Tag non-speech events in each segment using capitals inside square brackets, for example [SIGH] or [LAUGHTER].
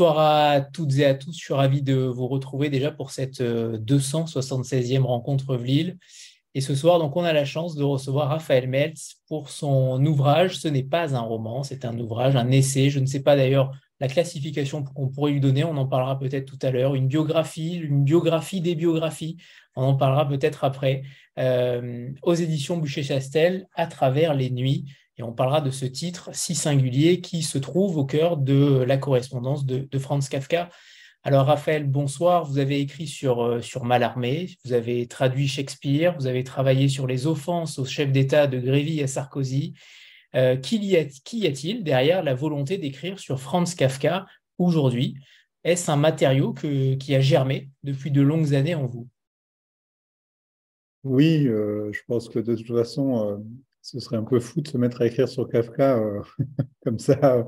Bonsoir à toutes et à tous. Je suis ravi de vous retrouver déjà pour cette 276e euh, rencontre Vlille. Et ce soir, donc, on a la chance de recevoir Raphaël Meltz pour son ouvrage. Ce n'est pas un roman, c'est un ouvrage, un essai. Je ne sais pas d'ailleurs la classification qu'on pourrait lui donner. On en parlera peut-être tout à l'heure. Une biographie, une biographie des biographies. On en parlera peut-être après. Euh, aux éditions Boucher-Chastel, à travers les nuits. Et on parlera de ce titre si singulier qui se trouve au cœur de la correspondance de, Franz Kafka. Alors Raphaël, bonsoir. Vous avez écrit sur, euh, sur Malarmé, vous avez traduit Shakespeare, vous avez travaillé sur les offenses au chef d'État de Grévy à Sarkozy. Euh, qui y a-t-il derrière la volonté d'écrire sur Franz Kafka aujourd'hui? Est-ce un matériau qui a germé depuis de longues années en vous? Oui, euh, je pense que de toute façon, ce serait un peu fou de se mettre à écrire sur Kafka euh, [LAUGHS] comme ça,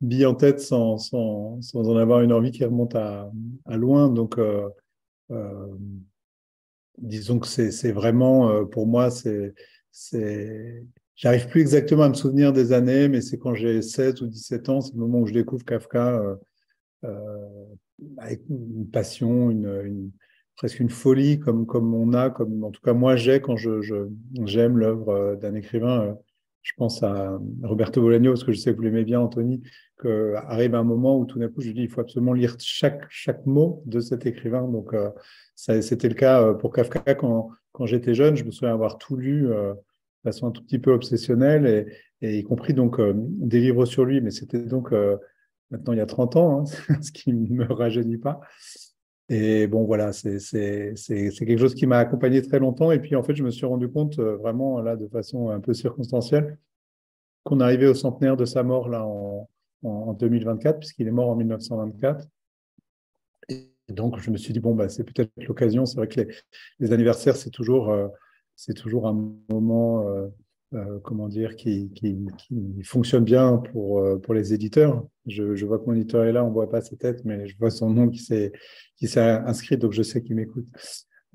bille en tête, sans, sans, sans, en avoir une envie qui remonte à, loin. Donc, euh, euh, disons que c'est vraiment, pour moi, c'est. J'arrive plus exactement à me souvenir des années, mais c'est quand j'ai 16 ou 17 ans, c'est le moment où je découvre Kafka avec une passion, une presque une folie comme, comme on a, comme en tout cas moi j'ai quand je, j'aime l'œuvre euh, d'un écrivain. Euh, je pense à Roberto Bolaño, parce que je sais que vous l'aimez bien, Anthony, qu'arrive un moment où tout d'un coup, je dis, il faut absolument lire chaque, chaque mot de cet écrivain. Donc, euh, c'était le cas pour Kafka quand, quand j'étais jeune. Je me souviens avoir tout lu de façon un tout petit peu obsessionnelle, et, y compris donc des livres sur lui, mais c'était donc maintenant il y a 30 ans, hein, [LAUGHS] ce qui ne me rajeunit pas. Et bon, voilà, c'est quelque chose qui m'a accompagné très longtemps. Et puis, en fait, je me suis rendu compte, euh, vraiment, là, de façon un peu circonstancielle, qu'on arrivait au centenaire de sa mort, là, en, en 2024, puisqu'il est mort en 1924. Et donc, je me suis dit, bon, bah, c'est peut-être l'occasion. C'est vrai que les, anniversaires, c'est toujours, euh, toujours un moment euh, euh, comment dire, qui, fonctionne bien pour, euh, pour les éditeurs. Je, vois que mon éditeur est là, on ne voit pas sa tête, mais je vois son nom qui s'est inscrit, donc je sais qu'il m'écoute.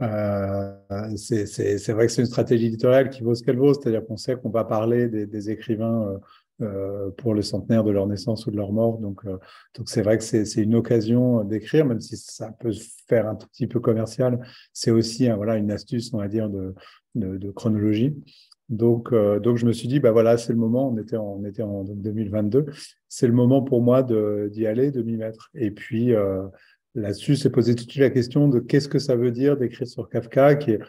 Euh, c'est vrai que c'est une stratégie éditoriale qui vaut ce qu'elle vaut, c'est-à-dire qu'on sait qu'on va parler des, écrivains pour le centenaire de leur naissance ou de leur mort. Donc, donc c'est vrai que c'est une occasion d'écrire, même si ça peut faire un tout petit peu commercial. C'est aussi voilà une astuce, on va dire, de, de, chronologie. Donc, euh, donc je me suis dit, bah voilà, c'est le moment, on était en, on était en 2022, c'est le moment pour moi d'y aller, de m'y mettre. Et puis euh, là-dessus, c'est posé tout de suite la question de qu'est-ce que ça veut dire d'écrire sur Kafka, qui est,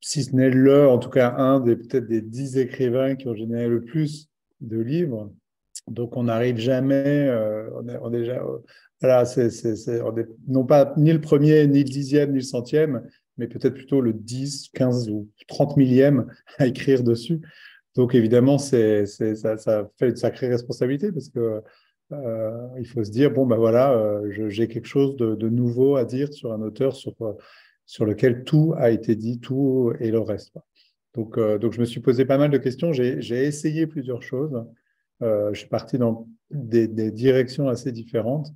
si ce n'est le, en tout cas un des peut-être des dix écrivains qui ont généré le plus de livres. Donc on n'arrive jamais, euh, on, est, on est déjà, voilà, c'est, non pas ni le premier, ni le dixième, ni le centième, mais peut-être plutôt le 10, 15 ou 30 millième à écrire dessus. Donc évidemment, c'est, ça, ça, fait une sacrée responsabilité parce que euh, il faut se dire bon ben voilà, euh, j'ai quelque chose de, nouveau à dire sur un auteur sur sur lequel tout a été dit, tout et le reste. Donc euh, donc je me suis posé pas mal de questions. J'ai, essayé plusieurs choses. Euh, je suis parti dans des directions assez différentes.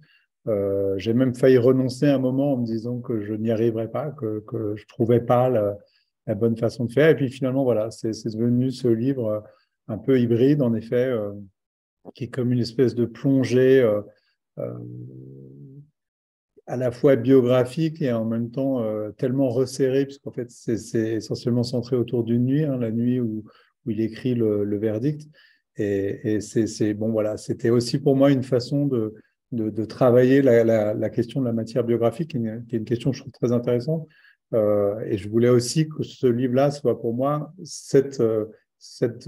Euh, j'ai même failli renoncer un moment en me disant que je n'y arriverais pas, que, je trouvais pas la, bonne façon de faire. Et puis finalement, voilà, c'est devenu ce livre euh, un peu hybride, en effet, euh, qui est comme une espèce de plongée à la fois biographique et en même temps tellement resserrée, puisqu'en fait, c'est essentiellement centré autour d'une nuit, hein, la nuit où, il écrit le, le verdict. Et, et c'est bon, voilà, c'était aussi pour moi une façon de de, travailler la, question de la matière biographique, qui est, une, question que je trouve très intéressante. Euh, et je voulais aussi que ce livre-là soit pour moi cette, euh,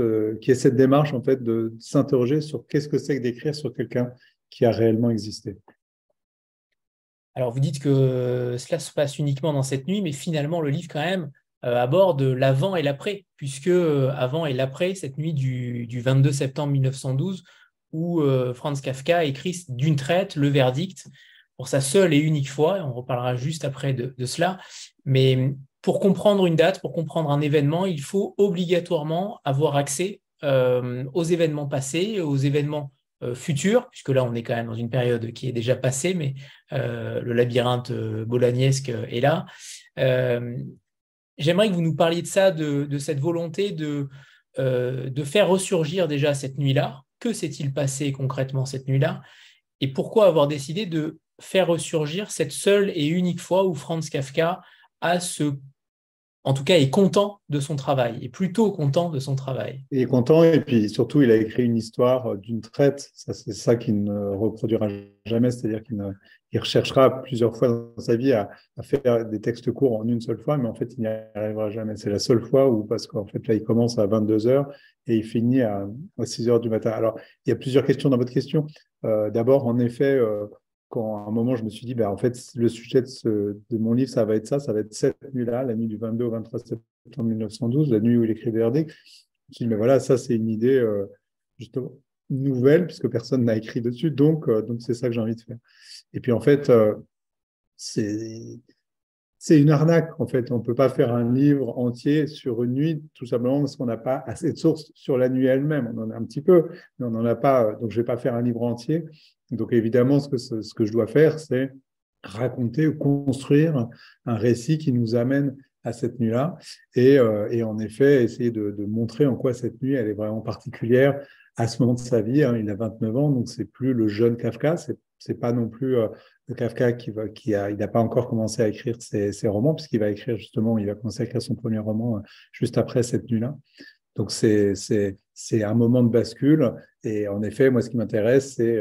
euh, qui est cette démarche en fait de s'interroger sur qu'est-ce que c'est que d'écrire sur quelqu'un qui a réellement existé. Alors vous dites que cela se passe uniquement dans cette nuit, mais finalement le livre quand même aborde l'avant et l'après, puisque avant et l'après, cette nuit du, du 22 septembre 1912, où euh, Franz Kafka écrit d'une traite le verdict pour sa seule et unique fois, on reparlera juste après de, cela, mais pour comprendre une date, pour comprendre un événement, il faut obligatoirement avoir accès euh, aux événements passés, aux événements euh, futurs, puisque là on est quand même dans une période qui est déjà passée, mais le labyrinthe bolognesque est là. J'aimerais que vous nous parliez de ça, de, cette volonté de faire ressurgir déjà cette nuit-là, que s'est-il passé concrètement cette nuit-là Et pourquoi avoir décidé de faire ressurgir cette seule et unique fois où Franz Kafka a ce en tout cas, est content de son travail, est plutôt content de son travail. Il est content et puis surtout, il a écrit une histoire d'une traite. Ça, c'est ça qu'il ne reproduira jamais, c'est-à-dire qu'il recherchera plusieurs fois dans sa vie à, faire des textes courts en une seule fois, mais en fait, il n'y arrivera jamais. C'est la seule fois où, parce qu'en fait, là, il commence à 22 heures et il finit à, 6 heures du matin. Alors, il y a plusieurs questions dans votre question. Euh, d'abord, en effet, euh, quand à un moment je me suis dit, ben, en fait, le sujet de, mon livre, ça va être ça, ça va être cette nuit-là, la nuit du 22 au 23 septembre 1912, la nuit où il écrit Verdict. Je me suis dit, mais voilà, ça c'est une idée euh, justement nouvelle, puisque personne n'a écrit dessus, donc euh, donc c'est ça que j'ai envie de faire. Et puis en fait, c'est c'est une arnaque, en fait. On ne peut pas faire un livre entier sur une nuit, tout simplement parce qu'on n'a pas assez de sources sur la nuit elle-même. On en a un petit peu, mais on n'en a pas. Donc, je vais pas faire un livre entier. Donc évidemment, ce que, je dois faire, c'est raconter ou construire un récit qui nous amène à cette nuit-là et, euh, en effet essayer de, montrer en quoi cette nuit elle est vraiment particulière à ce moment de sa vie. Hein, il a 29 ans, donc c'est plus le jeune Kafka, c'est pas non plus euh, le Kafka qui a, il n'a pas encore commencé à écrire ses, romans puisqu'il va écrire justement, il va commencer à écrire son premier roman euh, juste après cette nuit-là. Donc c'est c'est c'est un moment de bascule et en effet moi ce qui m'intéresse c'est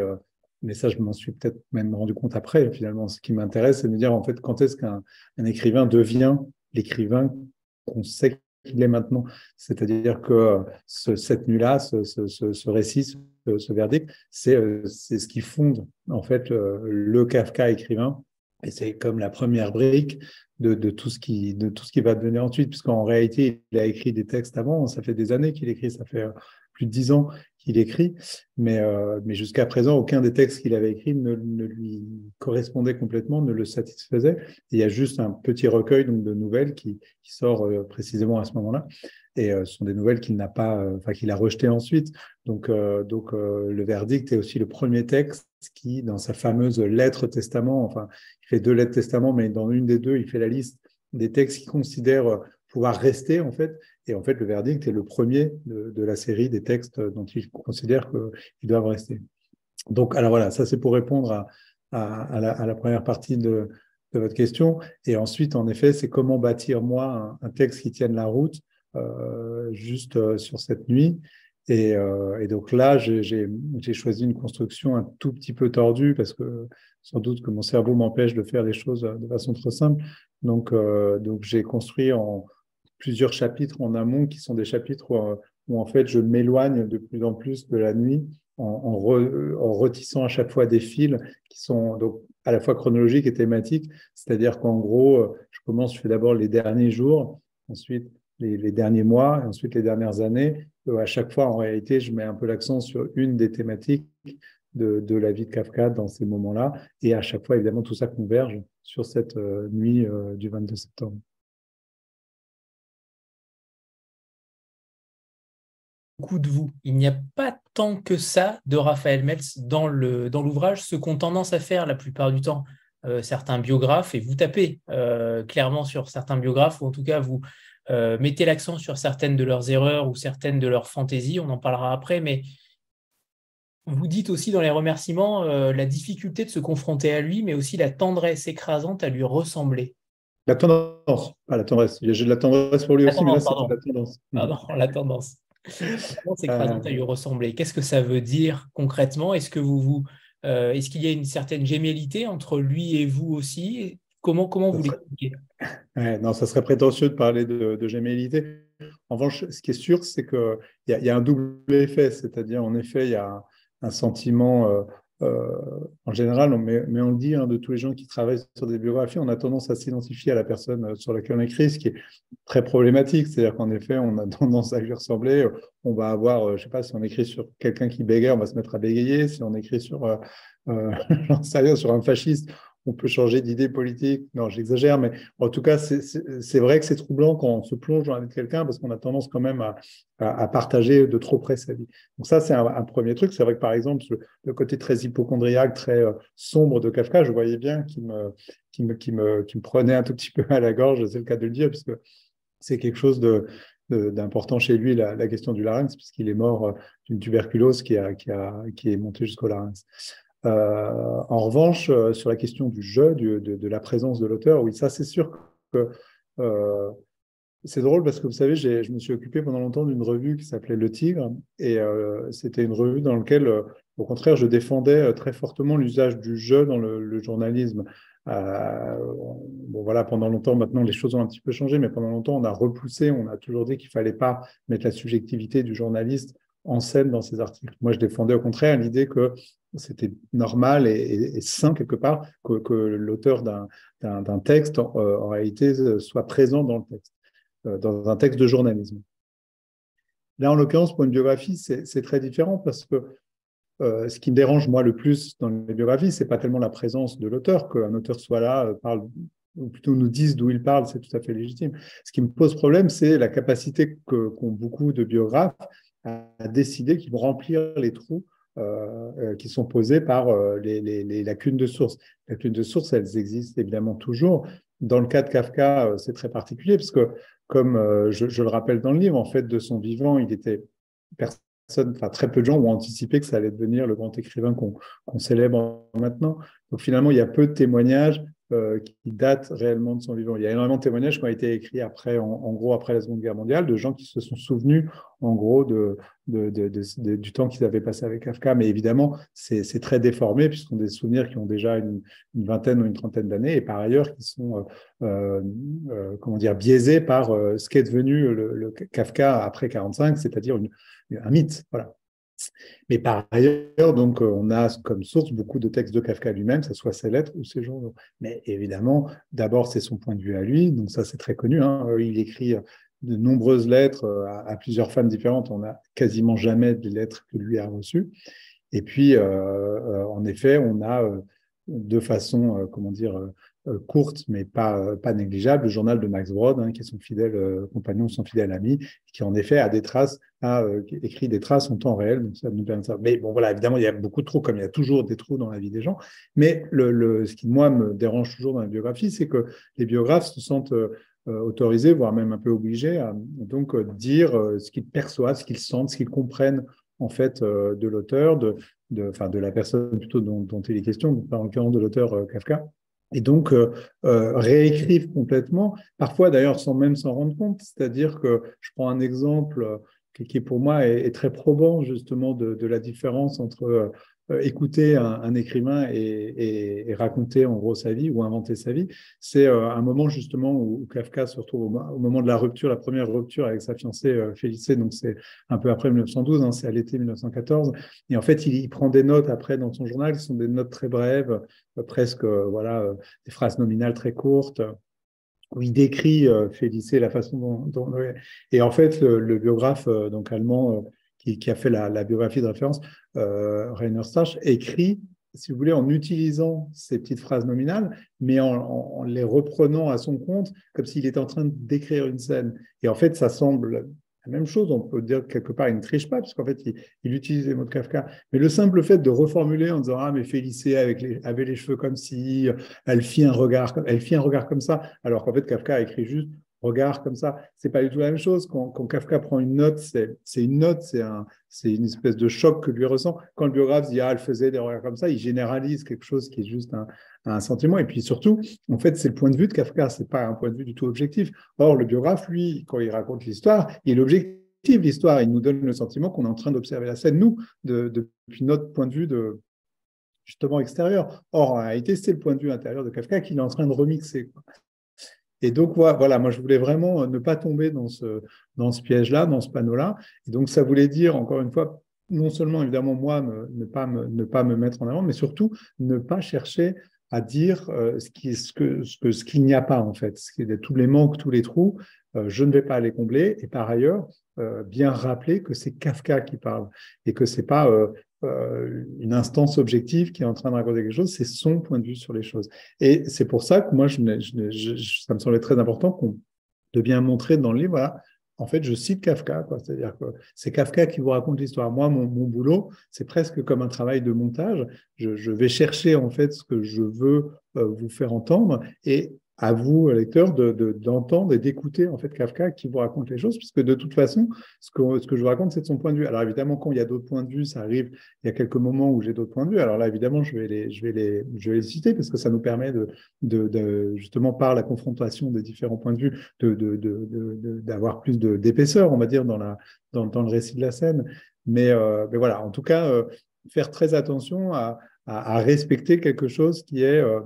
mais ça, je m'en suis peut-être même rendu compte après, finalement. Ce qui m'intéresse, c'est de me dire, en fait, quand est-ce qu'un écrivain devient l'écrivain qu'on sait qu'il est maintenant. C'est-à-dire que cette nuit-là, ce, récit, ce, verdict, c'est ce qui fonde, en fait, le Kafka écrivain. Et c'est comme la première brique de, tout ce qui, de tout ce qui va devenir ensuite, puisqu'en réalité, il a écrit des textes avant, ça fait des années qu'il écrit, ça fait plus de dix ans qu'il écrit, mais, euh, mais jusqu'à présent, aucun des textes qu'il avait écrits ne, lui correspondait complètement, ne le satisfaisait. il y a juste un petit recueil donc, de nouvelles qui, qui sort euh, précisément à ce moment-là. Et euh, ce sont des nouvelles qu'il n'a pas, enfin qu'il a rejetées ensuite. Donc, donc le verdict est aussi le premier texte qui, dans sa fameuse lettre testament, enfin, il fait deux lettres testament, mais dans une des deux, il fait la liste des textes qu'il considère pouvoir rester en fait. Et en fait, le verdict est le premier de, la série des textes dont il considère qu'ils doivent rester. Donc, alors voilà, ça c'est pour répondre à, la, première partie de, votre question. Et ensuite, en effet, c'est comment bâtir moi un, texte qui tienne la route euh, juste euh, sur cette nuit. Et, euh, donc là, j'ai choisi une construction un tout petit peu tordue parce que sans doute que mon cerveau m'empêche de faire les choses de façon trop simple. Donc, donc j'ai construit en, plusieurs chapitres en amont qui sont des chapitres où, en fait je m'éloigne de plus en plus de la nuit en, en, retissant à chaque fois des fils qui sont donc à la fois chronologiques et thématiques. C'est-à-dire qu'en gros, je commence, je fais d'abord les derniers jours, ensuite les, derniers mois, et ensuite les dernières années. à chaque fois, en réalité, je mets un peu l'accent sur une des thématiques de, la vie de Kafka dans ces moments-là. Et à chaque fois, évidemment, tout ça converge sur cette euh, nuit euh, du 22 septembre. De vous. Il n'y a pas tant que ça de Raphaël Meltz dans l'ouvrage, dans ce qu'ont tendance à faire la plupart du temps euh, certains biographes, et vous tapez euh, clairement sur certains biographes, ou en tout cas vous euh, mettez l'accent sur certaines de leurs erreurs ou certaines de leurs fantaisies, on en parlera après, mais vous dites aussi dans les remerciements la difficulté de se confronter à lui, mais aussi la tendresse écrasante à lui ressembler. La tendance, pas la tendresse. J'ai de la tendresse pour lui aussi, mais là, c'est la tendance. Pardon, la tendance. [LAUGHS] Comment c'est à lui ressembler Qu'est-ce que ça veut dire concrètement? Est-ce que vous, vous euh, est-ce qu'il y a une certaine gémellité entre lui et vous aussi? Comment, comment vous l'expliquez? [LAUGHS] Non, ça serait prétentieux de parler de, de gémellité. En revanche, ce qui est sûr, c'est qu'il y, y, a un double effet, c'est-à-dire en effet, il y a un, sentiment euh, euh, en général, mais, on le dit hein, de tous les gens qui travaillent sur des biographies, on a tendance à s'identifier à la personne euh, sur laquelle on écrit, ce qui est très problématique. C'est-à-dire qu'en effet, on a [LAUGHS] tendance à lui ressembler. On va avoir, euh, je sais pas, si on écrit sur quelqu'un qui bégaye, on va se mettre à bégayer. Si on écrit sur, euh, euh, [LAUGHS] sur un fasciste, on peut changer d'idée politique. Non, j'exagère, mais en tout cas, c'est vrai que c'est troublant quand on se plonge de quelqu'un parce qu'on a tendance quand même à, partager de trop près sa vie. Donc ça, c'est un, premier truc. C'est vrai que par exemple, le, côté très hypochondriaque, très euh, sombre de Kafka, je voyais bien qu'il me, prenait un tout petit peu à la gorge, c'est le cas de le dire, puisque c'est quelque chose d'important chez lui, la, question du larynx, puisqu'il est mort euh, d'une tuberculose qui est montée jusqu'au larynx. En revanche, sur la question du jeu, de, la présence de l'auteur, oui, ça c'est sûr que c'est drôle parce que vous savez, je me suis occupé pendant longtemps d'une revue qui s'appelait Le Tigre, et euh, c'était une revue dans laquelle, euh, au contraire, je défendais euh, très fortement l'usage du jeu dans le, journalisme. bon, voilà, pendant longtemps, maintenant, les choses ont un petit peu changé, mais pendant longtemps, on a repoussé, on a toujours dit qu'il fallait pas mettre la subjectivité du journaliste en scène dans ses articles. Moi, je défendais au contraire l'idée que c'était normal et, sain quelque part que, l'auteur d'un texte, en réalité, soit présent dans le texte. Euh, dans un texte de journalisme. Là, en l'occurrence, pour une biographie, c'est très différent parce que euh, ce qui me dérange, moi, le plus dans les biographies, c'est pas tellement la présence de l'auteur, qu'un auteur soit là, euh, parle, ou plutôt nous dise d'où il parle, c'est tout à fait légitime. Ce qui me pose problème, c'est la capacité qu'ont beaucoup de biographes à, décider qu'ils vont remplir les trous qui sont posés par les, les, lacunes de source. Les lacunes de source, elles existent évidemment toujours. Dans le cas de Kafka, c'est très particulier parce que comme euh, je, le rappelle dans le livre, en fait, de son vivant, il était personne, enfin très peu de gens ont anticipé que ça allait devenir le grand écrivain qu'on célèbre maintenant. Donc finalement, il y a peu de témoignages euh, qui datent réellement de son vivant. Il y a énormément de témoignages qui ont été écrits après, en, gros, après la Seconde Guerre mondiale, de gens qui se sont souvenus, en gros, du temps qu'ils avaient passé avec Kafka. Mais évidemment, c'est très déformé puisqu'on a des souvenirs qui ont déjà une, une, vingtaine ou une trentaine d'années et par ailleurs qui sont, euh, euh, comment dire, biaisés par ce qu'est devenu le, le, Kafka après 45, c'est-à-dire un mythe. Voilà. Mais par ailleurs, donc, euh, on a comme source beaucoup de textes de Kafka lui-même, que ce soit ses lettres ou ses journaux. Mais évidemment, d'abord, c'est son point de vue à lui, donc ça, c'est très connu. Hein. Euh, il écrit de nombreuses lettres euh, à, plusieurs femmes différentes. On n'a quasiment jamais des lettres que lui a reçues. Et puis, en effet, on a de façon, comment dire, euh, courte, mais pas, euh, pas négligeable, le journal de Max Brod, hein, qui est son fidèle euh, compagnon, son fidèle ami, qui en effet a des traces, a écrit des traces en temps réel. Donc ça nous permet. Mais bon, voilà, évidemment, il y a beaucoup de trous, comme il y a toujours des trous dans la vie des gens. Mais le, le ce qui, moi, me dérange toujours dans la biographie, c'est que les biographes se sentent autorisés, voire même un peu obligés à donc dire ce qu'ils perçoivent, ce qu'ils sentent, ce qu'ils comprennent en fait de l'auteur, de, de, de la personne plutôt dont, dont il est question, le cas de l'auteur Kafka et donc euh, euh, réécrivent complètement, parfois d'ailleurs sans même s'en rendre compte. C'est-à-dire que je prends un exemple euh, qui, pour moi est, très probant justement de, de, la différence entre euh, écouter un, écrivain et, raconter en gros sa vie ou inventer sa vie, c'est euh, un moment justement où, Kafka se retrouve au, moment de la rupture, la première rupture avec sa fiancée euh, donc c'est un peu après 1912, hein, c'est à l'été 1914, et en fait il, prend des notes après dans son journal, qui sont des notes très brèves, presque voilà des phrases nominales très courtes où il décrit Félicée, la façon dont, et en fait le, biographe donc allemand qui, a fait la, biographie de référence, euh, Rainer Starch, écrit, si vous voulez, en utilisant ces petites phrases nominales, mais en, les reprenant à son compte, comme s'il était en train d'écrire une scène. Et en fait, ça semble la même chose, on peut dire quelque part, il ne triche pas, puisqu'en fait, il, utilise les mots de Kafka. Mais le simple fait de reformuler en disant Ah, mais Félicée avec les, avait les cheveux comme si, elle fit un regard, elle fit un regard comme ça, alors qu'en fait, Kafka a écrit juste regard comme ça. C'est pas du tout la même chose. Quand, Kafka prend une note, c'est une note, c'est un, une espèce de choc que lui ressent. Quand le biographe dit ah elle faisait des regards comme ça, il généralise quelque chose qui est juste un, un sentiment. Et puis surtout, en fait, c'est le point de vue de Kafka. C'est pas un point de vue du tout objectif. Or le biographe, lui, quand il raconte l'histoire, il est objectif l'histoire. Il nous donne le sentiment qu'on est en train d'observer la scène nous de, depuis notre point de vue de justement extérieur. Or, en réalité, c'est le point de vue intérieur de Kafka qu'il est en train de remixer. Et donc, voilà, moi, je voulais vraiment ne pas tomber dans ce, dans ce piège-là, dans ce panneau-là. Et donc, ça voulait dire, encore une fois, non seulement, évidemment, moi, ne, pas me, ne pas me mettre en avant, mais surtout, ne pas chercher à dire euh, ce qu'il ce que, ce n'y a pas, en fait. Tous les manques, tous les trous, euh, je ne vais pas les combler. Et par ailleurs, euh, bien rappeler que c'est Kafka qui parle et que c'est pas euh, une instance objective qui est en train de raconter quelque chose, c'est son point de vue sur les choses. Et c'est pour ça que moi, ça me semblait très important de bien montrer dans le livre, voilà, en fait, je cite Kafka, c'est-à-dire que c'est Kafka qui vous raconte l'histoire. Moi, mon, boulot, c'est presque comme un travail de montage. Je, vais chercher en fait ce que je veux euh, vous faire entendre, et à vous, lecteurs, d'entendre de, et d'écouter en fait Kafka qui vous raconte les choses, puisque de toute façon, ce que, ce que je vous raconte, c'est de son point de vue. Alors évidemment, quand il y a d'autres points de vue, ça arrive, il y a quelques moments où j'ai d'autres points de vue. Alors là, évidemment, je vais les, je vais les, je vais les citer parce que ça nous permet de, de, justement par la confrontation des différents points de vue, d'avoir plus d'épaisseur, on va dire, dans, la, dans, le récit de la scène. Mais, euh, mais voilà, en tout cas, euh, faire très attention à, à, respecter quelque chose qui est euh,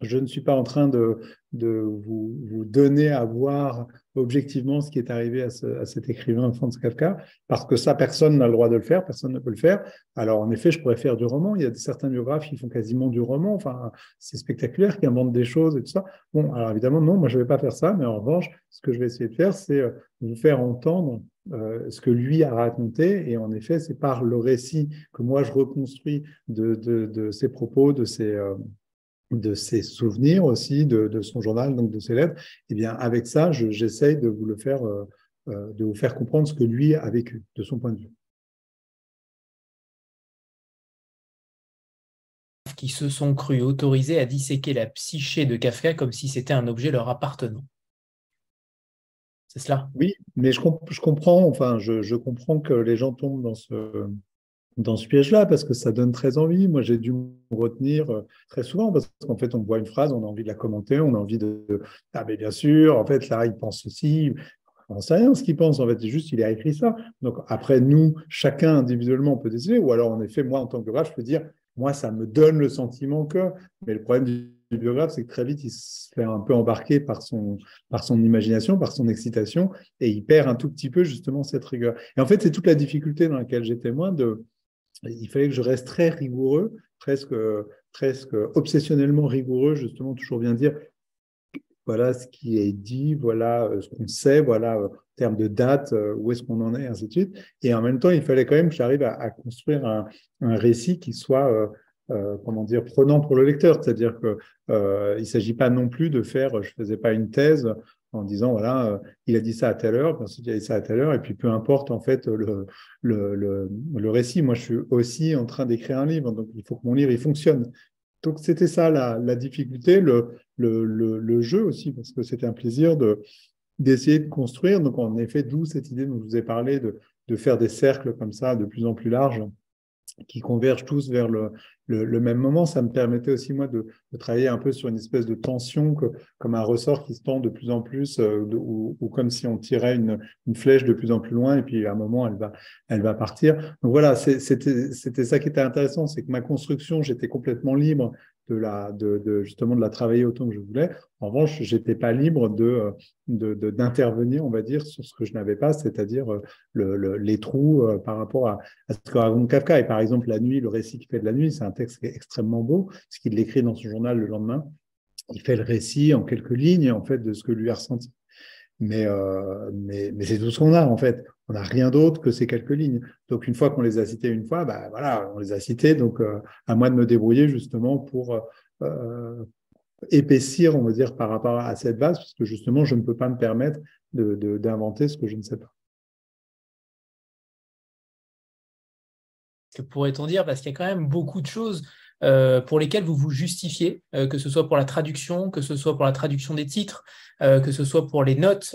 je ne suis pas en train de, de vous, vous, donner à voir objectivement ce qui est arrivé à, ce, à, cet écrivain Franz Kafka, parce que ça, personne n'a le droit de le faire, personne ne peut le faire. Alors, en effet, je pourrais faire du roman. Il y a certains biographes qui font quasiment du roman. Enfin, c'est spectaculaire, qui inventent des choses et tout ça. Bon, alors évidemment, non, moi, je ne vais pas faire ça, mais en revanche, ce que je vais essayer de faire, c'est euh, vous faire entendre euh, ce que lui a raconté. Et en effet, c'est par le récit que moi, je reconstruis de, de, de ses propos, de ses... Euh, de ses souvenirs aussi, de, son journal, donc de ses lettres, et eh bien avec ça, j'essaye de vous le faire, euh, euh, de vous faire comprendre ce que lui a vécu de son point de vue. Qui se sont crus autorisés à disséquer la psyché de Kafka comme si c'était un objet leur appartenant. C'est cela? Oui, mais je, je comprends, enfin, je, je, comprends que les gens tombent dans ce, dans ce piège-là parce que ça donne très envie. Moi, j'ai dû me retenir euh, très souvent parce qu'en fait, on voit une phrase, on a envie de la commenter, on a envie de ah mais bien sûr, en fait là, il pense ceci. On ne sait rien ce qu'il pense, en fait, c'est juste il a écrit ça. Donc après, nous, chacun individuellement, on peut décider, ou alors en effet, moi, en tant que biographe, je peux dire, moi, ça me donne le sentiment que, mais le problème du, biographe, c'est que très vite, il se fait un peu embarquer par son, par son imagination, par son excitation, et il perd un tout petit peu justement cette rigueur. Et en fait, c'est toute la difficulté dans laquelle j'ai témoin de, il fallait que je reste très rigoureux, presque, presque obsessionnellement rigoureux, justement, toujours bien dire voilà ce qui est dit, voilà euh, ce qu'on sait, voilà euh, en termes de date, euh, où est-ce qu'on en est, ainsi de suite. Et en même temps, il fallait quand même que j'arrive à, construire un, récit qui soit, comment dire, prenant pour le lecteur. C'est-à-dire qu'il ne s'agit pas non plus de faire, je ne faisais pas une thèse en disant voilà, euh, il a dit ça à telle heure, ensuite il a dit ça à telle heure, et puis peu importe en fait le, le, le, le récit. Moi, je suis aussi en train d'écrire un livre, donc il faut que mon livre il fonctionne. Donc c'était ça la, la difficulté, le, le, jeu aussi, parce que c'était un plaisir de d'essayer de construire. Donc en effet, d'où cette idée dont je vous ai parlé de, de faire des cercles comme ça de plus en plus larges qui convergent tous vers le, le, même moment. Ça me permettait aussi, moi, de, travailler un peu sur une espèce de tension, que, comme un ressort qui se tend de plus en plus, euh, ou, comme si on tirait une, une, flèche de plus en plus loin, et puis à un moment, elle va, elle va partir. Donc voilà, c'était ça qui était intéressant, c'est que ma construction, j'étais complètement libre de, la, de, justement de la travailler autant que je voulais. En revanche, j'étais pas libre de d'intervenir, on va dire, sur ce que je n'avais pas, c'est-à-dire euh, le, les trous euh, par rapport à, ce que raconte Kafka. Et par exemple, la nuit, le récit qu'il fait de la nuit, c'est un texte extrêmement beau, ce qu'il écrit dans son journal le lendemain. Il fait le récit en quelques lignes, en fait, de ce que lui a ressenti. Mais, euh, mais, mais c'est tout ce qu'on a, en fait. On n'a rien d'autre que ces quelques lignes. Donc, une fois qu'on les a citées une fois, bah, voilà, on les a citées. Donc, euh, à moi de me débrouiller justement pour euh, épaissir, on va dire, par rapport à cette base, parce que justement, je ne peux pas me permettre d'inventer de, ce que je ne sais pas. Que pourrait-on dire? Parce qu'il y a quand même beaucoup de choses euh, pour lesquelles vous vous justifiez, euh, que ce soit pour la traduction, que ce soit pour la traduction des titres, euh, que ce soit pour les notes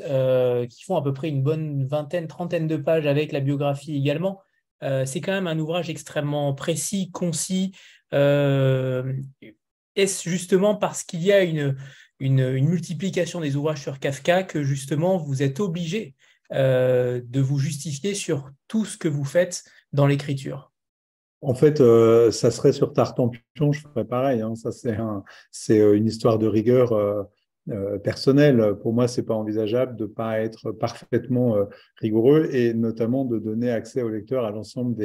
qui font à peu près une bonne vingtaine, trentaine de pages avec la biographie également. c'est quand même un ouvrage extrêmement précis, concis. Est-ce justement parce qu'il y a une, multiplication des ouvrages sur Kafka que justement vous êtes obligé de vous justifier sur tout ce que vous faites dans l'écriture? En fait, euh, ça serait sur Tartampion, je ferais pareil. Hein. Ça, c'est euh, une histoire de rigueur euh, personnel. Pour moi, c'est pas envisageable de pas être parfaitement euh, rigoureux et notamment de donner accès au lecteur à l'ensemble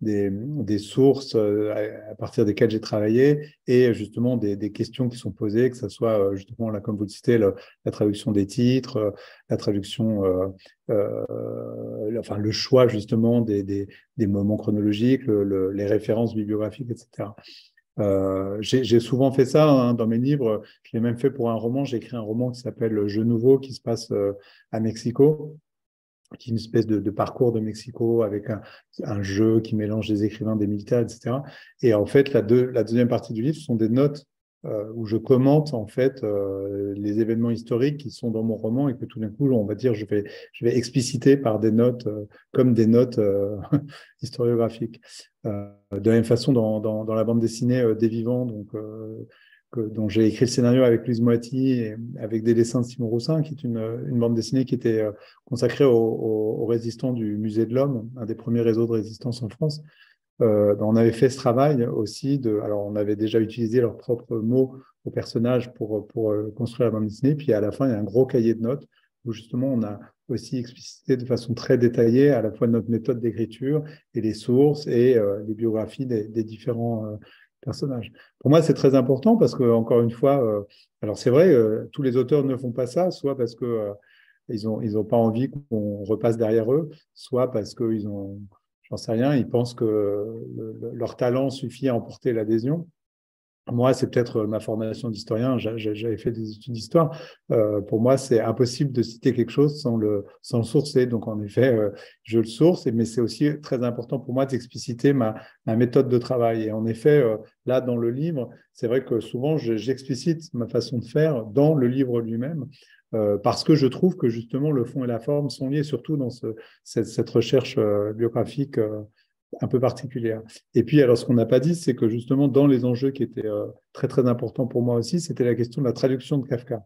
des, sources euh, à partir desquelles j'ai travaillé et justement des, questions qui sont posées, que ce soit justement là, comme vous le citez, la traduction des titres, la traduction, enfin le choix justement des, moments chronologiques, le, les références bibliographiques, etc. Euh, j'ai souvent fait ça hein, dans mes livres. Je l'ai même fait pour un roman. J'ai écrit un roman qui s'appelle Jeu nouveau, qui se passe euh, à Mexico, qui est une espèce de, de parcours de Mexico avec un, un, jeu qui mélange des écrivains, des militaires, etc. Et en fait, la, deux, la deuxième partie du livre sont des notes euh, où je commente en fait euh, les événements historiques qui sont dans mon roman et que tout d'un coup, on va dire, je vais, expliciter par des notes euh, comme des notes [LAUGHS] historiographiques. de la même façon, dans, la bande dessinée Des Vivants, donc, dont j'ai écrit le scénario avec Louise Moiti et avec des dessins de Simon Roussin, qui est une, bande dessinée qui était consacrée aux résistants du Musée de l'Homme, un des premiers réseaux de résistance en France. Euh, on avait fait ce travail aussi de, alors on avait déjà utilisé leurs propres mots aux personnages pour, euh, construire la bande dessinée, puis à la fin il y a un gros cahier de notes où justement on a aussi explicité de façon très détaillée à la fois notre méthode d'écriture et les sources et euh, les biographies des, différents personnages. Pour moi c'est très important parce que encore une fois, alors c'est vrai, tous les auteurs ne font pas ça, soit parce que ils pas envie qu'on repasse derrière eux, soit parce qu'ils ont ils pensent que leur talent suffit à emporter l'adhésion. Moi, c'est peut-être ma formation d'historien, j'avais fait des études d'histoire. Euh, pour moi, c'est impossible de citer quelque chose sans le, sans le sourcer. Donc, en effet, euh, je le source, mais c'est aussi très important pour moi d'expliciter ma, ma, méthode de travail. Et en effet, euh, là, dans le livre, c'est vrai que souvent, j'explicite ma façon de faire dans le livre lui-même. Euh, parce que je trouve que justement le fond et la forme sont liés, surtout dans cette, recherche euh, biographique euh, un peu particulière. Et puis, alors, ce qu'on n'a pas dit, c'est que justement, dans les enjeux qui étaient très, très importants pour moi aussi, c'était la question de la traduction de Kafka.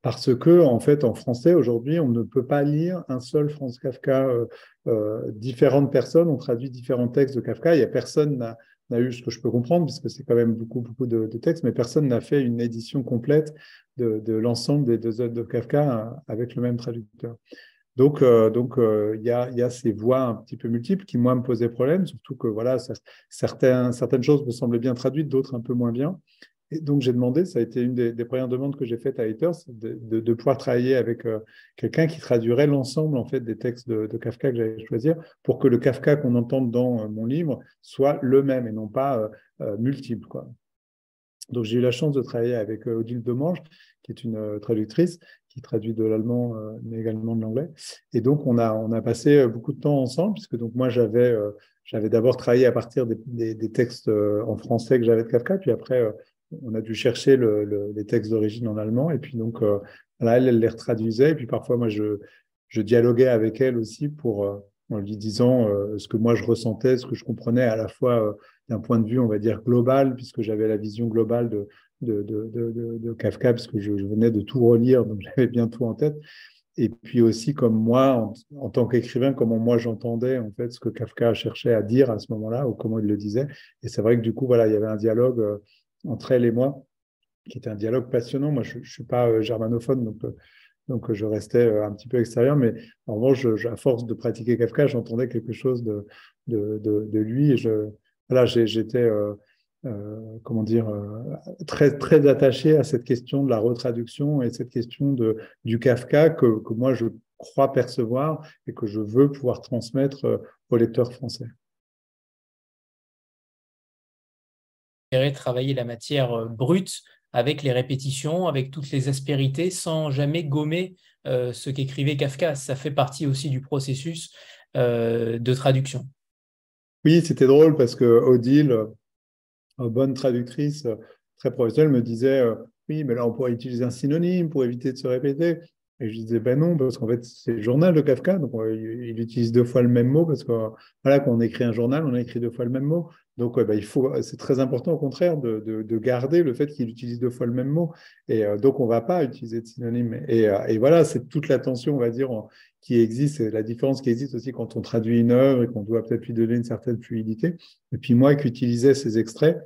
Parce que, en fait, en français, aujourd'hui, on ne peut pas lire un seul Franz Kafka. différentes personnes ont traduit différents textes de Kafka. Il y a personne n'a eu ce que je peux comprendre, puisque c'est quand même beaucoup, beaucoup de, textes, mais personne n'a fait une édition complète de, l'ensemble des deux œuvres de Kafka euh, avec le même traducteur. Donc, euh, donc euh, il y, a, y, a, ces voix un petit peu multiples qui, moi, me posaient problème, surtout que voilà, certaines choses me semblaient bien traduites, d'autres un peu moins bien. Et donc, j'ai demandé, ça a été une des, premières demandes que j'ai faites à Haters, de, pouvoir travailler avec euh, quelqu'un qui traduirait l'ensemble en fait des textes de, Kafka que j'allais choisir pour que le Kafka qu'on entende dans mon livre soit le même et non pas multiple. Donc, j'ai eu la chance de travailler avec Odile Demange, qui est une traductrice qui traduit de l'allemand, mais également de l'anglais. Et donc, on a, on a passé beaucoup de temps ensemble, puisque donc moi, j'avais j'avais d'abord travaillé à partir des, textes en français que j'avais de Kafka, puis après, on a dû chercher les textes d'origine en allemand. Et puis donc, euh, là, elle, les retraduisait. Et puis parfois, moi, je, dialoguais avec elle aussi pour, euh, en lui disant euh, ce que moi je ressentais, ce que je comprenais à la fois d'un point de vue, on va dire, global, puisque j'avais la vision globale de, de, Kafka, puisque je, venais de tout relire, donc [LAUGHS] j'avais bien tout en tête. Et puis aussi, comme moi, en, tant qu'écrivain, comment moi j'entendais en fait ce que Kafka cherchait à dire à ce moment-là, ou comment il le disait. Et c'est vrai que du coup, voilà, il y avait un dialogue entre elle et moi, qui était un dialogue passionnant. Moi, je ne suis pas euh, germanophone, donc, euh, donc je restais euh, un petit peu extérieur, mais en revanche, à force de pratiquer Kafka, j'entendais quelque chose de, de, lui. Et j'étais, comment dire, très, très attaché à cette question de la retraduction et cette question de, du Kafka que, que moi, je crois percevoir et que je veux pouvoir transmettre aux lecteurs français. travailler la matière euh, brute avec les répétitions, avec toutes les aspérités, sans jamais gommer euh, ce qu'écrivait Kafka. Ça fait partie aussi du processus euh, de traduction. Oui, c'était drôle parce que Odile, bonne traductrice, très professionnelle, me disait Oui, mais là, on pourrait utiliser un synonyme pour éviter de se répéter. Et je disais, ben non, parce qu'en fait, c'est le journal de Kafka, donc il utilise deux fois le même mot, parce que voilà, quand on écrit un journal, on écrit deux fois le même mot. Donc, ben, il faut, c'est très important au contraire de, de, garder le fait qu'il utilise deux fois le même mot. Et euh, donc, on ne va pas utiliser de synonyme. Et, euh, et voilà, c'est toute la tension, on va dire, qui existe, la différence qui existe aussi quand on traduit une œuvre et qu'on doit peut-être lui donner une certaine fluidité. Et puis moi qui utilisais ces extraits,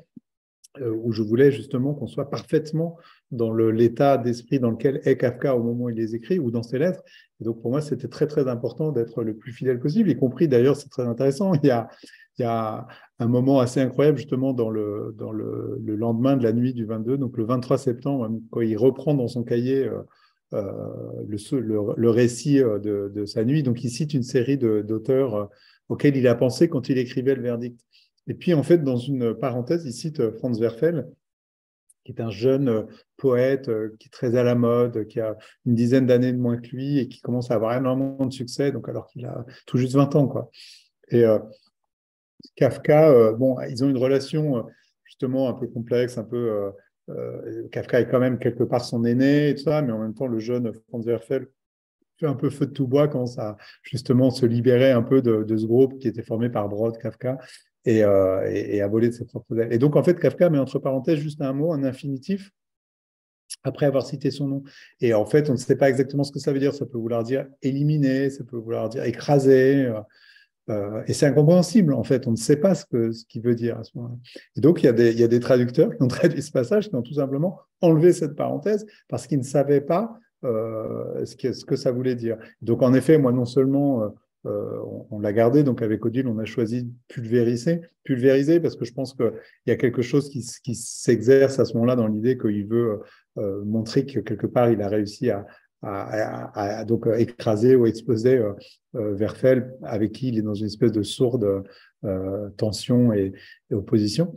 euh, où je voulais justement qu'on soit parfaitement dans l'état d'esprit dans lequel est Kafka au moment où il les écrit ou dans ses lettres. Et donc pour moi, c'était très très important d'être le plus fidèle possible, y compris d'ailleurs, c'est très intéressant, il y, a, il y a un moment assez incroyable justement dans, le, dans le, lendemain de la nuit du 22, donc le 23 septembre, quand il reprend dans son cahier euh, euh, le, récit de, de, sa nuit, donc il cite une série d'auteurs auxquels il a pensé quand il écrivait le verdict. Et puis, en fait, dans une parenthèse, il cite euh, Franz Werfel, qui est un jeune euh, poète euh, qui est très à la mode, qui a une dizaine d'années de moins que lui et qui commence à avoir énormément de succès, donc alors qu'il a tout juste 20 ans. Quoi. Et Kafka, bon, ils ont une relation justement un peu complexe, un peu. Kafka est quand même quelque part son aîné et tout ça, mais en même temps, le jeune Franz Werfel fait un peu feu de tout bois quand ça justement se libérait un peu de, ce groupe qui était formé par Brod, Kafka et, et, a volé de ses propres ailes. Et donc en fait, Kafka met entre parenthèses juste un mot, un infinitif, après avoir cité son nom. Et en fait, on ne sait pas exactement ce que ça veut dire. Ça peut vouloir dire éliminer, ça peut vouloir dire écraser. Euh, euh, et c'est incompréhensible, en fait. On ne sait pas ce qu'il ce veut dire à ce moment-là. Et donc, il y, a des, il y, a des, traducteurs qui ont [LAUGHS] traduit ce passage, qui ont tout simplement enlevé cette parenthèse parce qu'ils ne savaient pas euh, ce, que, ce, que, ça voulait dire. Donc, en effet, moi, non seulement euh, on, l'a gardé. Donc avec Odile, on a choisi pulvériser, pulvériser parce que je pense qu'il y a quelque chose qui, s'exerce à ce moment-là dans l'idée qu'il veut euh, montrer que quelque part il a réussi à, donc écraser ou exploser euh, Verfel, avec qui il est dans une espèce de sourde tension et, opposition.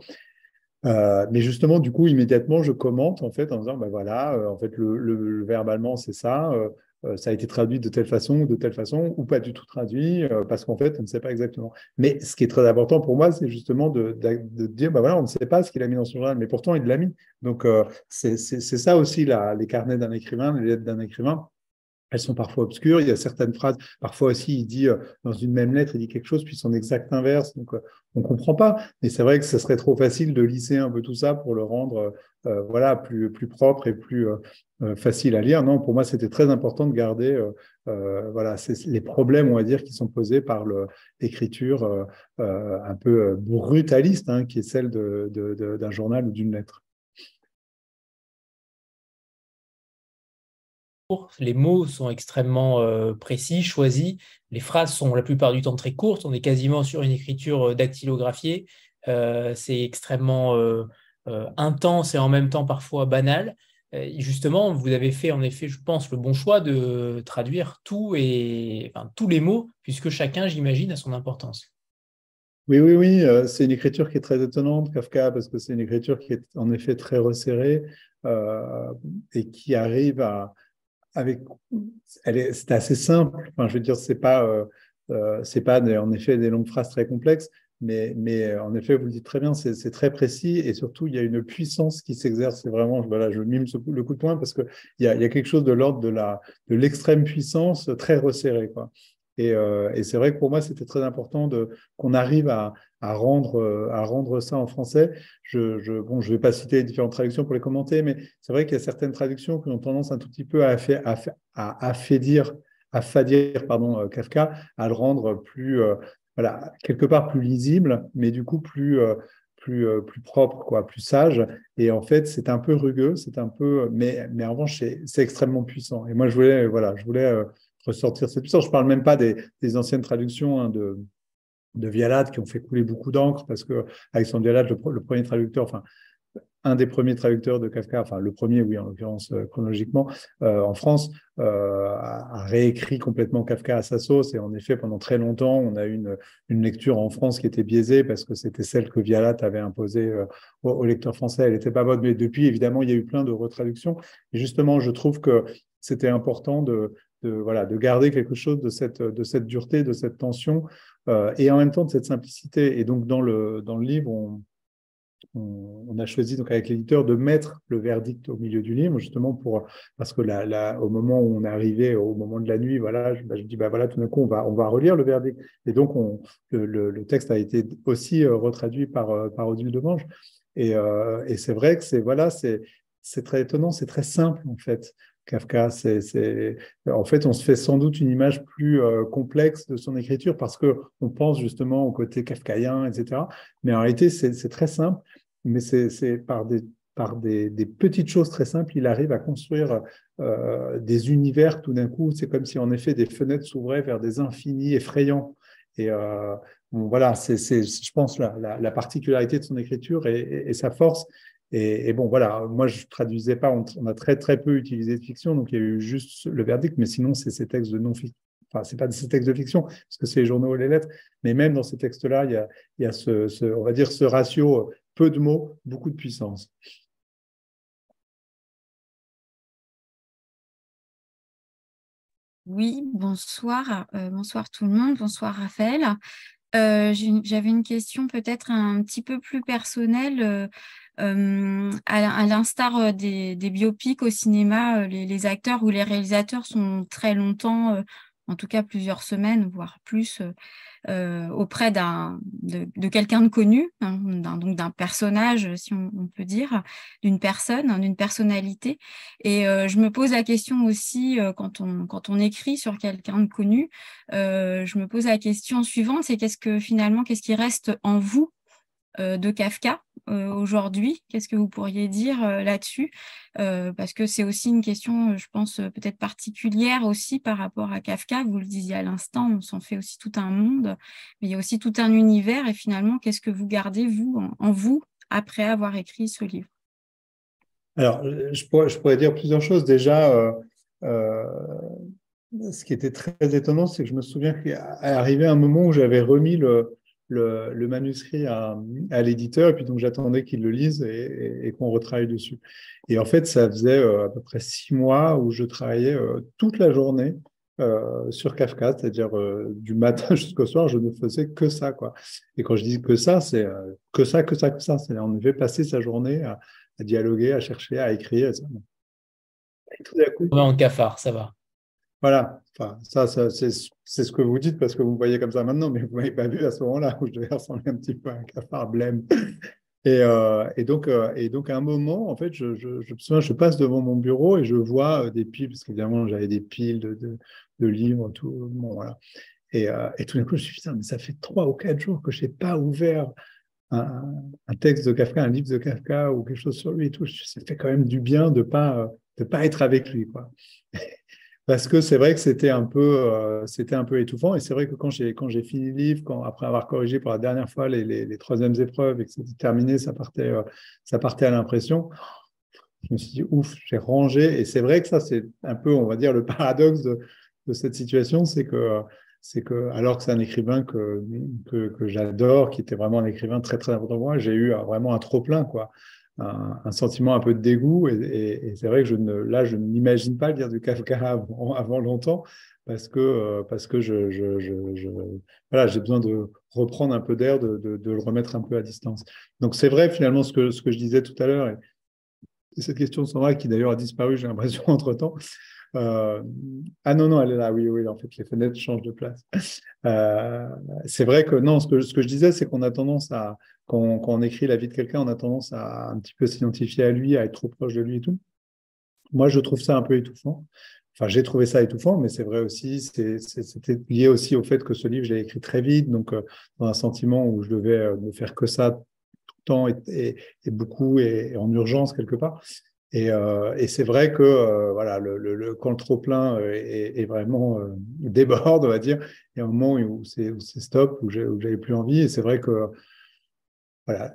mais justement, du coup, immédiatement, je commente en fait en disant, ben voilà, en fait, le, le verbalement, c'est ça. Euh, ça a été traduit de telle façon ou de telle façon, ou pas du tout traduit, euh, parce qu'en fait, on ne sait pas exactement. Mais ce qui est très important pour moi, c'est justement de, dire, bah voilà, on ne sait pas ce qu'il a mis dans son journal, mais pourtant, il l'a mis. Donc, euh, c'est ça aussi, les carnets d'un écrivain, les lettres d'un écrivain elles sont parfois obscures. Il y a certaines phrases, parfois aussi, il dit dans une même lettre, il dit quelque chose, puis son exact inverse. Donc, on ne comprend pas. Mais c'est vrai que ce serait trop facile de lisser un peu tout ça pour le rendre euh, voilà, plus, plus propre et plus euh, euh, facile à lire. Non, pour moi, c'était très important de garder voilà, les problèmes, on va dire, qui sont posés par l'écriture un peu brutaliste, hein, qui est celle d'un journal ou d'une lettre. Les mots sont extrêmement précis, choisis. Les phrases sont la plupart du temps très courtes. On est quasiment sur une écriture dactylographiée. c'est extrêmement euh, intense et en même temps parfois banal. Euh, justement, vous avez fait en effet, je pense, le bon choix de traduire tout et tous les mots, puisque chacun, j'imagine, a son importance. Oui, oui, oui, euh, c'est une écriture qui est très étonnante, Kafka, parce que c'est une écriture qui est en effet très resserrée et qui arrive à, avec, c'est assez simple. Je veux dire, c'est pas, c'est pas en effet des longues phrases très complexes, mais, mais, euh, en effet, vous le dites très bien, c'est très précis et surtout, il y a une puissance qui s'exerce. C'est vraiment, voilà, je mime le coup de poing parce qu'il y a, y a quelque chose de l'ordre de l'extrême de puissance très resserré. Quoi. Et, euh, et c'est vrai que pour moi, c'était très important qu'on arrive à, à, rendre, euh, à rendre ça en français. Je, bon, je vais pas citer les différentes traductions pour les commenter, mais c'est vrai qu'il y a certaines traductions qui ont tendance un tout petit peu à, à, à fadir pardon, Kafka, à le rendre plus, quelque part plus lisible, mais du coup plus, euh, plus, euh, plus propre, quoi, plus sage. Et en fait, c'est un peu rugueux, c'est un peu, mais, mais en revanche, c'est extrêmement puissant. Et moi, je voulais, voilà, je voulais euh, ressortir cette puissance. Je parle même pas des, anciennes traductions hein, de de qui ont fait couler beaucoup d'encre parce que Alexandre Vialat, le, premier traducteur, enfin un des premiers traducteurs de Kafka, enfin le premier, oui, en l'occurrence euh, chronologiquement, euh, en France, euh, a, réécrit complètement Kafka à sa sauce. Et en effet, pendant très longtemps, on a eu une, une lecture en France qui était biaisée parce que c'était celle que Vialat avait imposée aux au lecteurs français. Elle n'était pas bonne. Mais depuis, évidemment, il y a eu plein de retraductions. Et justement, je trouve que c'était important de, de, voilà, de garder quelque chose de cette, de cette dureté, de cette tension, et en même temps de cette simplicité. Et donc, dans le, dans le livre, on on, a choisi donc avec l'éditeur de mettre le verdict au milieu du livre, justement pour parce que là, au moment où on arrivé, au moment de la nuit, voilà, je, bah, dis bah voilà, tout d'un coup on va on va relire le verdict et donc on, le, texte a été aussi euh, retraduit par euh, par Odile de Mange et, euh, et c'est vrai que c'est voilà c'est c'est très étonnant, c'est très simple en fait. Kafka, c'est, en fait, on se fait sans doute une image plus complexe de son écriture parce que on pense justement au côté kafkaïen, etc. Mais en réalité, c'est très simple mais c'est par, des, par des, petites choses très simples, il arrive à construire euh, des univers tout d'un coup. C'est comme si en effet des fenêtres s'ouvraient vers des infinis effrayants. Et euh, voilà, c'est, je pense, la, particularité de son écriture et, sa force. Et, bon, voilà, moi je traduisais pas, on, a très très peu utilisé de fiction, donc il y a eu juste le verdict, mais sinon c'est ces textes de non-fiction. Enfin, c'est pas ces textes de fiction, parce que c'est les journaux et les lettres, mais même dans ces textes-là, il y a, il y a ce, on va dire, ce ratio peu de mots, beaucoup de puissance. Oui, bonsoir, euh, bonsoir tout le monde, bonsoir Raphaël. J'avais une question peut-être un petit peu plus personnelle. à, l'instar des, biopics au cinéma, les, acteurs ou les réalisateurs sont très longtemps, en tout cas plusieurs semaines, voire plus, euh, auprès d'un, de, quelqu'un de connu, hein, donc d'un personnage, si on, peut dire, d'une personne, d'une personnalité. Et euh, je me pose la question aussi, euh, quand, on, quand on écrit sur quelqu'un de connu, je me pose la question suivante, c'est qu'est-ce que finalement, qu'est-ce qui reste en vous de Kafka? euh, aujourd'hui? Qu'est-ce que vous pourriez dire euh, là-dessus? Euh, Parce que c'est aussi une question, je pense, peut-être particulière aussi par rapport à Kafka. Vous le disiez à l'instant, on s'en fait aussi tout un monde, mais il y a aussi tout un univers. Et finalement, qu'est-ce que vous gardez, vous, en, vous, après avoir écrit ce livre? Alors, je pourrais, dire plusieurs choses. Déjà, ce qui était très étonnant, c'est que je me souviens qu'il arrivé un moment où j'avais remis le, le, manuscrit à, l'éditeur, et puis donc j'attendais qu'il le lise et, qu'on retravaille dessus. Et en fait, ça faisait euh, à peu près six mois où je travaillais euh, toute la journée euh, sur Kafka, c'est-à-dire du matin [LAUGHS] jusqu'au soir, je ne faisais que ça. Quoi. Et quand je dis que ça, c'est que ça, que ça, que ça. C'est on devait passer sa journée à, dialoguer, à chercher, à écrire. Et tout d'un coup, en cafard, ça va. Voilà, enfin, ça, c'est ce que vous dites parce que vous me voyez comme ça maintenant, mais vous ne m'avez pas vu à ce moment-là où je devais [LAUGHS] ressembler un petit peu à un cafard blême. Et, euh, donc, euh, et donc, à un moment, en fait, je, je, je, je passe devant mon bureau et je vois euh, des piles, parce qu'évidemment, j'avais des piles de, de, livres, tout. Bon, voilà. Et, tout d'un coup, je me suis dit, mais ça fait trois ou quatre jours que je n'ai pas ouvert un, un, texte de Kafka, un livre de Kafka ou quelque chose sur lui et tout. Ça fait quand même du bien de ne pas, de pas être avec lui. Quoi parce que c'est vrai que c'était un peu, euh, c'était un peu étouffant. Et c'est vrai que quand j'ai quand j'ai fini le livre, après avoir corrigé pour la dernière fois les, troisièmes épreuves et que c'était terminé, ça partait, euh, ça partait à l'impression. Je me suis dit ouf, j'ai rangé. Et c'est vrai que ça, c'est un peu, on va dire, le [LAUGHS] paradoxe de, cette situation, c'est que c'est que alors que c'est un écrivain que, que, que j'adore, qui était vraiment un écrivain très très important pour moi, j'ai eu vraiment un trop plein quoi un, sentiment un peu de dégoût. Et, c'est vrai que je ne, là, je n'imagine pas lire du Kafka avant, [LAUGHS] longtemps parce que, euh, parce que voilà, j'ai besoin de reprendre un peu d'air, de, de, le remettre un peu à distance. Donc c'est vrai finalement ce que, ce que je disais tout à l'heure, et cette question de Sandra qui d'ailleurs a disparu, j'ai l'impression, [LAUGHS] entre-temps. Euh, ah non, non, elle est là, oui, oui, en fait, les fenêtres changent de place. Euh, c'est vrai que non, ce que, ce que je disais, c'est qu'on a tendance à, quand on, écrit la vie de quelqu'un, on a tendance à un petit peu s'identifier à lui, à être trop proche de lui et tout. Moi, je trouve ça un peu étouffant. Enfin, j'ai trouvé ça étouffant, mais c'est vrai aussi, c'était lié aussi au fait que ce livre, je l'ai écrit très vite, donc euh, dans un sentiment où je devais euh, ne faire que ça tout le temps et, beaucoup et, en urgence quelque part. Et, euh, c'est vrai que voilà, quand le trop plein est, vraiment [LAUGHS] déborde, on va dire, il y a un moment où c'est stop, où j'avais plus envie. Et c'est vrai que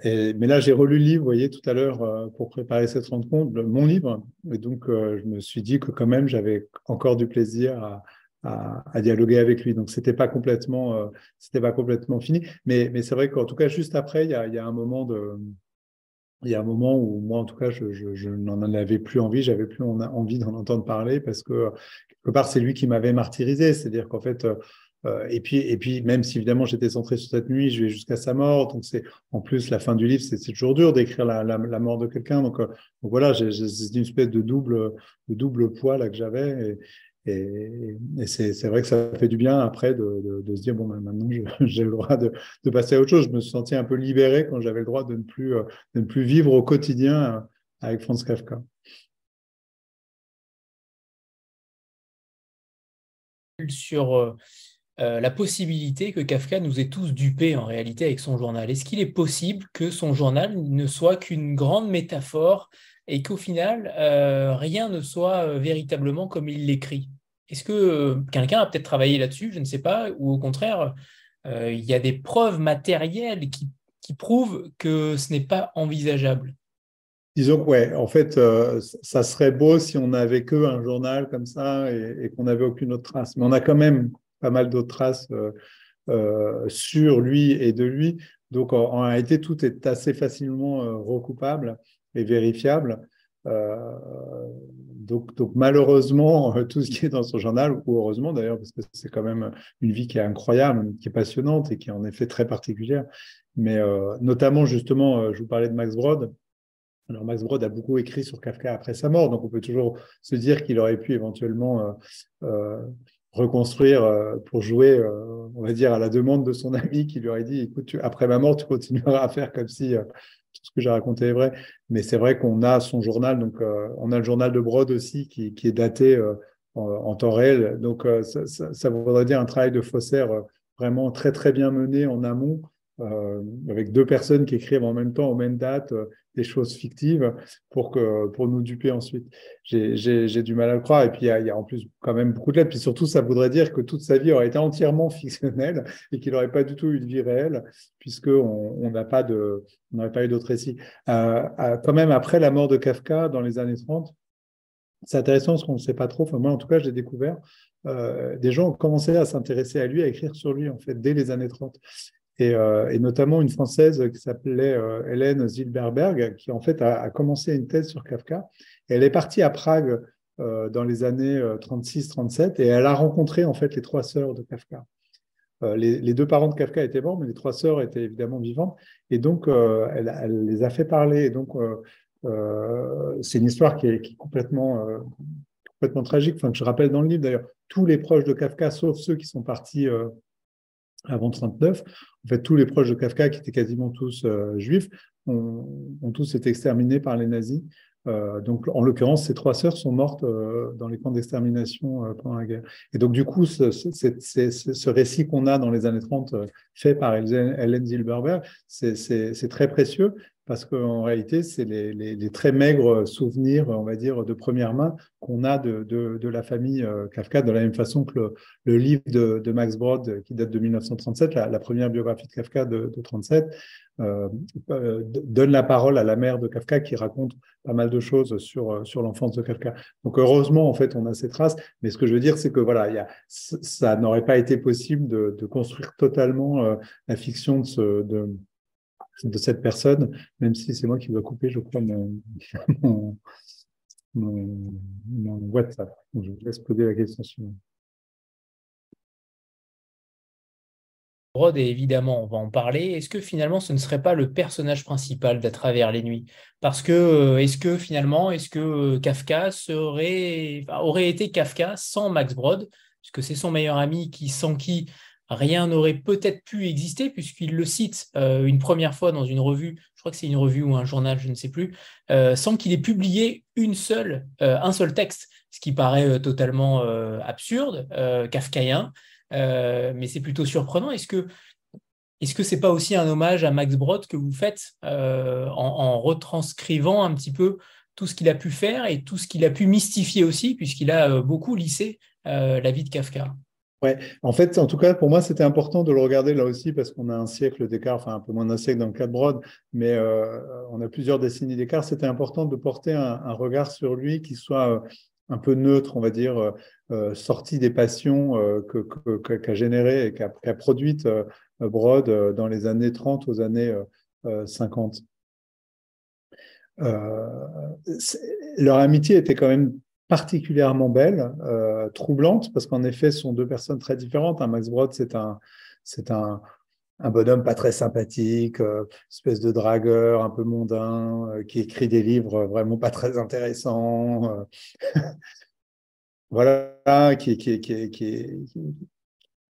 mais là, j'ai relu le livre, vous voyez, tout à l'heure, euh, pour préparer cette rencontre, mon livre. Et donc, euh, je me suis dit que quand même, j'avais encore du plaisir à, dialoguer avec lui. Donc, c'était pas complètement, euh, c'était pas complètement fini. Mais, c'est vrai qu'en tout cas, juste après, il y a, un moment y a un moment où moi, en tout cas, je, n'en avais plus envie, j'avais plus envie d'en entendre parler parce que quelque part, c'est lui qui m'avait martyrisé. C'est-à-dire qu'en fait, euh, et, puis, et puis, même si évidemment j'étais centré sur cette nuit, je vais jusqu'à sa mort. Donc, c'est en plus la fin du livre, c'est toujours dur d'écrire la, mort de quelqu'un. Donc, euh, voilà, j'ai une espèce de double, de double poids là que j'avais. Et, c'est vrai que ça fait du bien après de, se dire bon, ben, maintenant [LAUGHS] j'ai le droit de, de, passer à autre chose. Je me suis senti un peu libéré quand j'avais le droit de ne plus, euh, de ne plus vivre au quotidien avec Franz Kafka. Sur euh, la possibilité que Kafka nous ait tous dupés en réalité avec son journal. Est-ce qu'il est possible que son journal ne soit qu'une grande métaphore et qu'au final, euh, rien ne soit euh, véritablement comme il l'écrit? Est-ce que quelqu'un a peut-être travaillé là-dessus Je ne sais pas. Ou au contraire, il y a des preuves matérielles qui, prouvent que ce n'est pas envisageable? Disons que, ouais, en fait, ça serait beau si on n'avait qu'un journal comme ça et, et qu'on n'avait aucune autre trace. Mais on a quand même pas mal d'autres traces euh, euh, sur lui et de lui. Donc, en, réalité, tout est assez facilement euh, recoupable et vérifiable. donc, donc, malheureusement, tout ce qui est dans son journal, ou heureusement d'ailleurs, parce que c'est quand même une vie qui est incroyable, qui est passionnante et qui est en effet très particulière. Mais notamment, justement, je vous parlais de Max Brod. Alors Max Brod a beaucoup écrit sur Kafka après sa mort, donc on peut toujours se dire qu'il aurait pu éventuellement reconstruire euh, pour jouer, euh, on va dire, à la demande de son [LAUGHS] ami qui lui aurait dit, écoute, après ma mort, tu continueras à faire comme si euh, tout ce que j'ai raconté est vrai. Mais c'est vrai qu'on a son journal, donc on a le journal de Brod aussi qui, qui est daté en, temps réel. Donc ça, ça, ça, voudrait dire un travail de faussaire vraiment très très bien mené en amont euh, avec deux personnes qui écrivent en même temps, aux mêmes dates, euh, des choses fictives pour, que, pour nous duper ensuite. J'ai du mal à le croire. Et puis, il y, a, en plus quand même beaucoup de lettres. Puis surtout, ça voudrait dire que toute sa vie aurait été entièrement [LAUGHS] fictionnelle et qu'il n'aurait pas du tout eu de vie réelle, puisqu'on on n'a pas de, on n'aurait pas eu d'autres récits. Euh, quand même, après la mort de Kafka dans les années 30, c'est intéressant parce qu'on ne sait pas trop. Enfin, moi, en tout cas, j'ai découvert. Euh, des gens ont commencé à s'intéresser à lui, à écrire sur lui, en fait, dès les années 30 et, euh, et, notamment une Française qui s'appelait euh, Hélène Zilberberg, qui en fait a, commencé une thèse sur Kafka. elle est partie à Prague euh, dans les années 36-37 euh, et elle a rencontré en fait les trois sœurs de Kafka. Les, deux parents de Kafka étaient morts, mais les trois sœurs étaient évidemment vivantes. Et donc, elle, les a fait parler. Donc, c'est une histoire qui est, complètement, complètement tragique, enfin, je rappelle dans le livre d'ailleurs. Tous les proches de Kafka, sauf ceux qui sont partis avant 39, en fait, tous les proches de Kafka, qui étaient quasiment tous euh, juifs, ont, tous été exterminés par les nazis. Euh, donc, en l'occurrence, ces trois sœurs sont mortes euh, dans les camps d'extermination pendant la guerre. Et donc, du coup, ce, ce, récit qu'on a dans les années 30, euh, fait par Hélène Zilberberg, c'est très précieux parce qu'en réalité, c'est les, très maigres souvenirs, on va dire, de première main qu'on a de, de, la famille euh, Kafka, de la même façon que le, livre de, Max Brod, qui date de 1937, la, première biographie de Kafka de, de 37, euh, euh, donne la parole à la mère de Kafka qui raconte pas mal de choses sur, euh, sur l'enfance de Kafka. Donc heureusement, en fait, on a ces traces, mais ce que je veux dire, c'est que voilà, ça n'aurait pas été possible de, construire totalement euh, la fiction de ce... De, de cette personne, même si c'est moi qui dois couper, je crois, mon, [LAUGHS] WhatsApp. Je vous laisse poser la question suivante. Brod, et évidemment, on va en parler. Est-ce que finalement, ce ne serait pas le personnage principal d'À travers les nuits? Parce que, euh, est-ce que finalement, est-ce que euh, Kafka aurait été Kafka sans Max Brod? Puisque c'est son meilleur ami qui, sans qui rien n'aurait peut-être pu exister, puisqu'il le cite euh, une première fois dans une revue, je crois que c'est une revue ou un journal, je ne sais plus, euh, sans qu'il ait publié euh, un seul texte, ce qui paraît totalement absurde, kafkaïen, mais c'est plutôt surprenant. Est-ce que est-ce que c'est pas aussi un hommage à Max Brod que vous faites en, retranscrivant un petit peu tout ce qu'il a pu faire et tout ce qu'il a pu mystifier aussi, puisqu'il a beaucoup lissé la vie de Kafka? Ouais, en fait, en tout cas, pour moi, c'était important de le regarder là aussi parce qu'on a un siècle d'écart, enfin un peu moins d'un siècle dans le cas de Brod, mais euh, on a plusieurs décennies d'écart. C'était important de porter un, regard sur lui qui soit euh, un peu neutre, on va dire, euh, sorti des passions qu'a que, générées et qu'a qu produites euh, Brod dans les années 30 aux années 50. leur amitié était quand même particulièrement belle, euh, troublante, parce qu'en effet, ce sont deux personnes très différentes. Hein. Max Brod, c'est un, c'est un, bonhomme pas très sympathique, euh, espèce de dragueur un peu mondain, euh, qui écrit des livres vraiment pas très intéressants. [LAUGHS] Voilà, qui, qui, qui, qui,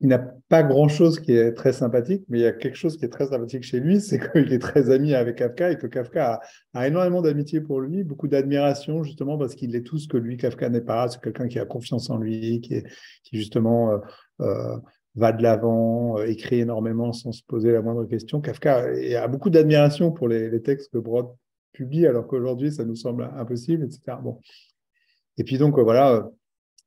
il n'a pas grand-chose qui est très sympathique, mais il y a quelque chose qui est très sympathique chez lui, [LAUGHS] c'est qu'il est très ami avec Kafka et que Kafka a, énormément d'amitié pour lui, beaucoup d'admiration justement parce qu'il est tout ce que lui, Kafka n'est pas. C'est quelqu'un qui a confiance en lui, qui justement euh, euh, va de l'avant, euh, écrit énormément sans se poser la moindre question. Kafka a beaucoup d'admiration pour les, les, textes que Brod publie, alors qu'aujourd'hui, ça nous semble impossible, etc. Bon. Et puis donc, voilà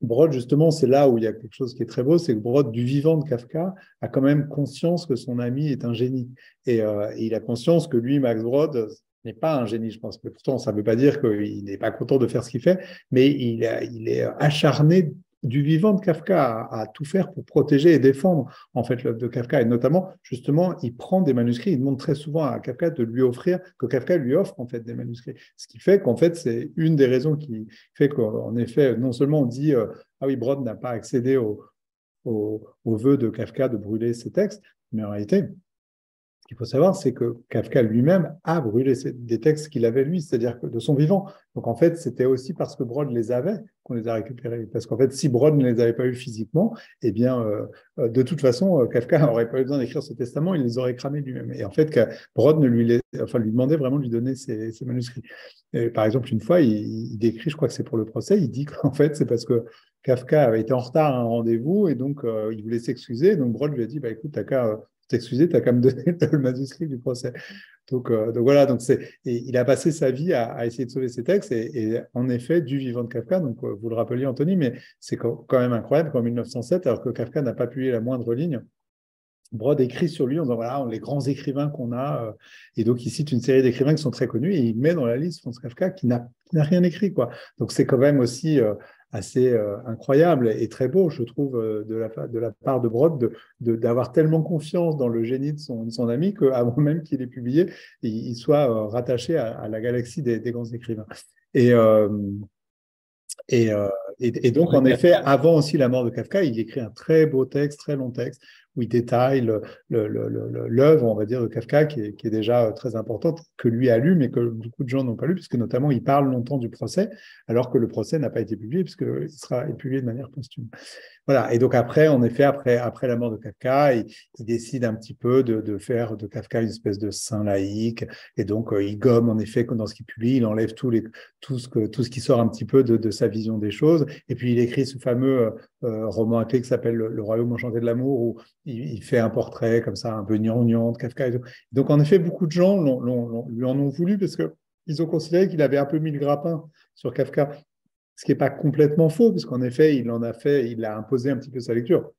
Brod, justement, c'est là où il y a quelque chose qui est très beau, c'est que Brod, du vivant de Kafka, a quand même conscience que son ami est un génie. Et, euh, il a conscience que lui, Max Brod, n'est pas un génie, je pense. Mais pourtant, ça ne veut pas dire qu'il n'est pas content de faire ce qu'il fait, mais il est acharné du vivant de Kafka à, tout faire pour protéger et défendre en fait l'œuvre de Kafka. Et notamment, justement, il prend des manuscrits, il demande très souvent à Kafka de lui offrir, que Kafka lui offre en fait des manuscrits. Ce qui fait qu'en fait, c'est une des raisons qui fait qu'en effet, non seulement on dit euh, ah oui, Brod n'a pas accédé au, au, au vœu de Kafka de brûler ses textes, mais en réalité, qu'il faut savoir, c'est que Kafka lui-même a brûlé des textes qu'il avait lui, c'est-à-dire de son vivant. Donc en fait, c'était aussi parce que Brod les avait qu'on les a récupérés. Parce qu'en fait, si Brod ne les avait pas eu physiquement, eh bien, euh, euh, de toute façon, euh, Kafka [LAUGHS] n'aurait pas eu besoin d'écrire ce testament, il les aurait cramés lui-même. Et en fait, Brod ne lui, demandait vraiment de lui donner ses, manuscrits. Par exemple, une fois, il, décrit, je crois que c'est pour le procès, il dit qu'en fait, c'est parce que Kafka avait été en retard à un rendez-vous et donc il voulait s'excuser. Donc Brod lui a dit, bah, écoute, t'as qu'à t'excuser, tu as quand même donné [LAUGHS] le manuscrit du procès. Donc, euh, donc voilà, donc c'est, il a passé sa vie à, essayer de sauver ses textes et, en effet, du vivant de Kafka, donc euh, vous le rappeliez Anthony, mais c'est quand même incroyable qu'en 1907, alors que Kafka n'a pas publié la moindre ligne, Brod écrit sur lui en disant voilà les grands écrivains qu'on a euh, et donc il cite une série d'écrivains qui sont très connus et il met dans la liste Franz Kafka qui n'a rien écrit quoi donc c'est quand même aussi assez euh, incroyable et très beau, je trouve, euh, de, la, de la part de Brod, d'avoir tellement confiance dans le génie de son, de son ami qu'avant [LAUGHS] même qu'il ait publié, il, soit euh, rattaché à, la galaxie des, grands écrivains. Et, et, et, donc, en effet, avant aussi la mort de Kafka, il écrit un très beau texte, très long texte, où il détaille l'œuvre, on va dire, de Kafka, qui est, déjà très importante, que lui a lu, mais que beaucoup de gens n'ont pas lu, puisque notamment il parle longtemps du procès, alors que le procès n'a pas été publié, puisqu'il sera publié de manière posthume. Voilà. Et donc après, en effet, après, la mort de Kafka, il, décide un petit peu de, faire de Kafka une espèce de saint laïque. Et donc, euh, il gomme, en effet, dans ce qu'il publie, il enlève tout, ce qui sort un petit peu de, de sa vision des choses. Et puis, il écrit ce fameux euh, roman clé qui s'appelle le, Royaume enchanté de l'amour, où il, fait un portrait comme ça, un peu gnangnan de Kafka. Et Donc, en effet, beaucoup de gens lui en ont voulu parce que ils ont considéré qu'il avait un peu mis le grappin sur Kafka ce qui n'est pas complètement faux, puisqu'en effet, il en a fait, il a imposé un petit peu sa lecture.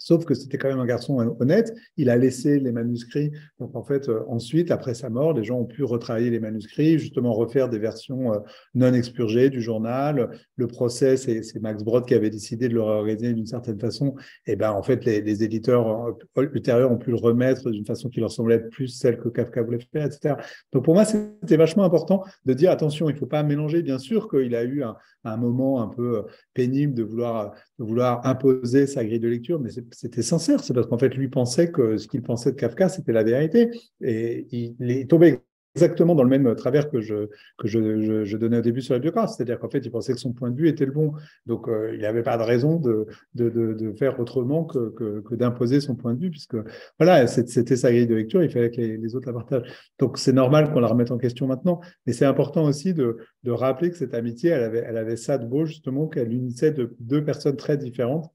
Sauf que c'était quand même un garçon honnête. Il a laissé les manuscrits. Donc, en fait, euh, ensuite, après sa mort, les gens ont pu retravailler les manuscrits, justement refaire des versions euh, non expurgées du journal. Le procès, c'est Max Brod qui avait décidé de le réorganiser d'une certaine façon. Et ben, en fait, les, éditeurs euh, ultérieurs ont pu le remettre d'une façon qui leur semblait être plus celle que Kafka voulait faire, etc. Donc, pour moi, c'était vachement important de dire attention, il ne faut pas mélanger. Bien sûr qu'il a eu un, un, moment un peu pénible de vouloir, de vouloir imposer sa grille de lecture, mais c'est c'était sincère, c'est parce qu'en fait, lui pensait que ce qu'il pensait de Kafka, c'était la vérité. Et il est tombé exactement dans le même travers que je, que je, je, donnais au début sur la biographie, c'est-à-dire qu'en fait, il pensait que son point de vue était le bon. Donc, euh, il n'avait pas de raison de, de, de, faire autrement que, que, d'imposer son point de vue, puisque voilà, c'était sa grille de lecture, il fallait que les, autres la partagent. Donc, c'est normal qu'on la remette en question maintenant, mais c'est important aussi de, rappeler que cette amitié, elle avait, elle avait ça de beau, justement, qu'elle unissait de deux personnes très différentes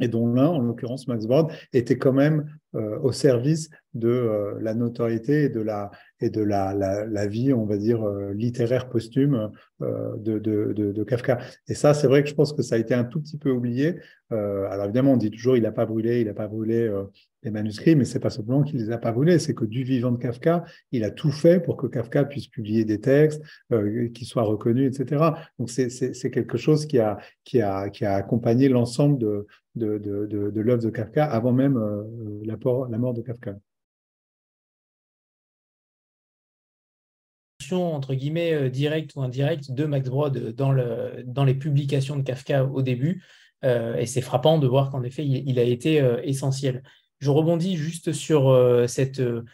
et dont l'un, en l'occurrence Max Brod, était quand même euh, au service de euh, la notoriété et de la, et de la, vie, on va dire, euh, littéraire posthume de, de, Kafka. Et ça, c'est vrai que je pense que ça a été un tout petit peu oublié. alors évidemment, on dit toujours, il n'a pas brûlé, il n'a pas brûlé les manuscrits, mais c'est pas simplement qu'il les a pas brûlés, c'est que du vivant de Kafka, il a tout fait pour que Kafka puisse publier des textes, euh, qui soient reconnus, etc. Donc c'est quelque chose qui a, accompagné l'ensemble de, de, l'œuvre de Kafka avant même euh, la mort de Kafka. Entre guillemets euh, directe ou indirecte de Max Brod dans, le, dans les publications de Kafka au début. Euh, et c'est frappant de voir qu'en effet, il, a été essentiel. Je rebondis juste sur euh, cette, euh,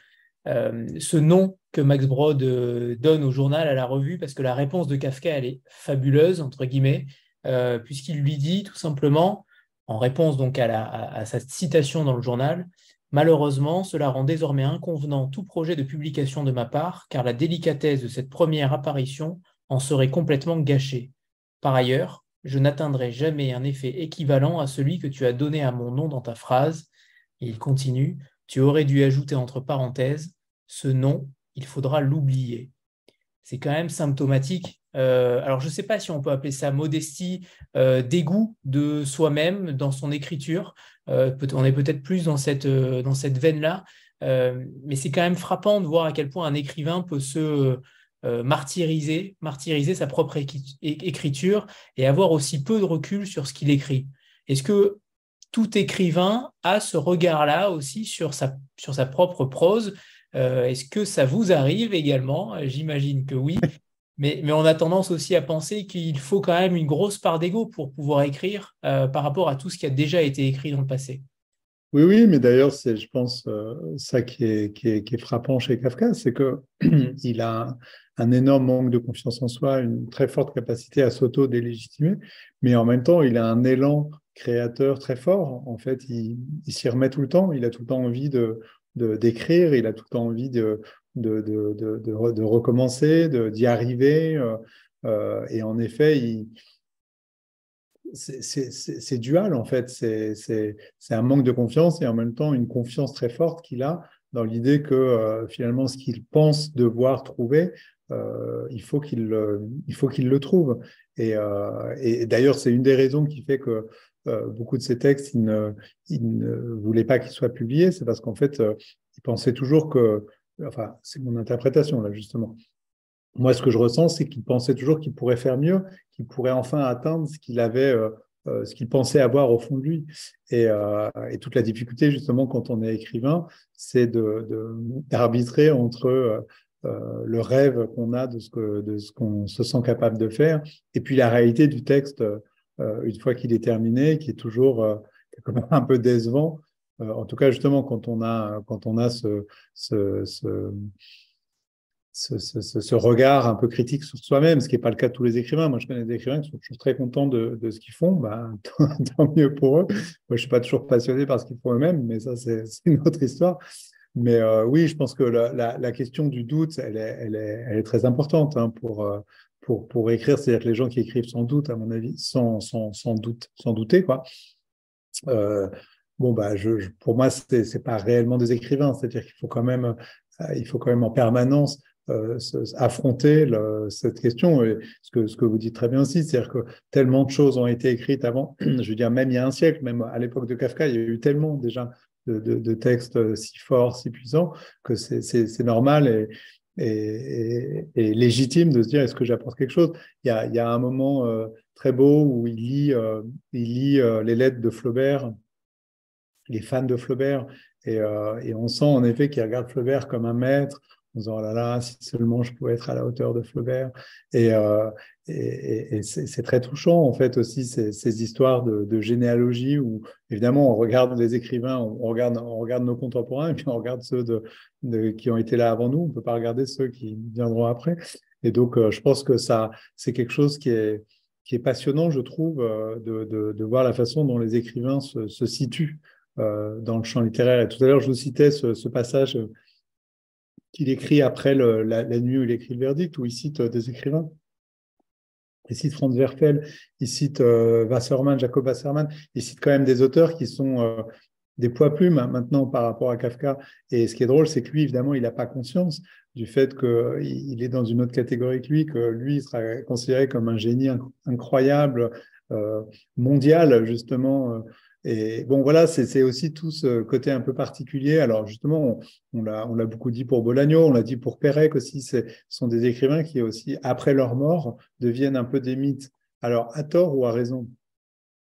euh, ce nom que Max Brod donne au journal, à la revue, parce que la réponse de Kafka, elle est fabuleuse, entre guillemets, puisqu'il lui dit tout simplement, en réponse donc à, la, à, sa citation dans le journal, Malheureusement, cela rend désormais inconvenant tout projet de publication de ma part, car la délicatesse de cette première apparition en serait complètement gâchée. Par ailleurs, je n'atteindrai jamais un effet équivalent à celui que tu as donné à mon nom dans ta phrase, il continue, tu aurais dû ajouter entre parenthèses, ce nom, il faudra l'oublier. C'est quand même symptomatique. Euh, alors, je ne sais pas si on peut appeler ça modestie, euh, dégoût de soi-même dans son écriture. Euh, on est peut-être plus dans cette, dans cette veine-là. mais c'est quand même frappant de voir à quel point un écrivain peut se, martyriser, martyriser sa propre écriture et avoir aussi peu de recul sur ce qu'il écrit. Est-ce que tout écrivain a ce regard-là aussi sur sa, sur sa propre prose? Est-ce que ça vous arrive également? J'imagine que oui. [LAUGHS] Mais, on a tendance aussi à penser qu'il faut quand même une grosse part d'ego pour pouvoir écrire par rapport à tout ce qui a déjà été écrit dans le passé. Oui, oui, mais d'ailleurs, c'est, je pense, euh, ça qui est, qui, est, qui est, frappant chez Kafka, c'est qu'il [CLEARS THROAT] a un énorme manque de confiance en soi, une très forte capacité à s'auto-délégitimer, mais en même temps, il a un élan créateur très fort. En fait, il, s'y remet tout le temps, il a tout le temps envie de, de, d'écrire, il a tout le temps envie de, de, de, de, de recommencer, d'y arriver. Euh, euh, et en effet, c'est dual en fait. C'est un manque de confiance et en même temps une confiance très forte qu'il a dans l'idée que euh, finalement ce qu'il pense devoir trouver, euh, il faut qu'il le trouve. Et, et d'ailleurs, c'est une des raisons qui fait que beaucoup de ces textes, il ne, il ne voulait pas qu'ils soient publiés. C'est parce qu'en fait, il pensait toujours que, enfin, c'est mon interprétation là justement, moi, ce que je ressens, c'est qu'il pensait toujours qu'il pourrait faire mieux, qu'il pourrait enfin atteindre ce qu'il avait, euh, euh, ce qu'il pensait avoir au fond de lui. Et, euh, et, toute la difficulté, justement, quand on est écrivain, c'est d'arbitrer de, entre le rêve qu'on a de ce de ce qu'on se sent capable de faire, et puis la réalité du texte une fois qu'il est terminé, qui est toujours un peu décevant. En tout cas, justement, quand on a quand on a ce, ce, ce ce, regard un peu critique sur soi-même, ce qui n'est pas le cas de tous les écrivains. Moi, je connais des écrivains qui sont toujours très contents de, ce qu'ils font, bah, [LAUGHS] tant, mieux pour eux. Moi, je ne suis pas toujours passionné par ce qu'ils font eux-mêmes, mais ça, c'est une autre histoire. Mais euh, oui, je pense que la, la, question du doute, elle est, elle est, très importante hein, pour, euh, pour, pour écrire. C'est-à-dire que les gens qui écrivent sans doute, à mon avis, sans, sans, sans, doute, sans douter, quoi. Euh, bon, bah, pour moi, ce n'est pas réellement des écrivains. C'est-à-dire qu'il faut quand même, euh, il faut quand même en permanence euh, affronter cette question. Et ce que, vous dites très bien aussi, c'est-à-dire que tellement de choses ont été écrites avant, [CLEARS THROAT] je veux dire, même il y a un siècle, même à l'époque de Kafka, il y a eu tellement déjà de, textes si forts, si puissants, que c'est normal et, légitime de se dire est-ce que j'apporte quelque chose? Il y a, un moment euh, très beau où il lit, euh, il lit les lettres de Flaubert, les fans de Flaubert, et, et on sent en effet qu'il regarde Flaubert comme un maître en disant oh là là, si seulement je pouvais être à la hauteur de Flaubert. Et, euh, c'est très touchant, en fait, aussi, ces, histoires de, généalogie où, évidemment, on regarde les écrivains, on regarde, nos contemporains, et puis on regarde ceux qui ont été là avant nous. On ne peut pas regarder ceux qui viendront après. Et donc, euh, je pense que ça, c'est quelque chose qui est, est passionnant, je trouve, euh, de, voir la façon dont les écrivains se, situent euh, dans le champ littéraire. Et tout à l'heure, je vous citais ce, passage qu'il écrit après la, nuit où il écrit le verdict, où il cite euh, des écrivains. Il cite Franz Werfel, il cite euh, Wassermann, Jacob Wassermann, il cite quand même des auteurs qui sont euh, des poids plumes hein, maintenant par rapport à Kafka. Et ce qui est drôle, c'est que lui, évidemment, il n'a pas conscience du fait qu'il est dans une autre catégorie que lui, que lui sera considéré comme un génie incroyable, mondial, justement, et bon, voilà, c'est aussi tout ce côté un peu particulier. Alors justement, on, l'a beaucoup dit pour Bolagno, on l'a dit pour Pérec aussi, ce sont des écrivains qui aussi, après leur mort, deviennent un peu des mythes. Alors, à tort ou à raison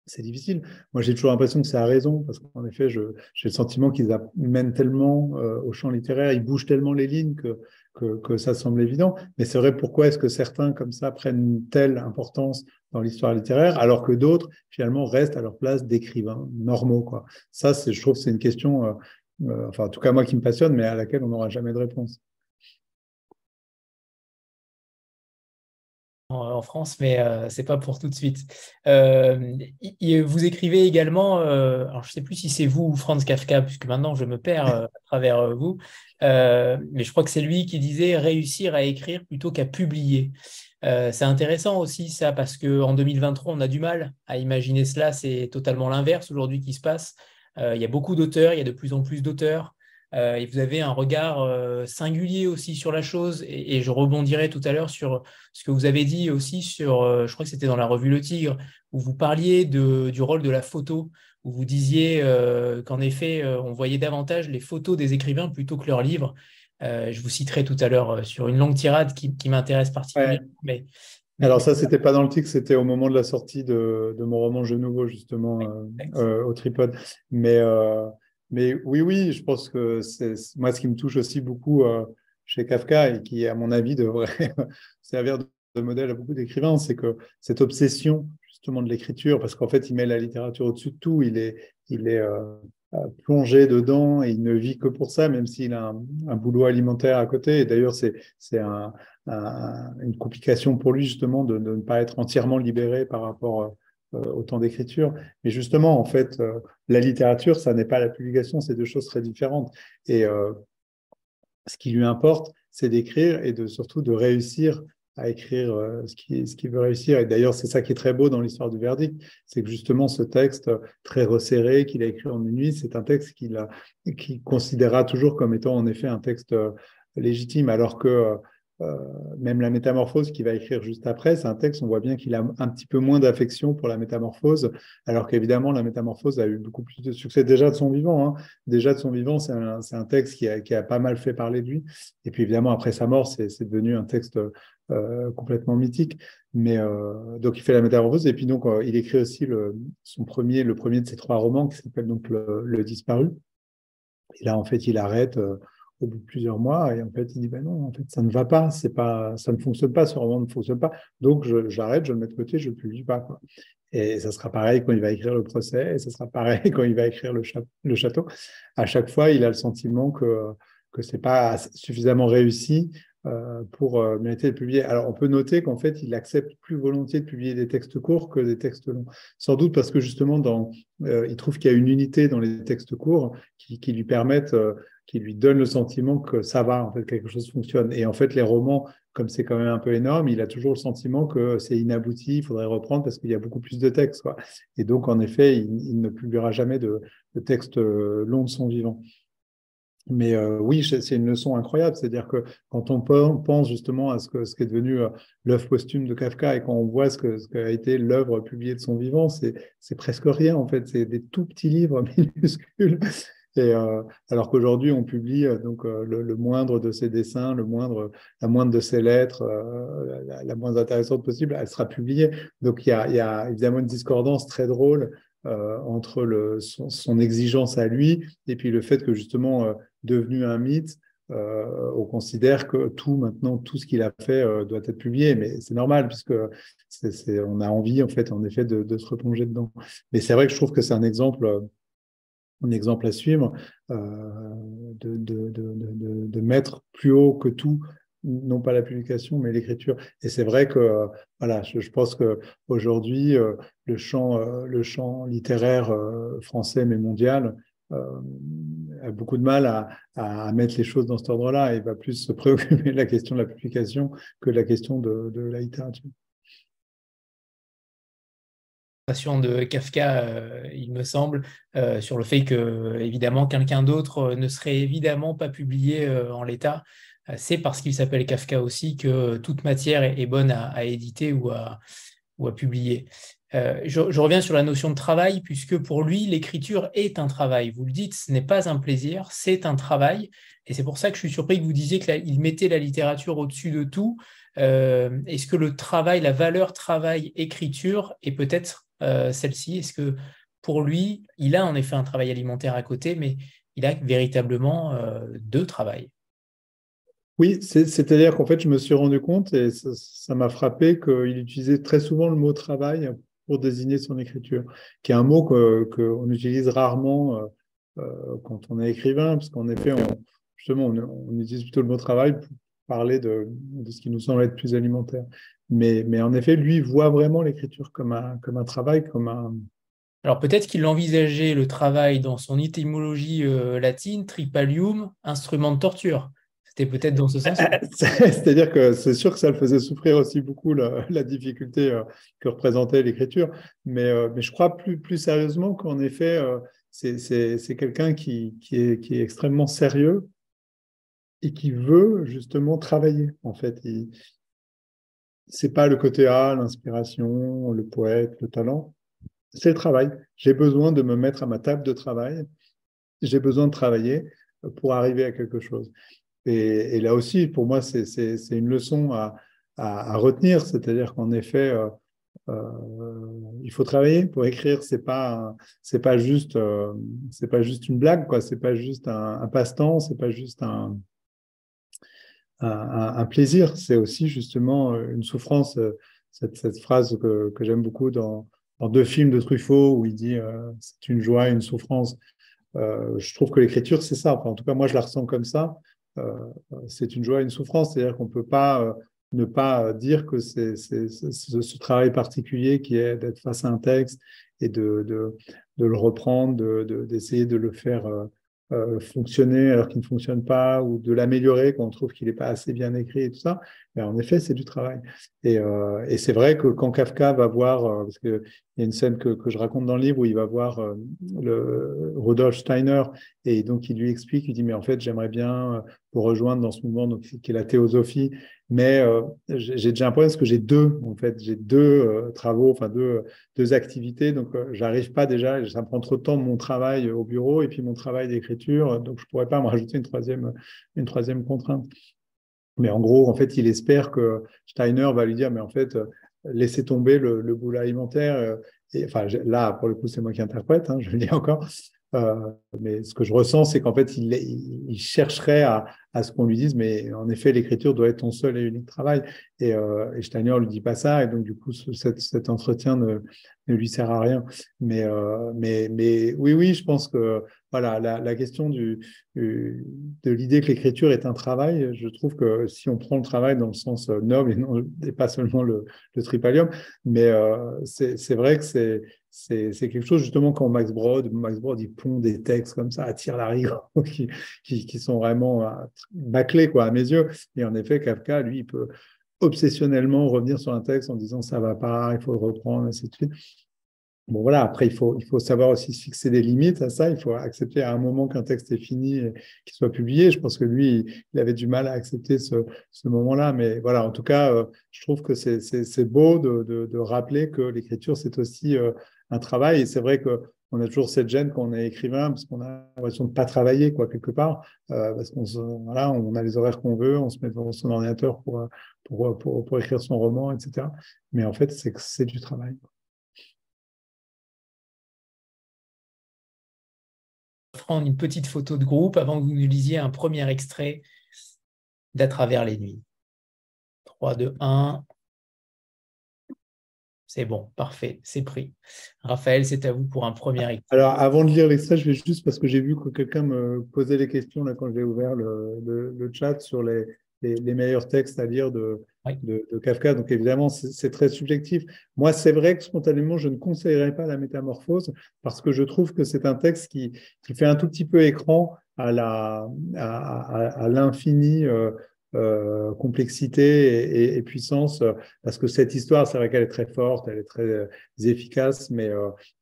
c'est difficile. Moi, j'ai toujours l'impression que c'est à raison, parce qu'en effet, j'ai le sentiment qu'ils amènent tellement euh, au champ littéraire, ils bougent tellement les lignes que, que, ça semble évident. Mais c'est vrai, pourquoi est-ce que certains, comme ça, prennent telle importance dans l'histoire littéraire, alors que d'autres, finalement, restent à leur place d'écrivains normaux. Ça, je trouve c'est une question, euh, euh, enfin, en tout cas, moi qui me passionne, mais à laquelle on n'aura jamais de réponse. En, France, mais euh, c'est pas pour tout de suite. Euh, vous écrivez également, euh, alors je sais plus si c'est vous ou Franz Kafka, puisque maintenant je me perds [LAUGHS] à travers vous, mais je crois que c'est lui qui disait réussir à écrire plutôt qu'à publier. c'est intéressant aussi ça, parce qu'en 2023, on a du mal à imaginer cela, c'est totalement l'inverse aujourd'hui qui se passe. il y a beaucoup d'auteurs, il y a de plus en plus d'auteurs. Euh, et vous avez un regard euh, singulier aussi sur la chose. Et, je rebondirai tout à l'heure sur ce que vous avez dit aussi sur, euh, je crois que c'était dans la revue Le Tigre, où vous parliez de, du rôle de la photo, où vous disiez qu'en effet, on voyait davantage les photos des écrivains plutôt que leurs livres. je vous citerai tout à l'heure sur une longue tirade qui, m'intéresse particulièrement. Mais, Alors ça, c'était pas dans le titre, c'était au moment de la sortie de, mon roman Jeu Nouveau, justement, au tripode. Mais, mais oui, oui, je pense que c'est moi ce qui me touche aussi beaucoup chez Kafka et qui, à mon avis, [LAUGHS] devrait servir de modèle à beaucoup d'écrivains, c'est que cette obsession justement de l'écriture, parce qu'en fait, il met la littérature au-dessus de tout, il est, il est euh, euh, plongé dedans et il ne vit que pour ça, même s'il a un, boulot alimentaire à côté. Et d'ailleurs, c'est un, une complication pour lui justement de, ne pas être entièrement libéré par rapport euh, au temps d'écriture. Mais justement, en fait, la littérature, ça n'est pas la publication, c'est deux choses très différentes. Et ce qui lui importe, c'est d'écrire et de surtout de réussir à écrire euh, ce qu'il qui veut réussir. Et d'ailleurs, c'est ça qui est très beau dans l'histoire du verdict, c'est que justement ce texte très resserré qu'il a écrit en une nuit, c'est un texte qu'il qu'il considérera toujours comme étant en effet un texte euh, légitime, alors que euh, même la métamorphose qu'il va écrire juste après, c'est un texte, on voit bien qu'il a un petit peu moins d'affection pour la métamorphose, alors qu'évidemment, la métamorphose a eu beaucoup plus de succès déjà de son vivant. Hein. Déjà de son vivant, c'est un, texte qui a, pas mal fait parler de lui. Et puis évidemment, après sa mort, c'est devenu un texte euh, complètement mythique. Mais euh, donc il fait la métamorphose et puis donc euh, il écrit aussi le, son premier, le premier de ses trois romans qui s'appelle donc le, Disparu. Et là en fait il arrête au bout de plusieurs mois et en fait il dit ben non en fait ça ne va pas, c'est pas, ça ne fonctionne pas, ce roman ne fonctionne pas. Donc j'arrête, je, le mets de côté, je ne publie pas. Quoi. Et ça sera pareil quand il va écrire le procès, et ça sera pareil [LAUGHS] quand il va écrire le, le château. À chaque fois, il a le sentiment que que c'est pas suffisamment réussi pour euh, mériter de publier. Alors, on peut noter qu'en fait, il accepte plus volontiers de publier des textes courts que des textes longs. Sans doute parce que justement, dans, euh, il trouve qu'il y a une unité dans les textes courts qui, lui permettent, qui lui donne le sentiment que ça va, en fait, quelque chose fonctionne. Et en fait, les romans, comme c'est quand même un peu énorme, il a toujours le sentiment que c'est inabouti, il faudrait reprendre parce qu'il y a beaucoup plus de textes. Et donc, en effet, il, il ne publiera jamais de, de textes longs de son vivant. Mais euh, oui, c'est une leçon incroyable. C'est-à-dire que quand on pense justement à ce, que, ce qui est devenu euh, l'œuvre posthume de Kafka et quand on voit ce que ce qu'a été l'œuvre publiée de son vivant, c'est presque rien en fait. C'est des tout petits livres [LAUGHS] minuscules. Et, euh, alors qu'aujourd'hui, on publie donc le, moindre de ses dessins, le moindre, la moindre de ses lettres, la, la, moins intéressante possible, elle sera publiée. Donc il y a, y a évidemment une discordance très drôle euh, entre le, son, exigence à lui et puis le fait que justement, euh, devenu un mythe, euh, on considère que tout maintenant, tout ce qu'il a fait doit être publié, mais c'est normal puisque on a envie en fait, en effet, de, se replonger dedans. Mais c'est vrai que je trouve que c'est un exemple, un exemple à suivre de, mettre plus haut que tout non pas la publication, mais l'écriture. Et c'est vrai que, euh, voilà, je, pense que aujourd'hui, euh, le champ, euh, le champ littéraire français mais mondial a beaucoup de mal à, mettre les choses dans cet ordre-là et va plus se [LAUGHS] préoccuper de la question de la publication que de la question de, de la littérature de Kafka, il me semble, sur le fait que évidemment quelqu'un d'autre ne serait évidemment pas publié en l'état euh, c'est parce qu'il s'appelle Kafka aussi que toute matière est, bonne à, éditer ou à publier. Euh, je, reviens sur la notion de travail, puisque pour lui, l'écriture est un travail. Vous le dites, ce n'est pas un plaisir, c'est un travail. Et c'est pour ça que je suis surpris que vous disiez qu'il mettait la littérature au-dessus de tout. Euh, est-ce que le travail, la valeur travail-écriture est peut-être celle-ci? Est-ce que pour lui, il a en effet un travail alimentaire à côté, mais il a véritablement deux travails? Oui, c'est-à-dire qu'en fait, je me suis rendu compte, et ça m'a frappé, qu'il utilisait très souvent le mot travail pour désigner son écriture, qui est un mot qu'on utilise rarement euh, euh, quand on est écrivain, parce qu'en effet, justement, on, utilise plutôt le mot travail pour parler de, ce qui nous semble être plus alimentaire. Mais, mais en effet, lui voit vraiment l'écriture comme un, comme un travail, comme un, alors peut-être qu'il envisageait le travail dans son étymologie euh, latine, tripalium, instrument de torture peut-être dans ce sens [LAUGHS] C'est-à-dire que c'est sûr que ça le faisait souffrir aussi beaucoup la, difficulté euh, que représentait l'écriture, mais, euh, je crois plus, sérieusement qu'en effet, euh, c'est quelqu'un qui, est, extrêmement sérieux et qui veut justement travailler. En fait, c'est pas le côté A, l'inspiration, le poète, le talent, c'est le travail. J'ai besoin de me mettre à ma table de travail, j'ai besoin de travailler pour arriver à quelque chose. Et, là aussi, pour moi, c'est une leçon à, retenir, c'est-à-dire qu'en effet, euh, euh, il faut travailler pour écrire. C'est pas pas juste euh, c'est pas juste une blague quoi. C'est pas juste un, passe-temps. C'est pas juste un plaisir. C'est aussi justement une souffrance. Cette, phrase que, j'aime beaucoup dans deux films de Truffaut où il dit c'est une joie, une souffrance. je trouve que l'écriture c'est ça. en tout cas, moi je la ressens comme ça. C'est une joie, une souffrance. C'est-à-dire qu'on peut pas ne pas dire que c'est ce travail particulier qui est d'être face à un texte et de, le reprendre, d'essayer de, le faire euh, euh, fonctionner alors qu'il ne fonctionne pas ou de l'améliorer quand on trouve qu'il n'est pas assez bien écrit et tout ça. En effet, c'est du travail. Et, euh, et c'est vrai que quand Kafka va voir, euh, parce qu'il y a une scène que, je raconte dans le livre où il va voir euh, Rudolf Steiner et donc il lui explique, il dit mais en fait j'aimerais bien pour rejoindre dans ce mouvement qui est la théosophie, mais j'ai déjà un problème parce que j'ai deux en fait, j'ai deux travaux, enfin deux, deux activités, donc j'arrive pas déjà, ça me prend trop de temps mon travail au bureau et puis mon travail d'écriture, donc je pourrais pas me rajouter une troisième, une troisième contrainte. Mais en gros, en fait, il espère que Steiner va lui dire, mais en fait, laissez tomber le, boulot alimentaire. Et, enfin, là, pour le coup, c'est moi qui interprète, hein, je le dis encore. Euh, mais ce que je ressens, c'est qu'en fait, il, chercherait à, ce qu'on lui dise, mais en effet, l'écriture doit être ton seul et unique travail. Et, euh, et Steiner ne lui dit pas ça, et donc du coup, cet, entretien ne, lui sert à rien. Mais, euh, mais, oui, oui, je pense que voilà, la, question de l'idée que l'écriture est un travail, je trouve que si on prend le travail dans le sens noble et, pas seulement le, tripalium, mais euh, c'est vrai que c'est c'est quelque chose justement quand Max Brod, Max Brod, il pond des textes comme ça, attire la rigueur, [LAUGHS] qui, qui, sont vraiment euh, bâclés quoi à mes yeux. Et en effet, Kafka, lui, il peut obsessionnellement revenir sur un texte en disant ça va pas, il faut le reprendre, et ainsi de. Bon voilà, après il faut, il faut savoir aussi se fixer des limites à ça. Il faut accepter à un moment qu'un texte est fini et qu'il soit publié. Je pense que lui, il avait du mal à accepter ce, ce moment-là. Mais voilà, en tout cas, euh, je trouve que c'est beau de, de, de, rappeler que l'écriture, c'est aussi euh, un travail. Et c'est vrai que on a toujours cette gêne quand on est écrivain, parce qu'on a l'impression de ne pas travailler, quoi, quelque part, euh, parce qu'on voilà, on a les horaires qu'on veut, on se met devant son ordinateur pour, pour, pour, pour écrire son roman, etc. Mais en fait, c'est c'est du travail. prendre une petite photo de groupe avant que vous nous lisiez un premier extrait d'À travers les nuits. 3, 2, 1. C'est bon, parfait, c'est pris. Raphaël, c'est à vous pour un premier extrait. Alors, avant de lire l'extrait, je vais juste parce que j'ai vu que quelqu'un me posait les questions là, quand j'ai ouvert le, le, chat sur les, les, meilleurs textes à lire de, de, Kafka. Donc, évidemment, c'est très subjectif. Moi, c'est vrai que spontanément, je ne conseillerais pas la métamorphose parce que je trouve que c'est un texte qui, qui fait un tout petit peu écran à l'infini. À, à, euh, euh, complexité et, puissance, euh, parce que cette histoire, c'est vrai qu'elle est très forte, elle est très euh, efficace, mais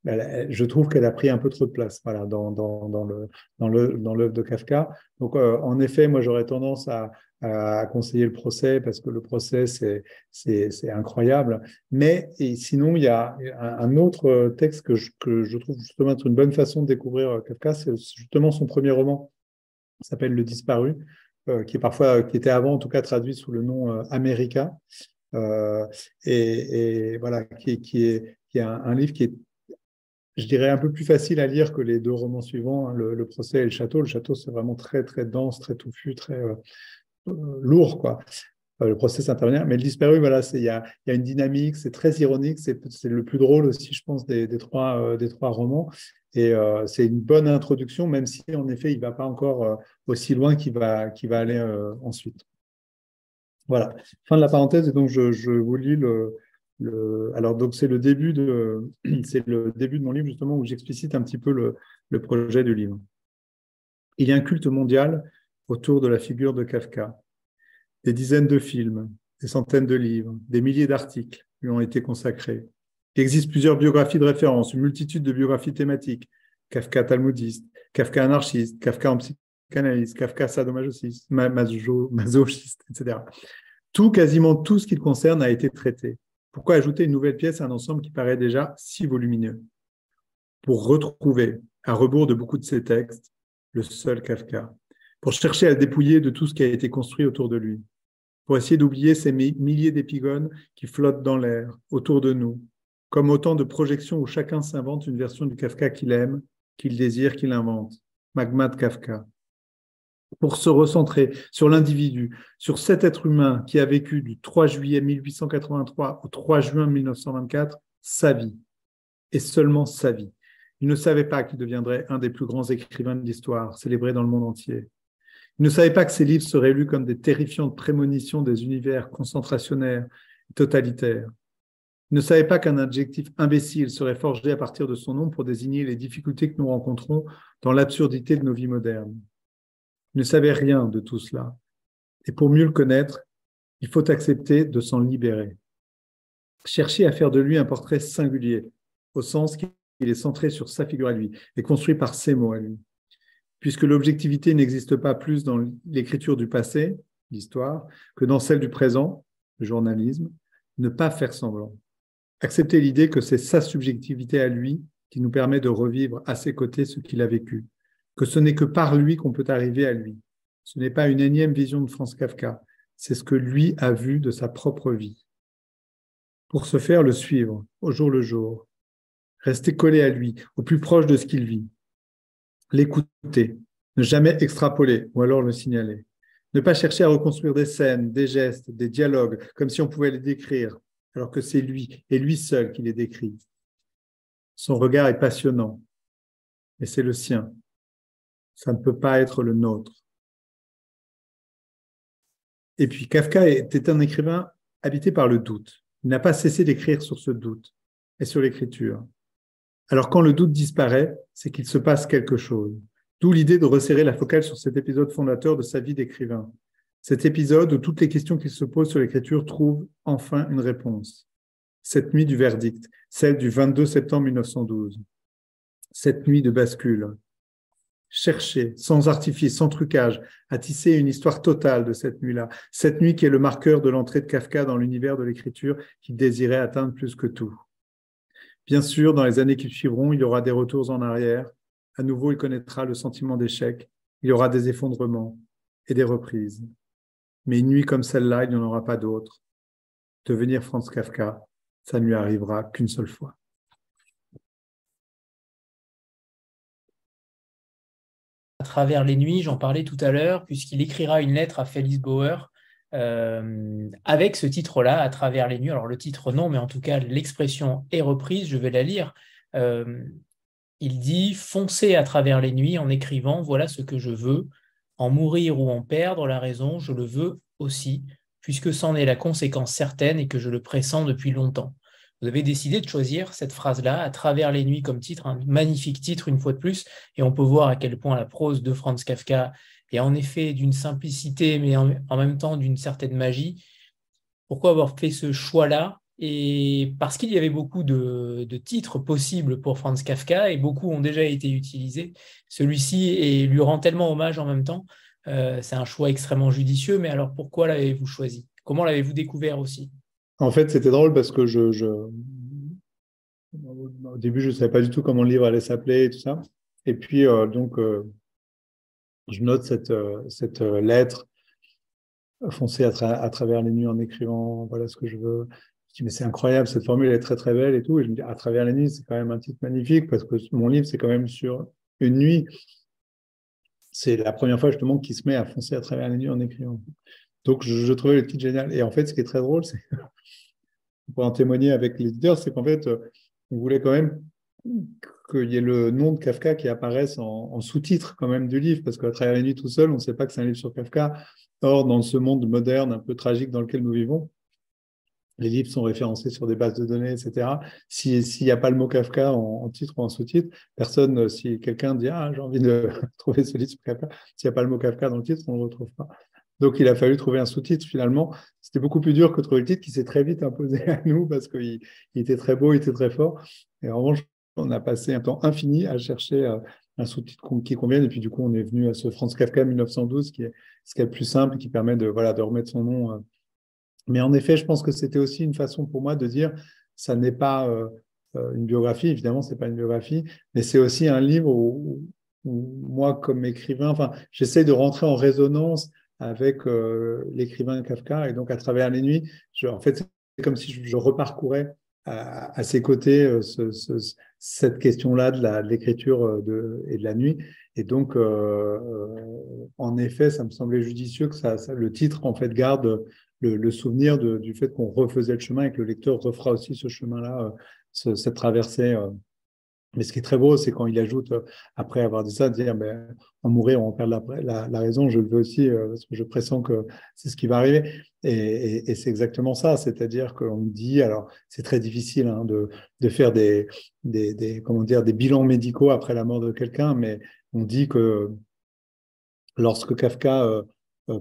je trouve qu'elle a pris un peu trop de place voilà, dans, dans, dans le dans l'œuvre de Kafka. Donc, en effet, moi, j'aurais tendance à, conseiller le procès parce que le procès, c'est incroyable. Mais et sinon, il y a un, autre texte que je, que je trouve justement être une bonne façon de découvrir Kafka, c'est justement son premier roman, s'appelle Le Disparu qui est parfois, qui était avant en tout cas traduit sous le nom euh, America, euh, et, voilà, qui, est, qui est un, livre qui est je dirais, un peu plus facile à lire que les deux romans suivants, hein, le, procès et le château. Le château, c'est vraiment très, très dense, très touffu, très lourd, quoi. le procès, c'est intervenir. Mais le disparu, voilà, il y a, y a, une dynamique, c'est très ironique, c'est le plus drôle aussi, je pense, des trois, des trois romans. Et euh, c'est une bonne introduction, même si en effet, il ne va pas encore euh, aussi loin qu'il va, aller euh, ensuite. Voilà, fin de la parenthèse. Et donc, je, vous lis le, alors donc c'est le début de [CLEARS THROAT] début de mon livre justement où j'explicite un petit peu le, projet du livre. Il y a un culte mondial autour de la figure de Kafka. Des dizaines de films, des centaines de livres, des milliers d'articles lui ont été consacrés. Il existe plusieurs biographies de référence, une multitude de biographies thématiques. Kafka talmudiste, Kafka anarchiste, Kafka en psychanalyse, Kafka sadomasochiste, masochiste, etc. Tout, quasiment tout ce qui le concerne a été traité. Pourquoi ajouter une nouvelle pièce à un ensemble qui paraît déjà si volumineux? Pour retrouver, à rebours de beaucoup de ses textes, le seul Kafka. pour chercher à le dépouiller de tout ce qui a été construit autour de lui, pour essayer d'oublier ces milliers d'épigones qui flottent dans l'air, autour de nous, comme autant de projections où chacun s'invente une version du Kafka qu'il aime, qu'il désire, qu'il invente. Magma de Kafka. Pour se recentrer sur l'individu, sur cet être humain qui a vécu du 3 juillet 1883 au 3 juin 1924 sa vie, et seulement sa vie. Il ne savait pas qu'il deviendrait un des plus grands écrivains de l'histoire, célébré dans le monde entier. Il ne savait pas que ses livres seraient lus comme des terrifiantes prémonitions des univers concentrationnaires et totalitaires. Il ne savait pas qu'un adjectif imbécile serait forgé à partir de son nom pour désigner les difficultés que nous rencontrons dans l'absurdité de nos vies modernes. Il ne savait rien de tout cela. Et pour mieux le connaître, il faut accepter de s'en libérer. Chercher à faire de lui un portrait singulier, au sens qu'il est centré sur sa figure à lui et construit par ses mots à lui. Puisque l'objectivité n'existe pas plus dans l'écriture du passé, l'histoire, que dans celle du présent, le journalisme, ne pas faire semblant. Accepter l'idée que c'est sa subjectivité à lui qui nous permet de revivre à ses côtés ce qu'il a vécu, que ce n'est que par lui qu'on peut arriver à lui. Ce n'est pas une énième vision de Franz Kafka, c'est ce que lui a vu de sa propre vie. Pour ce faire, le suivre au jour le jour, rester collé à lui, au plus proche de ce qu'il vit, l'écouter, ne jamais extrapoler ou alors le signaler, ne pas chercher à reconstruire des scènes, des gestes, des dialogues, comme si on pouvait les décrire, alors que c'est lui et lui seul qui les décrit. Son regard est passionnant, et c'est le sien. Ça ne peut pas être le nôtre. Et puis Kafka était un écrivain habité par le doute. Il n'a pas cessé d'écrire sur ce doute et sur l'écriture. Alors quand le doute disparaît, c'est qu'il se passe quelque chose. D'où l'idée de resserrer la focale sur cet épisode fondateur de sa vie d'écrivain. Cet épisode où toutes les questions qu'il se pose sur l'écriture trouvent enfin une réponse. Cette nuit du verdict, celle du 22 septembre 1912. Cette nuit de bascule. Chercher, sans artifice, sans trucage, à tisser une histoire totale de cette nuit-là. Cette nuit qui est le marqueur de l'entrée de Kafka dans l'univers de l'écriture qu'il désirait atteindre plus que tout. Bien sûr, dans les années qui suivront, il y aura des retours en arrière. À nouveau, il connaîtra le sentiment d'échec. Il y aura des effondrements et des reprises. Mais une nuit comme celle-là, il n'y en aura pas d'autre. Devenir Franz Kafka, ça ne lui arrivera qu'une seule fois. À travers les nuits, j'en parlais tout à l'heure, puisqu'il écrira une lettre à Félix Bauer euh, avec ce titre-là, à travers les nuits. Alors le titre non, mais en tout cas l'expression est reprise, je vais la lire. Euh, il dit Foncer à travers les nuits en écrivant Voilà ce que je veux, en mourir ou en perdre la raison, je le veux aussi, puisque c'en est la conséquence certaine et que je le pressens depuis longtemps. Vous avez décidé de choisir cette phrase-là, à travers les nuits comme titre, un magnifique titre une fois de plus, et on peut voir à quel point la prose de Franz Kafka est en effet d'une simplicité, mais en, même temps d'une certaine magie. Pourquoi avoir fait ce choix-là et parce qu'il y avait beaucoup de, titres possibles pour Franz Kafka et beaucoup ont déjà été utilisés, celui-ci lui rend tellement hommage en même temps. Euh, c'est un choix extrêmement judicieux, mais alors pourquoi l'avez-vous choisi? Comment l'avez-vous découvert aussi? En fait, c'était drôle parce que je, au début, je ne savais pas du tout comment le livre allait s'appeler et tout ça. Et puis, euh, donc, euh, je note cette, cette lettre foncée à, travers les nuits en écrivant voilà ce que je veux dis, mais c'est incroyable, cette formule est très très belle et tout. Et je me dis, à travers la nuit, c'est quand même un titre magnifique parce que mon livre, c'est quand même sur une nuit. C'est la première fois justement qu'il se met à foncer à travers la nuit en écrivant. Donc, je, trouvais le titre génial. Et en fait, ce qui est très drôle, c'est [LAUGHS] pour en témoigner avec l'éditeur, c'est qu'en fait, on voulait quand même qu'il y ait le nom de Kafka qui apparaisse en, sous-titre quand même du livre, parce qu'à travers la nuit tout seul, on ne sait pas que c'est un livre sur Kafka. Or, dans ce monde moderne, un peu tragique dans lequel nous vivons, les livres sont référencés sur des bases de données, etc. S'il n'y a pas le mot Kafka en, titre ou en sous-titre, personne, euh, si quelqu'un dit Ah, j'ai envie de [LAUGHS] trouver ce livre sur Kafka, s'il n'y a pas le mot Kafka dans le titre, on ne le retrouve pas. Donc, il a fallu trouver un sous-titre finalement. C'était beaucoup plus dur que trouver le titre qui s'est très vite imposé [LAUGHS] à nous parce qu'il était très beau, il était très fort. Et en revanche, on a passé un temps infini à chercher euh, un sous-titre qui convienne. Et puis, du coup, on est venu à ce Franz Kafka 1912 qui est ce qui est le plus simple et qui permet de, voilà, de remettre son nom euh, mais en effet, je pense que c'était aussi une façon pour moi de dire, ça n'est pas euh, euh, une biographie, évidemment, c'est pas une biographie, mais c'est aussi un livre où, moi, comme écrivain, enfin, j'essaie de rentrer en résonance avec euh, l'écrivain Kafka. Et donc, à travers les nuits, je, en fait, c'est comme si je, reparcourais à, ses côtés ce, ce, cette question-là de l'écriture et de la nuit. Et donc, en effet, ça me semblait judicieux que ça, le titre, en fait, garde le, souvenir du fait qu'on refaisait le chemin et que le lecteur refera aussi ce chemin-là, cette traversée mais ce qui est très beau, c'est quand il ajoute, euh, après avoir dit ça, dire ben, en mourir, on perd la, la, raison, je le veux aussi, euh, parce que je pressens que c'est ce qui va arriver. Et, c'est exactement ça, c'est-à-dire qu'on dit, alors c'est très difficile hein, de, faire des, des, comment dire, des bilans médicaux après la mort de quelqu'un, mais on dit que lorsque Kafka, euh,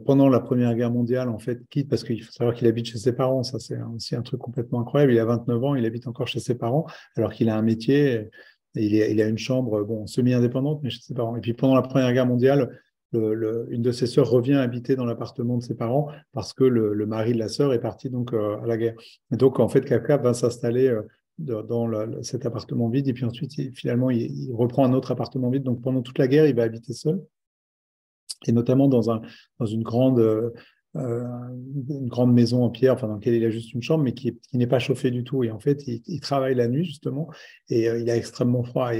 pendant la Première Guerre mondiale, en fait, quitte, parce qu'il faut savoir qu'il habite chez ses parents, ça c'est aussi un truc complètement incroyable, il a 29 ans, il habite encore chez ses parents, alors qu'il a un métier il, a une chambre bon, semi-indépendante, mais chez ses parents. Et puis pendant la Première Guerre mondiale, une de ses sœurs revient habiter dans l'appartement de ses parents parce que le, mari de la sœur est parti donc euh, à la guerre. Et donc en fait, Kafka va s'installer euh, dans cet appartement vide et puis ensuite finalement il, reprend un autre appartement vide. Donc pendant toute la guerre, il va habiter seul et notamment dans, un, dans une grande euh, euh, une grande maison en pierre, enfin, dans laquelle il a juste une chambre, mais qui, n'est pas chauffée du tout. Et en fait, il, travaille la nuit, justement, et euh, il a extrêmement froid.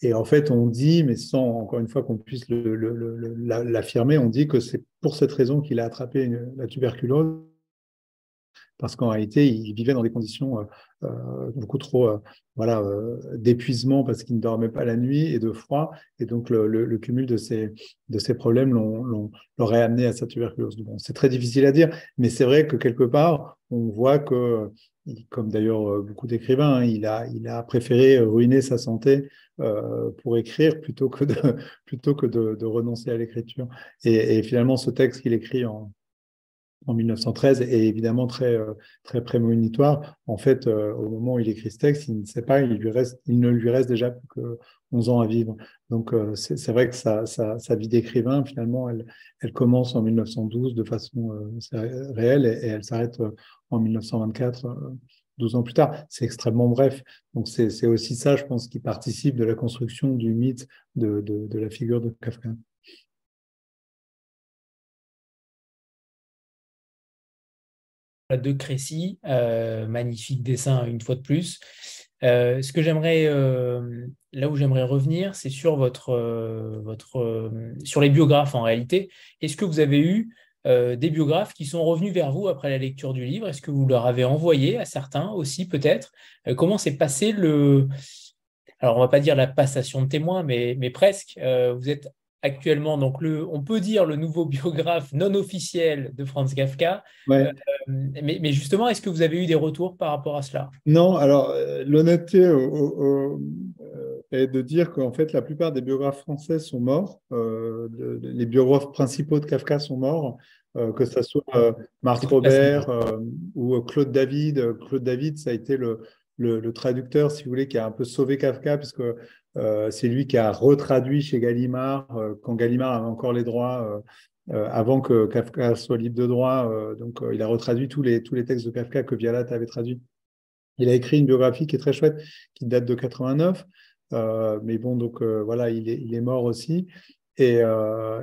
Et, en fait, on dit, mais sans encore une fois qu'on puisse l'affirmer, on dit que c'est pour cette raison qu'il a attrapé la tuberculose parce qu'en réalité, il vivait dans des conditions euh, euh, beaucoup trop euh, voilà, d'épuisement parce qu'il ne dormait pas la nuit et de froid. Et donc, le, cumul de ces, de ces problèmes l'aurait amené à sa tuberculose. Bon, c'est très difficile à dire, mais c'est vrai que quelque part, on voit que, comme d'ailleurs beaucoup d'écrivains, hein, il, a, il a préféré ruiner sa santé pour écrire plutôt que de, [LAUGHS] plutôt que de, renoncer à l'écriture. Et, finalement, ce texte qu'il écrit en, en 1913 est évidemment très, euh, très prémonitoire. En fait, euh, au moment où il écrit ce texte, il ne sait pas, il, lui reste, ne lui reste déjà plus que 11 ans à vivre. Donc, euh, c'est vrai que sa, vie d'écrivain, finalement, elle, commence en 1912 de façon réelle et, elle s'arrête en 1924. 12 ans plus tard, c'est extrêmement bref. Donc c'est aussi ça, je pense, qui participe de la construction du mythe de la figure de Kafka. De Crécy, euh, magnifique dessin une fois de plus. Euh, ce que j'aimerais, euh, là où j'aimerais revenir, c'est sur votre, votre, sur les biographes en réalité. Est-ce que vous avez eu des biographes qui sont revenus vers vous après la lecture du livre? Est-ce que vous leur avez envoyé à certains aussi peut-être? Comment s'est passé le, alors on va pas dire la passation de témoins, mais, mais presque. vous êtes actuellement, donc le, on peut dire le nouveau biographe non officiel de Franz Kafka. Euh, mais, justement, est-ce que vous avez eu des retours par rapport à cela? Non, alors euh, l'honnêteté euh, est de dire qu'en fait, la plupart des biographes français sont morts. les biographes principaux de Kafka sont morts. que ce soit Marc Robert ou Claude David. Claude David, ça a été le, le, traducteur, si vous voulez, qui a un peu sauvé Kafka, puisque euh, c'est lui qui a retraduit chez Gallimard, euh, quand Gallimard avait encore les droits, euh, avant que Kafka soit libre de droit. donc, il a retraduit tous les, textes de Kafka que Vialat avait traduits. Il a écrit une biographie qui est très chouette, qui date de 89. mais bon, donc voilà, il est mort aussi. Et,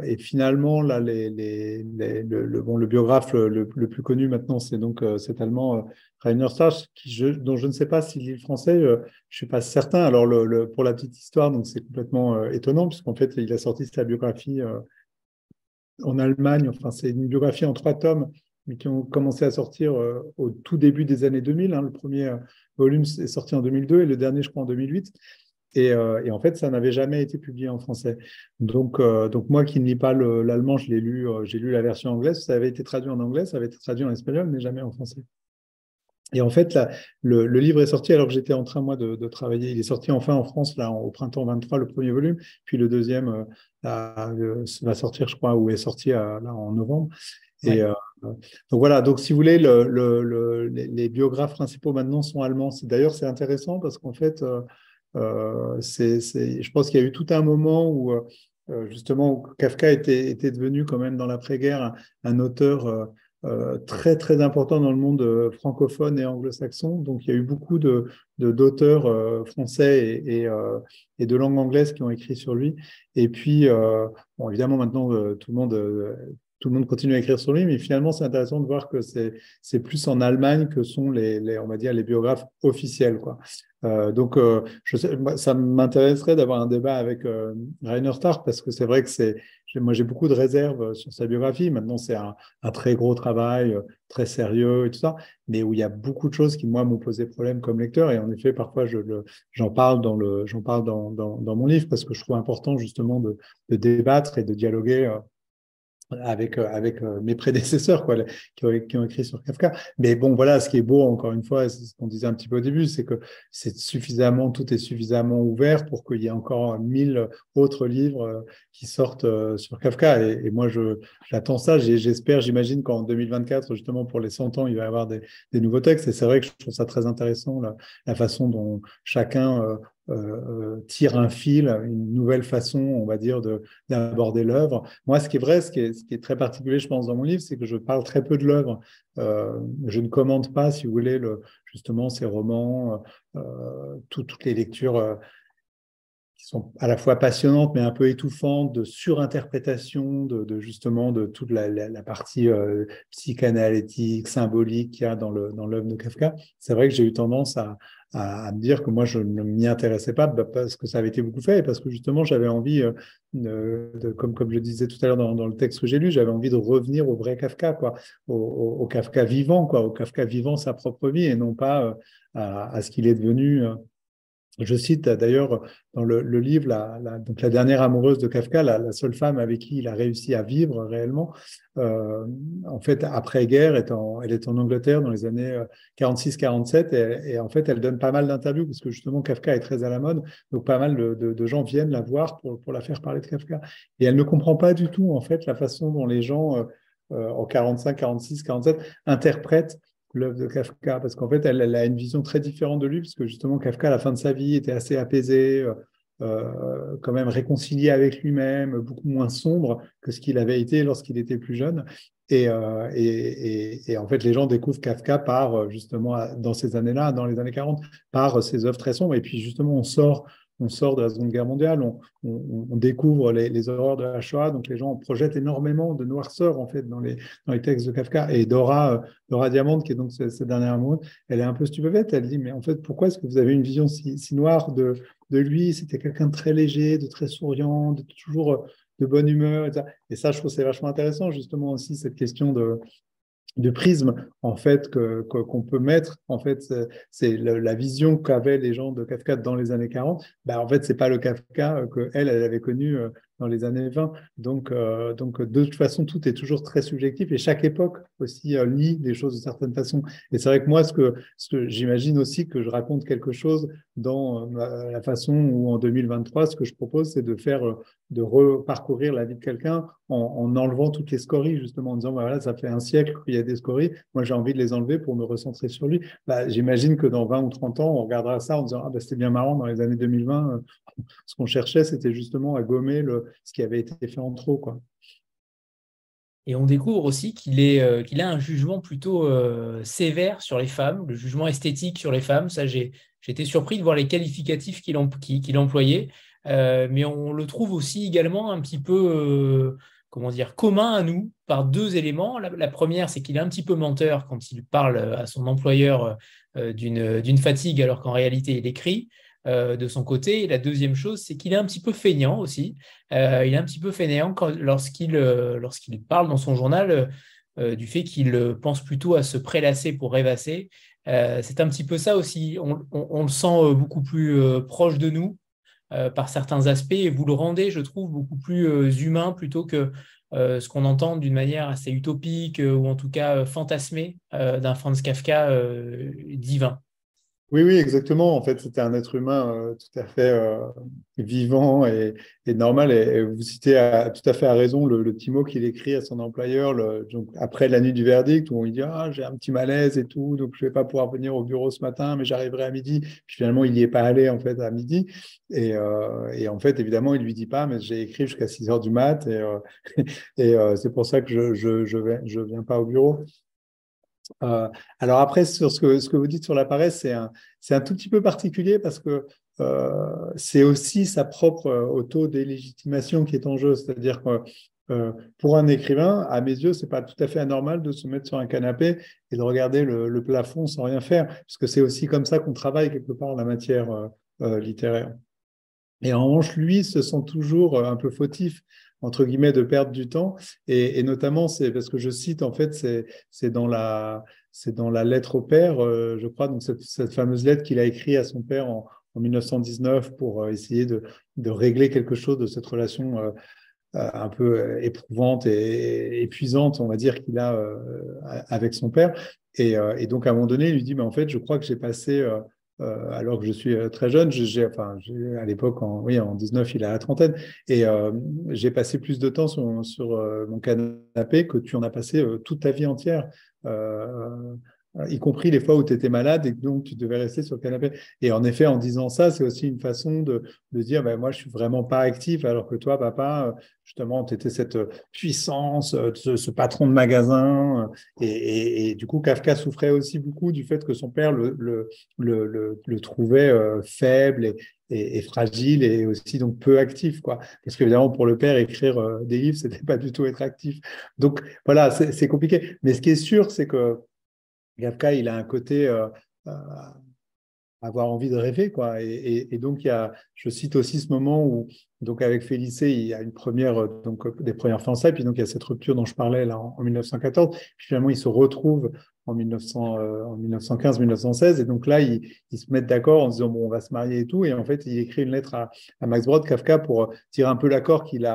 et, finalement, là, le, biographe le, plus connu maintenant, c'est donc cet Allemand Rainer Starch, dont je ne sais pas s'il est français, je ne suis pas certain. Alors, pour la petite histoire, c'est complètement étonnant, puisqu'en fait, il a sorti sa biographie en Allemagne. Enfin, c'est une biographie en trois tomes, mais qui ont commencé à sortir au tout début des années 2000. Hein. Le premier volume est sorti en 2002 et le dernier, je crois, en 2008. Euh, et, en fait, ça n'avait jamais été publié en français. Donc, euh, donc moi qui ne lis pas l'allemand, je l'ai lu, euh, j'ai lu la version anglaise. Ça avait été traduit en anglais, ça avait été traduit en espagnol, mais jamais en français. Et en fait, le, livre est sorti alors que j'étais en train, moi, de, travailler. Il est sorti enfin en France, là, au printemps 23, le premier volume. Puis le deuxième va sortir, je crois, ou est sorti là, en novembre. Et donc voilà, donc si vous voulez, le, les, biographes principaux maintenant sont allemands. D'ailleurs, c'est intéressant parce qu'en fait, euh, c'est, je pense qu'il y a eu tout un moment où euh, justement Kafka était, était, devenu quand même dans l'après-guerre un, auteur très très important dans le monde francophone et anglo-saxon. Donc il y a eu beaucoup de d'auteurs français et, et, de langue anglaise qui ont écrit sur lui. Et puis, bon, évidemment, maintenant, tout le monde tout le monde continue à écrire sur lui, mais finalement, c'est intéressant de voir que c'est plus en Allemagne que sont les, les, on va dire, les biographes officiels. Quoi. Euh, donc, euh, je sais, ça m'intéresserait d'avoir un débat avec euh, Rainer Stark parce que c'est vrai que c'est, moi j'ai beaucoup de réserves sur sa biographie. Maintenant, c'est un, un, très gros travail, très sérieux et tout ça, mais où il y a beaucoup de choses qui moi m'ont posé problème comme lecteur. Et en effet, parfois, je j'en parle dans le, j'en parle dans, dans, dans, mon livre parce que je trouve important justement de, de débattre et de dialoguer avec, euh, avec euh, mes prédécesseurs quoi, [LAUGHS] qui, ont, écrit sur Kafka. Mais bon, voilà, ce qui est beau, encore une fois, c'est ce qu'on disait un petit peu au début, c'est que c'est suffisamment, tout est suffisamment ouvert pour qu'il y ait encore mille autres livres euh, qui sortent sur Kafka. Et, et moi, j'attends ça. J'espère, j'imagine qu'en 2024, justement, pour les 100 ans, il va y avoir des, des nouveaux textes. Et c'est vrai que je trouve ça très intéressant, la façon dont chacun euh, euh, tire un fil, une nouvelle façon, on va dire, d'aborder l'œuvre. Moi, ce qui est vrai, ce qui est, très particulier, je pense, dans mon livre, c'est que je parle très peu de l'œuvre. Euh, je ne commente pas, si vous voulez, le, justement, ces romans, toutes les lectures qui sont à la fois passionnantes mais un peu étouffantes, de surinterprétation de, justement de toute la, partie euh, psychanalytique, symbolique qu'il y a dans l'œuvre dans de Kafka. C'est vrai que j'ai eu tendance à, à, me dire que moi, je ne m'y intéressais pas bah, parce que ça avait été beaucoup fait et parce que justement, j'avais envie, euh, de, comme, comme je disais tout à l'heure dans, le texte que j'ai lu, j'avais envie de revenir au vrai Kafka, quoi, au, Kafka vivant, quoi, au Kafka vivant sa propre vie et non pas euh, à, ce qu'il est devenu je cite d'ailleurs dans le, livre la, donc la dernière amoureuse de Kafka, la, seule femme avec qui il a réussi à vivre réellement. Euh, en fait, après-guerre, elle est en Angleterre dans les années 46-47 euh, et, et, en fait, elle donne pas mal d'interviews parce que justement Kafka est très à la mode. Donc, pas mal de, gens viennent la voir pour, la faire parler de Kafka. Et elle ne comprend pas du tout en fait la façon dont les gens euh en 45, 46, 47 interprètent l'œuvre de Kafka, parce qu'en fait, elle, a une vision très différente de lui, puisque justement, Kafka, à la fin de sa vie, était assez apaisé, euh, euh quand même réconcilié avec lui-même, beaucoup moins sombre que ce qu'il avait été lorsqu'il était plus jeune. Et, euh, et, en fait, les gens découvrent Kafka par, justement, dans ces années-là, dans les années 40, par ses œuvres très sombres. Et puis, justement, on sort on sort de la Seconde Guerre mondiale, on, découvre les, horreurs de la Shoah, donc les gens projettent énormément de noirceur en fait dans les, dans textes de Kafka. Et Dora, euh, Dora Diamante, qui est donc cette, dernière amour, elle est un peu stupéfaite. Elle dit mais en fait pourquoi est-ce que vous avez une vision si, noire de, de lui? C'était quelqu'un de très léger, de très souriant, de toujours euh, de bonne humeur. Et ça, et ça je trouve c'est vachement intéressant justement aussi cette question de de prisme en fait que qu'on peut mettre en fait c'est la vision qu'avaient les gens de Kafka dans les années 40 bah en fait c'est pas le Kafka que elle elle avait connu euh, dans les années 20 donc euh, donc de toute façon tout est toujours très subjectif et chaque époque aussi euh, lit les choses de certaines façons. Et c'est vrai que moi ce que j'imagine aussi que je raconte quelque chose dans la façon où en 2023 ce que je propose c'est de faire de reparcourir la vie de quelqu'un en, en, enlevant toutes les scories, justement, en disant, bah, voilà, ça fait un siècle qu'il y a des scories, moi j'ai envie de les enlever pour me recentrer sur lui. Bah, J'imagine que dans 20 ou 30 ans, on regardera ça en disant, ah, bah, c'était bien marrant, dans les années 2020, euh, ce qu'on cherchait, c'était justement à gommer le, ce qui avait été fait en trop. Et on découvre aussi qu'il euh, a un jugement plutôt euh, sévère sur les femmes, le jugement esthétique sur les femmes. Ça, été surpris de voir les qualificatifs qu'il employait. Euh, mais on le trouve aussi également un petit peu, comment dire, commun à nous par deux éléments. La, première, c'est qu'il est un petit peu menteur quand il parle à son employeur d'une fatigue alors qu'en réalité il écrit. De son côté. La deuxième chose, c'est qu'il est un petit peu feignant aussi. il est un petit peu fainéant lorsqu'il lorsqu'il parle dans son journal du fait qu'il pense plutôt à se prélasser pour rêvasser. c'est un petit peu ça aussi. On, le sent beaucoup plus proche de nous. Euh, par certains aspects et vous le rendez, je trouve, beaucoup plus euh, humain plutôt que euh, ce qu'on entend d'une manière assez utopique ou en tout cas fantasmée d'un Franz Kafka divin. Oui, oui, exactement. En fait, c'était un être humain euh, tout à fait euh, vivant et, normal. Et, vous citez tout à fait à raison le, petit mot qu'il écrit à son employeur après la nuit du verdict, où il dit Ah, j'ai un petit malaise et tout, donc je ne vais pas pouvoir venir au bureau ce matin, mais j'arriverai à midi. Puis finalement, il n'y est pas allé en fait à midi. Et, euh, en fait, évidemment, il ne lui dit pas, mais j'ai écrit jusqu'à 6 heures du mat et, [LAUGHS] c'est pour ça que je ne je viens pas au bureau. Euh, alors après, sur ce que, vous dites sur la paresse, c'est un, un tout petit peu particulier parce que euh, c'est aussi sa propre euh, auto-délégitimation qui est en jeu. C'est-à-dire que pour un écrivain, à mes yeux, c'est pas tout à fait anormal de se mettre sur un canapé et de regarder le, plafond sans rien faire, parce que c'est aussi comme ça qu'on travaille quelque part la matière littéraire. Et en revanche, lui se sent toujours un peu fautif entre guillemets, de perdre du temps. Et, notamment, c'est parce que je cite, en fait, c'est dans la, c'est dans la lettre au père, euh, je crois, donc cette, fameuse lettre qu'il a écrite à son père en, 1919 pour euh, essayer de, de, régler quelque chose de cette relation euh, un peu éprouvante et épuisante, on va dire, qu'il a avec son père. Et, et, donc, à un moment donné, il lui dit, mais en fait, je crois que j'ai passé euh, alors que je suis euh, très jeune. J'ai, enfin, à l'époque, en, oui, en 19, il a la trentaine. Et euh, j'ai passé plus de temps sur, sur mon canapé que tu en as passé toute ta vie entière y compris les fois où tu étais malade et donc tu devais rester sur le canapé. Et en effet, en disant ça, c'est aussi une façon de, de dire, ben, moi, je suis vraiment pas actif, alors que toi, papa, justement, tu étais cette puissance, ce, patron de magasin. Et, et, du coup, Kafka souffrait aussi beaucoup du fait que son père le, le, le, trouvait faible et, et, fragile et aussi donc peu actif quoi parce qu'évidemment pour le père écrire des livres [LAUGHS] c'était pas du tout être actif donc voilà c'est compliqué mais ce qui est sûr c'est que Kafka, il a un côté euh, euh, avoir envie de rêver, quoi. Et, donc, il y a, je cite aussi ce moment où, donc avec Félicé, il y a une première, euh, donc des premières fiançailles, puis donc il y a cette rupture dont je parlais là en, 1914. Puis finalement, ils se retrouvent en, 1915-1916, et donc là, ils, se mettent d'accord en disant bon, on va se marier et tout. Et en fait, il écrit une lettre à, Max Brod, Kafka, pour tirer un peu l'accord qu'ils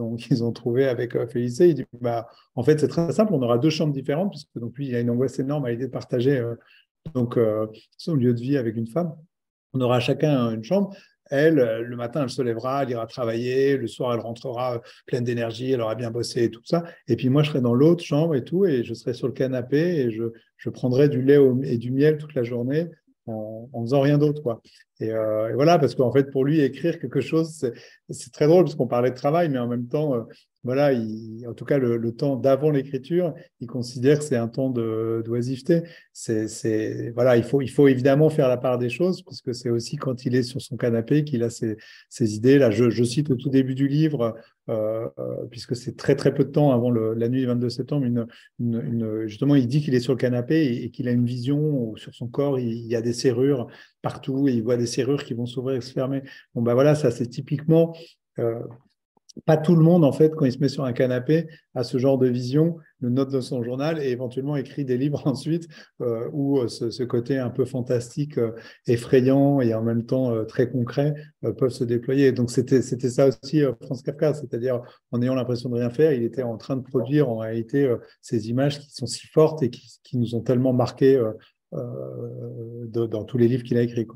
ont, [LAUGHS] qu'ils ont trouvé avec Félicé. Il dit bah, en fait, c'est très simple, on aura deux chambres différentes, puisque donc lui, il a une angoisse énorme à l'idée de partager donc euh, son lieu de vie avec une femme. On aura chacun une chambre. Elle, euh, le matin, elle se lèvera, elle ira travailler. Le soir, elle rentrera pleine d'énergie, elle aura bien bossé et tout ça. Et puis moi, je serai dans l'autre chambre et tout, et je serai sur le canapé et je, prendrai du lait et du miel toute la journée en, faisant rien d'autre. quoi. Euh, et, voilà, parce qu'en fait, pour lui, écrire quelque chose, c'est très drôle parce qu'on parlait de travail, mais en même temps, euh, voilà, en tout cas, le, temps d'avant l'écriture, il considère que c'est un temps d'oisiveté. C'est, voilà, il faut, il faut évidemment faire la part des choses, parce que c'est aussi quand il est sur son canapé qu'il a ses, idées. Là, je, cite au tout début du livre, euh, puisque c'est très très peu de temps avant la nuit du 22 septembre, justement, il dit qu'il est sur le canapé et, qu'il a une vision où sur son corps, il, il y a des serrures partout et il voit des serrures qui vont s'ouvrir et se fermer. Bon, ben voilà, ça c'est typiquement euh, pas tout le monde, en fait, quand il se met sur un canapé, a ce genre de vision, le note dans son journal et éventuellement écrit des livres [LAUGHS] ensuite, euh, où euh, ce, côté un peu fantastique, effrayant et en même temps très concret peuvent se déployer. Donc c'était ça aussi France Kafka, c'est-à-dire en ayant l'impression de rien faire, il était en train de produire en réalité ces images qui sont si fortes et qui, nous ont tellement marqués euh, dans tous les livres qu'il a écrits.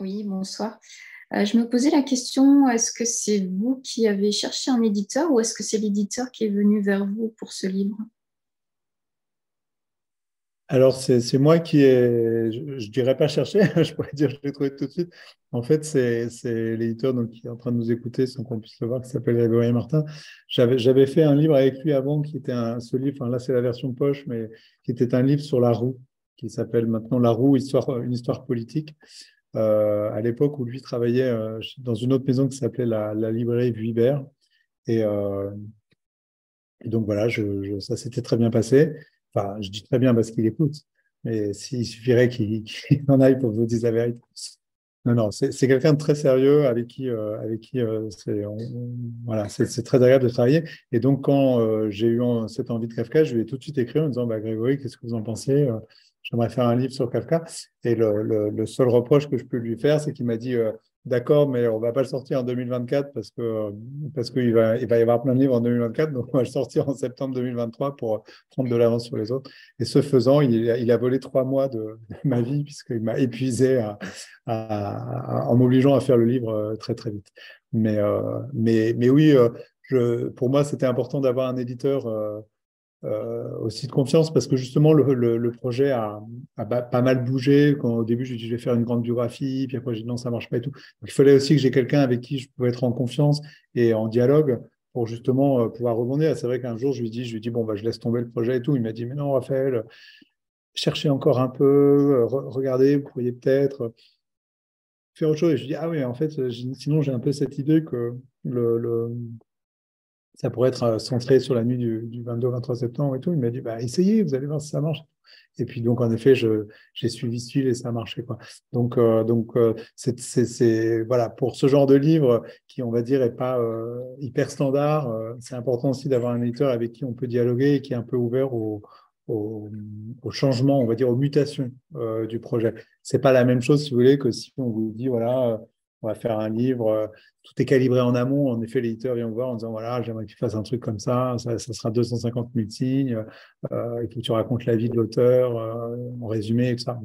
Oui, bonsoir. Euh, je me posais la question, est-ce que c'est vous qui avez cherché un éditeur ou est-ce que c'est l'éditeur qui est venu vers vous pour ce livre? Alors, c'est moi qui ai, je ne dirais pas cherché, [LAUGHS] je pourrais dire que je l'ai trouvé tout de suite. En fait, c'est l'éditeur qui est en train de nous écouter sans qu'on puisse le voir, qui s'appelle Grégory Martin. J'avais fait un livre avec lui avant qui était un, ce livre, là c'est la version poche, mais qui était un livre sur la roue, qui s'appelle maintenant La roue, une histoire politique. Euh, à l'époque où lui travaillait euh, dans une autre maison qui s'appelait la, librairie Vuibert. Et, euh, donc voilà, ça s'était très bien passé. Enfin, je dis très bien parce qu'il écoute, mais s'il suffirait qu'il [LAUGHS] en aille pour vous dire la vérité. Non, non, c'est quelqu'un de très sérieux avec qui, avec qui c'est voilà, très agréable de travailler. Et donc, quand j'ai eu cette envie de Kafka, je lui ai tout de suite écrit en disant bah, Grégory, qu'est-ce que vous en pensez J'aimerais faire un livre sur Kafka. Et le, seul reproche que je peux lui faire, c'est qu'il m'a dit d'accord, mais on ne va pas le sortir en 2024 parce qu'il va, y avoir plein de livres en 2024, donc on va le sortir en septembre 2023 pour prendre de l'avance sur les autres. Et ce faisant, il, a volé trois mois de, ma vie puisqu'il m'a épuisé en m'obligeant à faire le livre euh, très très vite. Mais, euh, oui, euh, pour moi, c'était important d'avoir un éditeur euh, aussi de confiance parce que justement le, projet a, pas mal bougé. Quand, au début, je dit je vais faire une grande biographie, puis après j'ai dit non, ça marche pas et tout. Il fallait aussi que j'ai quelqu'un avec qui je pouvais être en confiance et en dialogue pour justement euh, pouvoir rebondir. C'est vrai qu'un jour, je lui dis, je lui dis bon bah je laisse tomber le projet et tout. Il m'a dit mais non, Raphaël, cherchez encore un peu, euh, regardez, vous pourriez peut-être faire autre chose. Et je lui dis ah oui, en fait, sinon j'ai un peu cette idée que le ça pourrait être euh, centré sur la nuit du, 22-23 septembre et tout. Il m'a dit, bah, essayez, vous allez voir si ça marche. Et puis, donc, en effet, j'ai suivi ce fil et ça a marché. Quoi. Donc, euh, donc euh, c'est, voilà, pour ce genre de livre qui, on va dire, n'est pas hyper standard, c'est important aussi d'avoir un éditeur avec qui on peut dialoguer et qui est un peu ouvert au, au, au changement, on va dire, aux mutations du projet. C'est pas la même chose, si vous voulez, que si on vous dit, voilà, on va faire un livre, euh, tout est calibré en amont. En effet, l'éditeur vient me voir en disant voilà, j'aimerais que tu fasses un truc comme ça, ça, sera 250 000 signes, euh, et que tu racontes la vie de l'auteur euh, en résumé, et ça.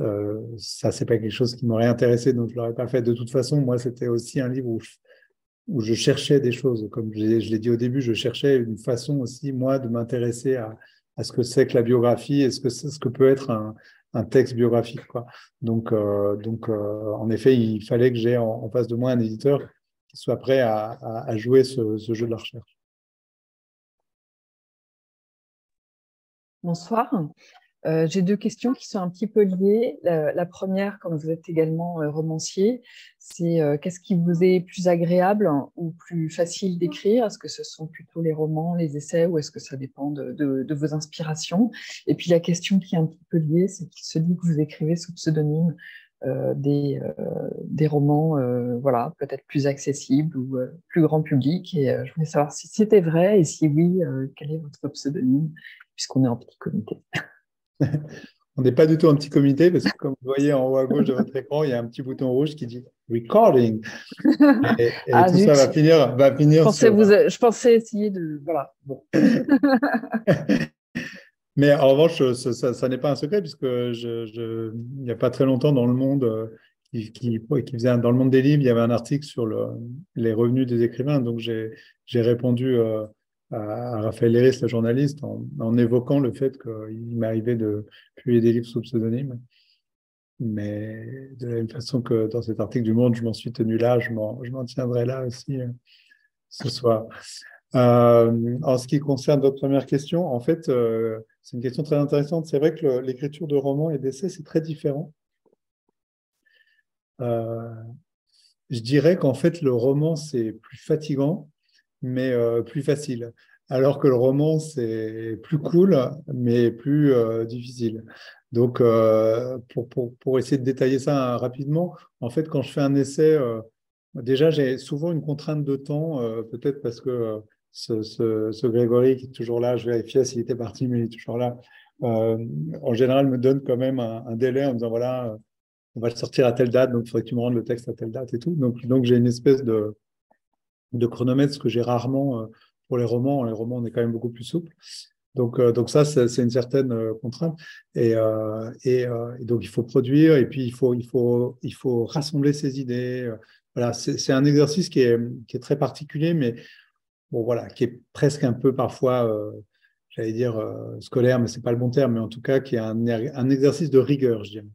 Euh, ça, c'est pas quelque chose qui m'aurait intéressé, donc je l'aurais pas fait. De toute façon, moi, c'était aussi un livre où je, cherchais des choses. Comme je l'ai dit au début, je cherchais une façon aussi, moi, de m'intéresser à, à ce que c'est que la biographie et ce que, ce que peut être un, un texte biographique. Quoi. Donc, euh, donc euh, en effet, il fallait que j'ai en, face de moi un éditeur qui soit prêt à, jouer ce, ce, jeu de la recherche. Bonsoir. Euh, j'ai deux questions qui sont un petit peu liées. La, première, comme vous êtes également euh, romancier, c'est euh, qu'est-ce qui vous est plus agréable ou plus facile d'écrire? Est-ce que ce sont plutôt les romans, les essais ou est-ce que ça dépend de, de, vos inspirations? Et puis la question qui est un petit peu liée, c'est qu'il se dit que vous écrivez sous pseudonyme des, des romans voilà, peut-être plus accessibles ou plus grand public. Et je voulais savoir si c'était vrai et si oui, quel est votre pseudonyme puisqu'on est en petit comité. [LAUGHS] On n'est pas du tout un petit comité parce que comme vous voyez en haut à gauche de votre écran, il y a un petit bouton rouge qui dit recording. [LAUGHS] Et, ah, tout ça va finir, va finir. Je pensais, vous, je pensais essayer de. Voilà. Bon. [LAUGHS] Mais en revanche, ça, n'est pas un secret puisque je, il n'y a pas très longtemps dans le monde, euh, qui, qui, faisait dans le monde des livres, il y avait un article sur le, les revenus des écrivains. Donc j'ai répondu. Euh, à, Raphaël Léris, le journaliste, en, évoquant le fait qu'il m'arrivait de publier des livres sous pseudonyme. Mais de la même façon que dans cet article du Monde, je m'en suis tenu là, je m'en tiendrai là aussi euh, ce soir. Euh, en ce qui concerne votre première question, en fait, euh, c'est une question très intéressante. C'est vrai que l'écriture de romans et d'essais, c'est très différent. je dirais qu'en fait, le roman, c'est plus fatigant mais euh, plus facile. Alors que le roman, c'est plus cool, mais plus euh, difficile. Donc, euh, pour, pour, pour, essayer de détailler ça rapidement, en fait, quand je fais un essai, déjà, j'ai souvent une contrainte de temps, peut-être parce que ce, ce, ce, Grégory qui est toujours là, je vérifiais s'il était parti, mais il est toujours là, en général, me donne quand même un, un, délai en me disant, voilà, on va le sortir à telle date, donc il faudrait que tu me rendes le texte à telle date et tout. Donc, donc j'ai une espèce de, de chronomètre, ce que j'ai rarement euh, pour les romans. Les romans, on est quand même beaucoup plus souple. Donc, euh, donc ça, c'est une certaine euh, contrainte. Et, et, donc, il faut produire et puis il faut, il faut, il faut rassembler ses idées. Voilà, c'est un exercice qui est, qui est, très particulier, mais bon, voilà, qui est presque un peu parfois, j'allais dire scolaire, mais c'est pas le bon terme, mais en tout cas, qui est un, un exercice de rigueur, je dirais.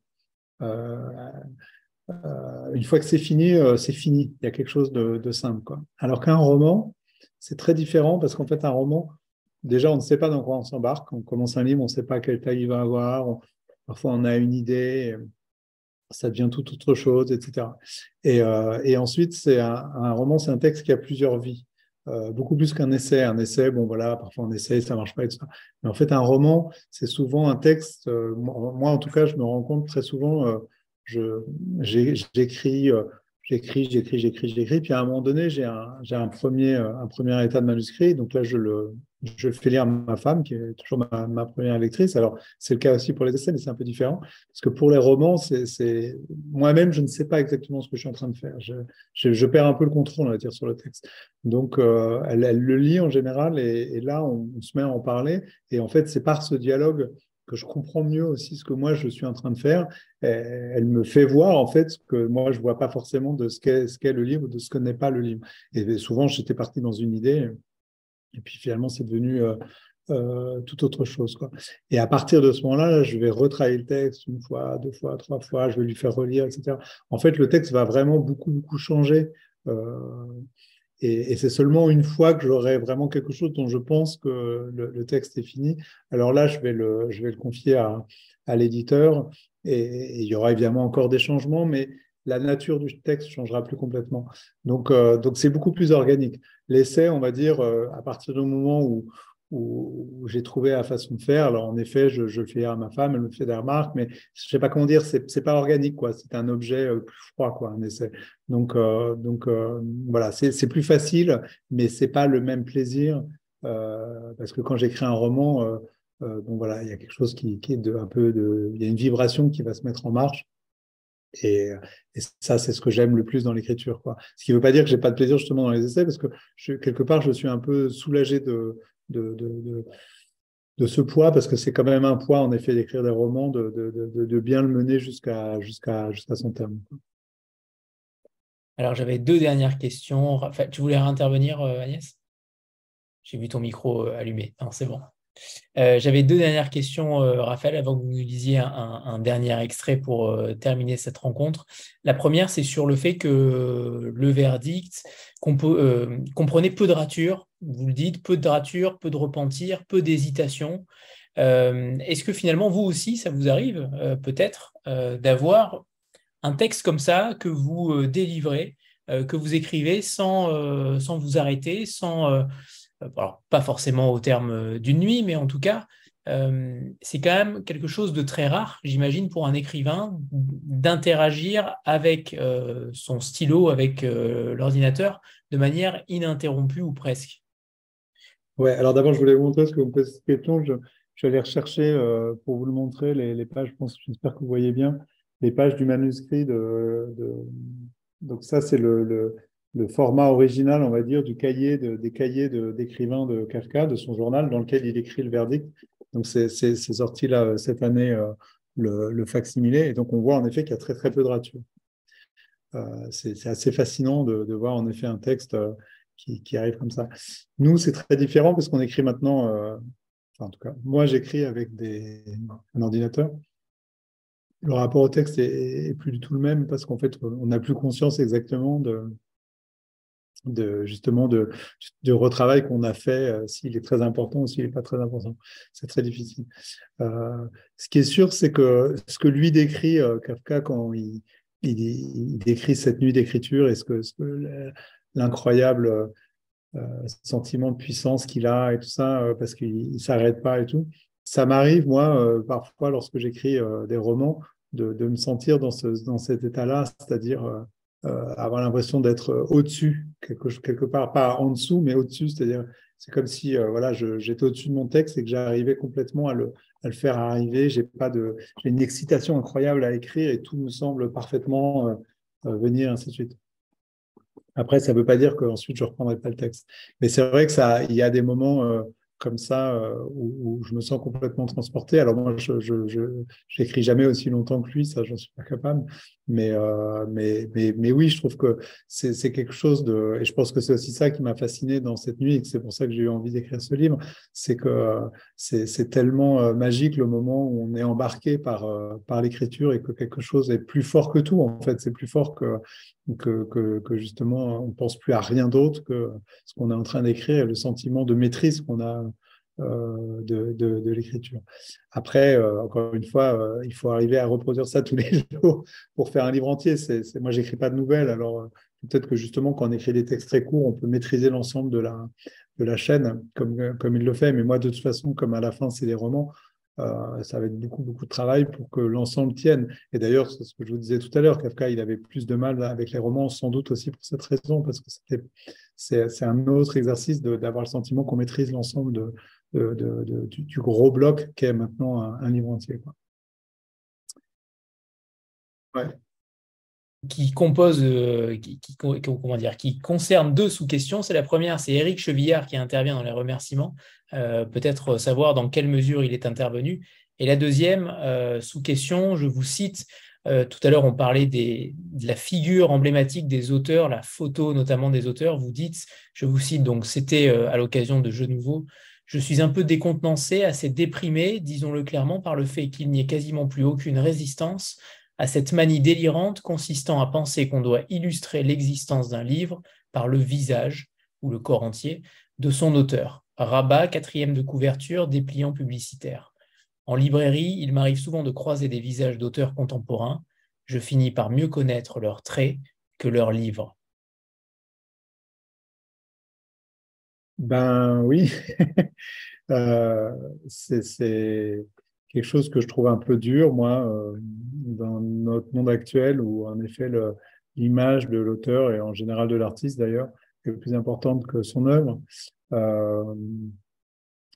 Euh, une fois que c'est fini, euh, c'est fini. Il y a quelque chose de, simple. Quoi. Alors qu'un roman, c'est très différent parce qu'en fait, un roman, déjà, on ne sait pas dans quoi on s'embarque. On commence un livre, on ne sait pas quelle taille il va avoir. parfois, on a une idée, ça devient tout autre chose, etc. Euh, et, ensuite, c'est un, roman, c'est un texte qui a plusieurs vies. beaucoup plus qu'un essai. Un essai, bon voilà, parfois on essaye, ça marche pas, etc. Mais en fait, un roman, c'est souvent un texte. moi, en tout cas, je me rends compte très souvent, j'écris, euh, j'écris, j'écris, j'écris, j'écris. Puis à un moment donné, j'ai un, un premier, un premier état de manuscrit. Donc là, je le, je fais lire à ma femme, qui est toujours ma, première lectrice. Alors, c'est le cas aussi pour les essais, mais c'est un peu différent. Parce que pour les romans, c'est, moi-même, je ne sais pas exactement ce que je suis en train de faire. Je, je, perds un peu le contrôle, on va dire, sur le texte. Donc, euh, elle, le lit en général, et, là, on, se met à en parler. Et en fait, c'est par ce dialogue que je comprends mieux aussi ce que moi je suis en train de faire. Elle me fait voir en fait ce que moi je vois pas forcément de ce qu'est le livre, de ce que n'est pas le livre. Et souvent j'étais parti dans une idée et puis finalement c'est devenu euh, euh, tout autre chose. Quoi. Et à partir de ce moment-là, je vais retravailler le texte une fois, deux fois, trois fois, je vais lui faire relire, etc. En fait, le texte va vraiment beaucoup, beaucoup changer. Euh, et, c'est seulement une fois que j'aurai vraiment quelque chose dont je pense que le, texte est fini, alors là, je vais le, confier à, l'éditeur. Et, il y aura évidemment encore des changements, mais la nature du texte changera plus complètement. Donc, euh, donc c'est beaucoup plus organique. L'essai, on va dire, euh, à partir du moment où, où, j'ai trouvé la façon de faire. Alors, en effet, je, je, fais à ma femme, elle me fait des remarques, mais je sais pas comment dire, c'est, pas organique, quoi. C'est un objet euh, plus froid, quoi, un essai. Donc, euh, euh, voilà, c'est, plus facile, mais c'est pas le même plaisir parce que quand j'écris un roman, donc voilà, il y a quelque chose qui, est de, un peu de, il y a une vibration qui va se mettre en marche. Et, ça, c'est ce que j'aime le plus dans l'écriture. Ce qui ne veut pas dire que j'ai pas de plaisir justement dans les essais, parce que quelque part, je suis un peu soulagé de, de, ce poids, parce que c'est quand même un poids, en effet, d'écrire des romans, de, bien le mener jusqu'à jusqu'à son terme. Alors, j'avais deux dernières questions. tu voulais intervenir, euh, Agnès? J'ai vu ton micro euh, allumé. C'est bon. Euh, j'avais deux dernières questions, Raphaël, avant que vous nous lisiez un, dernier extrait pour terminer cette rencontre. La première, c'est sur le fait que le verdict comprenait peu de ratures vous le dites, peu de rature, peu de repentir, peu d'hésitation. Euh, est-ce que finalement, vous aussi, ça vous arrive euh, peut-être euh, d'avoir un texte comme ça que vous délivrez, que vous écrivez sans, sans vous arrêter, sans, pas forcément au terme d'une nuit, mais en tout cas, c'est quand même quelque chose de très rare, j'imagine, pour un écrivain d'interagir avec son stylo, avec l'ordinateur, de manière ininterrompue ou presque. Ouais, alors d'abord, je voulais vous montrer ce que vous me posez cette question. Je, je vais aller rechercher euh, pour vous le montrer les, les pages. J'espère que vous voyez bien les pages du manuscrit. De. Donc ça, c'est le, le, format original, on va dire, du cahier de, des cahiers d'écrivain de, Kafka, de son journal, dans lequel il écrit le verdict. Donc c'est sorti là cette année euh, le, le facsimilé, et donc on voit en effet qu'il y a très très peu de ratures. Euh, c'est assez fascinant de, de, voir en effet un texte euh, qui, arrive comme ça. Nous, c'est très différent parce qu'on écrit maintenant, en tout cas, moi, j'écris avec un ordinateur. Le rapport au texte est, plus du tout le même parce qu'en fait, on n'a plus conscience exactement de, de justement de, de retravail qu'on a fait, euh, s'il est très important ou s'il n'est pas très important. C'est très difficile. Euh, ce qui est sûr, c'est que ce que lui décrit Kafka quand il, il, décrit cette nuit d'écriture et ce que, ce que l'incroyable euh, euh, sentiment de puissance qu'il a et tout ça, euh, parce qu'il ne s'arrête pas et tout. Ça m'arrive, moi, parfois, lorsque j'écris des romans, de, de, me sentir dans, ce, dans cet état-là, c'est-à-dire avoir l'impression d'être au-dessus, quelque, quelque part, pas en dessous, mais au-dessus, c'est-à-dire c'est comme si voilà, j'étais au-dessus de mon texte et que j'arrivais complètement à le, à le faire arriver. J'ai pas de, j'ai une excitation incroyable à écrire et tout me semble parfaitement venir ainsi de suite. Après, ça ne veut pas dire qu'ensuite je reprendrai pas le texte. Mais c'est vrai que ça, il y a des moments euh, comme ça euh, où, je me sens complètement transporté. Alors moi, je n'écris jamais aussi longtemps que lui, ça, j'en suis pas capable. Mais, euh, mais, mais, mais, oui, je trouve que c'est quelque chose de... Et je pense que c'est aussi ça qui m'a fasciné dans cette nuit et c'est pour ça que j'ai eu envie d'écrire ce livre. C'est que c'est tellement euh, magique le moment où on est embarqué par, euh, par l'écriture et que quelque chose est plus fort que tout. En fait, c'est plus fort que, que, justement, on pense plus à rien d'autre que ce qu'on est en train d'écrire et le sentiment de maîtrise qu'on a euh, de, l'écriture. Après, euh, encore une fois, euh, il faut arriver à reproduire ça [LAUGHS] tous les jours pour faire un livre entier. C'est, c'est, moi, j'écris pas de nouvelles, alors peut-être que justement, quand on écrit des textes très courts, on peut maîtriser l'ensemble de la, de la chaîne comme, comme il le fait. Mais moi, de toute façon, comme à la fin, c'est des romans, ça va être beaucoup, beaucoup de travail pour que l'ensemble tienne. Et d'ailleurs, c'est ce que je vous disais tout à l'heure, Kafka, il avait plus de mal avec les romans, sans doute aussi pour cette raison, parce que c'est un autre exercice d'avoir le sentiment qu'on maîtrise l'ensemble du, gros bloc qu'est maintenant un, livre entier. Quoi. Ouais qui compose, euh, qui, comment dire, qui concerne deux sous-questions. C'est la première, c'est Éric Chevillard qui intervient dans les remerciements, euh, peut-être savoir dans quelle mesure il est intervenu. Et la deuxième euh, sous-question, je vous cite, tout à l'heure on parlait des, de la figure emblématique des auteurs, la photo notamment des auteurs, vous dites, je vous cite, donc c'était à l'occasion de Jeux Nouveaux, je suis un peu décontenancé, assez déprimé, disons-le clairement, par le fait qu'il n'y ait quasiment plus aucune résistance à cette manie délirante consistant à penser qu'on doit illustrer l'existence d'un livre par le visage, ou le corps entier, de son auteur. Rabat, quatrième de couverture, dépliant publicitaire. En librairie, il m'arrive souvent de croiser des visages d'auteurs contemporains. Je finis par mieux connaître leurs traits que leurs livres. Ben oui, [LAUGHS] euh, c'est quelque chose que je trouve un peu dur, moi, euh, dans notre monde actuel, où en effet l'image de l'auteur et en général de l'artiste d'ailleurs est plus importante que son œuvre. Euh,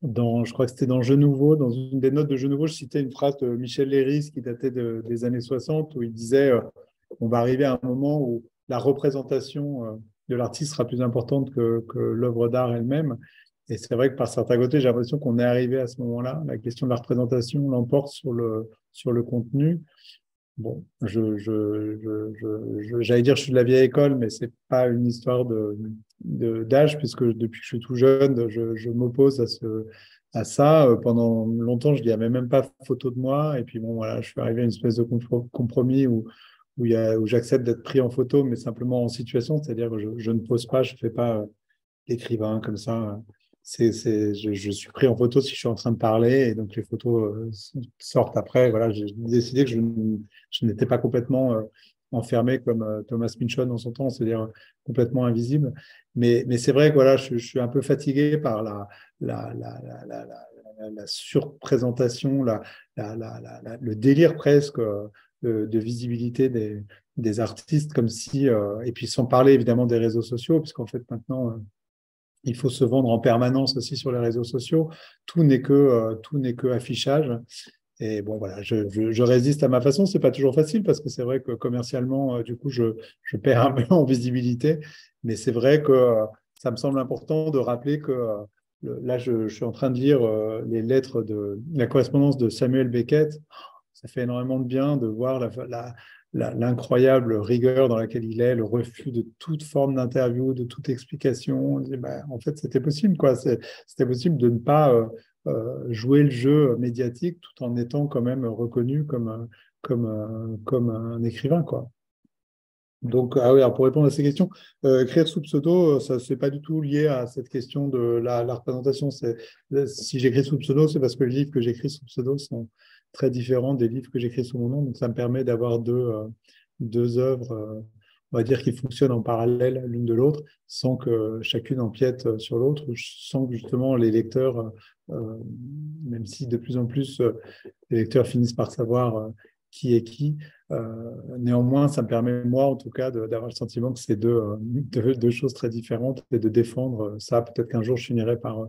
dans, je crois que c'était dans Jeux Nouveau, dans une des notes de Jeux Nouveau, je citais une phrase de Michel Léris qui datait des années 60, où il disait euh, on va arriver à un moment où la représentation de l'artiste sera plus importante que, que l'œuvre d'art elle-même. Et c'est vrai que par certains côtés, j'ai l'impression qu'on est arrivé à ce moment-là. La question de la représentation l'emporte sur le, sur le contenu. Bon, je, je, je, j'allais dire je suis de la vieille école, mais c'est pas une histoire d'âge, puisque depuis que je suis tout jeune, je, m'oppose à, ce, à ça. Pendant longtemps, je n'y avait même pas photo de moi. Et puis bon, voilà, je suis arrivé à une espèce de compromis où, où, où j'accepte d'être pris en photo, mais simplement en situation, c'est-à-dire que je, ne pose pas, je ne fais pas l'écrivain comme ça c'est, je, je, suis pris en photo si je suis en train de parler et donc les photos euh, sortent après. Voilà, j'ai décidé que je, je n'étais pas complètement euh, enfermé comme euh, Thomas Pynchon en son temps, c'est-à-dire complètement invisible. Mais, mais c'est vrai que voilà, je, suis un peu fatigué par la, la, la, la, la, surprésentation, le délire presque de, de visibilité des, des, artistes, comme si, et puis sans parler évidemment des réseaux sociaux, puisqu'en fait maintenant il faut se vendre en permanence aussi sur les réseaux sociaux. Tout n'est que, euh, tout n'est que affichage. Et bon, voilà, je, résiste à ma façon. C'est pas toujours facile parce que c'est vrai que commercialement, euh, du coup, je, perds un [LAUGHS] peu en visibilité. Mais c'est vrai que euh, ça me semble important de rappeler que là, je, suis en train de lire les lettres de la correspondance de Samuel Beckett. Ça fait énormément de bien de voir la, l'incroyable rigueur dans laquelle il est, le refus de toute forme d'interview, de toute explication. Ben, en fait, c'était possible, quoi. C'était possible de ne pas euh, euh, jouer le jeu médiatique tout en étant quand même reconnu comme, comme, comme un écrivain, quoi. Donc, ah oui, pour répondre à ces questions, euh, écrire sous pseudo, ça c'est pas du tout lié à cette question de la, la représentation. Si j'écris sous pseudo, c'est parce que les livres que j'écris sous pseudo sont, très différent des livres que j'écris sous mon nom. Donc, ça me permet d'avoir deux, euh, deux œuvres, euh, on va dire, qui fonctionnent en parallèle l'une de l'autre, sans que chacune empiète euh, sur l'autre, sans que justement les lecteurs, même si de plus en plus les lecteurs finissent par savoir qui est qui, néanmoins, ça me permet, moi en tout cas, d'avoir le sentiment que c'est deux, [LAUGHS] deux, deux, choses très différentes et de défendre ça. Peut-être qu'un jour, je finirai par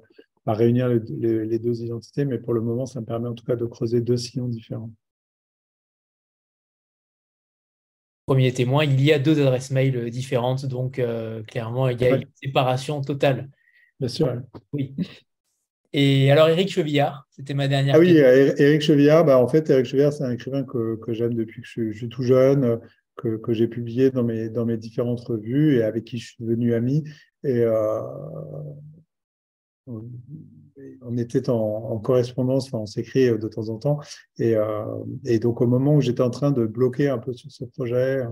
à réunir les, deux identités, mais pour le moment, ça me permet en tout cas de creuser deux sillons différents. Premier témoin, il y a deux adresses mail différentes, donc euh, clairement, il y a une séparation totale. Bien sûr. Oui. Et alors, Éric Chevillard, c'était ma dernière ah oui, Éric Chevillard, bah, en fait, Éric Chevillard, c'est un écrivain que, que j'aime depuis que je, suis tout jeune, que, que j'ai publié dans mes, dans mes différentes revues et avec qui je suis devenu ami. Et, euh, on était en, correspondance, enfin, on s'écrit euh, de temps en temps. Euh, et, donc, au moment où j'étais en train de bloquer un peu sur ce projet,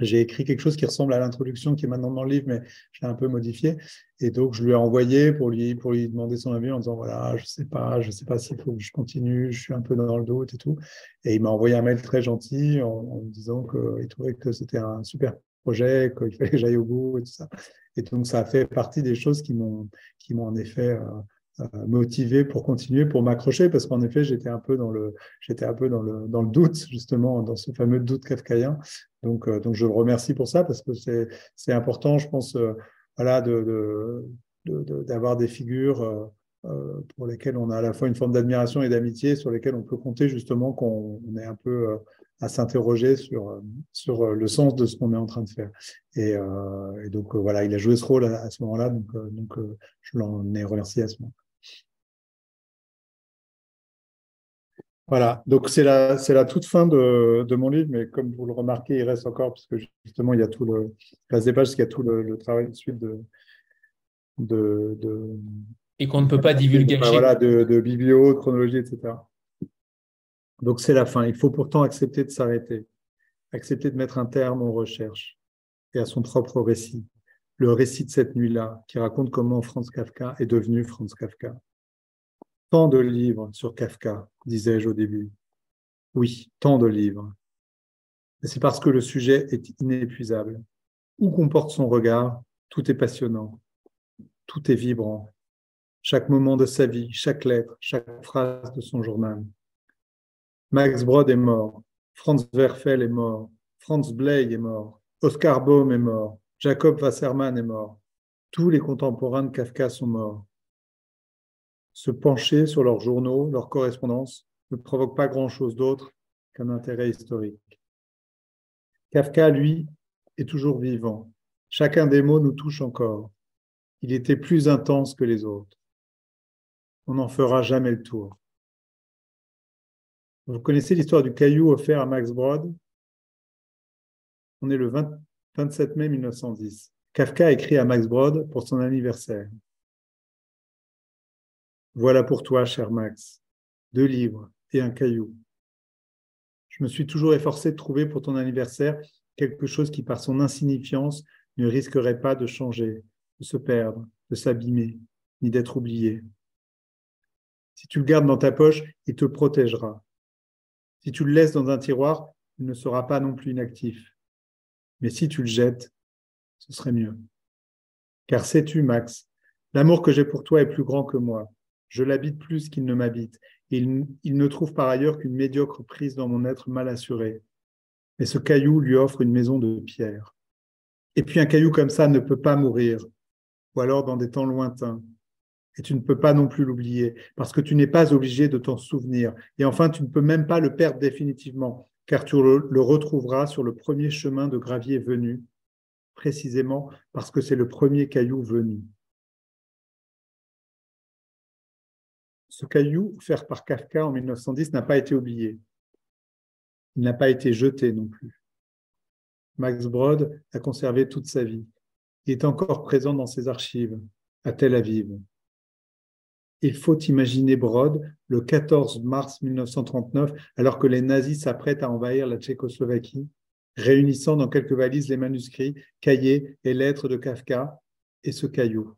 j'ai écrit quelque chose qui ressemble à l'introduction qui est maintenant dans le livre, mais j'ai un peu modifié. Et donc, je lui ai envoyé pour lui, demander son avis en disant voilà, je sais pas, je sais pas s'il faut que je continue, je suis un peu dans le doute et tout. Et il m'a envoyé un mail très gentil en, disant qu'il trouvait que c'était un super projet, qu'il fallait que j'aille au bout et tout ça. Et donc, ça a fait partie des choses qui m'ont, en effet euh, motivé pour continuer, pour m'accrocher, parce qu'en effet, j'étais un peu dans le, j'étais un peu dans le, dans le doute, justement, dans ce fameux doute kafkaïen. Donc, donc je le remercie pour ça, parce que c'est, c'est important, je pense, voilà, d'avoir des figures euh, pour lesquels on a à la fois une forme d'admiration et d'amitié, sur lesquels on peut compter justement qu'on est un peu euh, à s'interroger sur, euh, sur le sens de ce qu'on est en train de faire. Et, donc voilà, il a joué ce rôle à, ce moment-là, donc, donc je l'en ai remercié à ce moment. Voilà, donc c'est la, c'est la toute fin de, de, mon livre, mais comme vous le remarquez, il reste encore, parce que justement, il y a tout le, il reste des pages, parce qu'il y a tout le, travail de suite de, de, de et qu'on ne peut pas divulguer. voilà, de, de biblio, de chronologie, etc. Donc c'est la fin. Il faut pourtant accepter de s'arrêter, accepter de mettre un terme aux recherches et à son propre récit. Le récit de cette nuit-là, qui raconte comment Franz Kafka est devenu Franz Kafka. Tant de livres sur Kafka, disais-je au début. Oui, tant de livres. Et c'est parce que le sujet est inépuisable. Où comporte son regard, tout est passionnant, tout est vibrant, chaque moment de sa vie, chaque lettre, chaque phrase de son journal. Max Brod est mort, Franz Werfel est mort, Franz Bley est mort, Oscar Baum est mort, Jacob Wassermann est mort. Tous les contemporains de Kafka sont morts. Se pencher sur leurs journaux, leurs correspondances, ne provoque pas grand-chose d'autre qu'un intérêt historique. Kafka, lui, est toujours vivant. Chacun des mots nous touche encore. Il était plus intense que les autres on n'en fera jamais le tour. Vous connaissez l'histoire du caillou offert à Max Brod? On est le 27 mai 1910. Kafka écrit à Max Brod pour son anniversaire. Voilà pour toi, cher Max, deux livres et un caillou. Je me suis toujours efforcé de trouver pour ton anniversaire quelque chose qui, par son insignifiance, ne risquerait pas de changer, de se perdre, de s'abîmer, ni d'être oublié. Si tu le gardes dans ta poche, il te protégera. Si tu le laisses dans un tiroir, il ne sera pas non plus inactif. Mais si tu le jettes, ce serait mieux. Car sais-tu, Max, l'amour que j'ai pour toi est plus grand que moi. Je l'habite plus qu'il ne m'habite. il, il ne trouve par ailleurs qu'une médiocre prise dans mon être mal assuré. Mais ce caillou lui offre une maison de pierre. Et puis un caillou comme ça ne peut pas mourir, ou alors dans des temps lointains. Et tu ne peux pas non plus l'oublier, parce que tu n'es pas obligé de t'en souvenir. Et enfin, tu ne peux même pas le perdre définitivement, car tu le retrouveras sur le premier chemin de gravier venu, précisément parce que c'est le premier caillou venu. Ce caillou, offert par Kafka en 1910, n'a pas été oublié. Il n'a pas été jeté non plus. Max Brod a conservé toute sa vie. Il est encore présent dans ses archives, à Tel Aviv, il faut imaginer Brod le 14 mars 1939, alors que les nazis s'apprêtent à envahir la Tchécoslovaquie, réunissant dans quelques valises les manuscrits, cahiers et lettres de Kafka et ce caillou.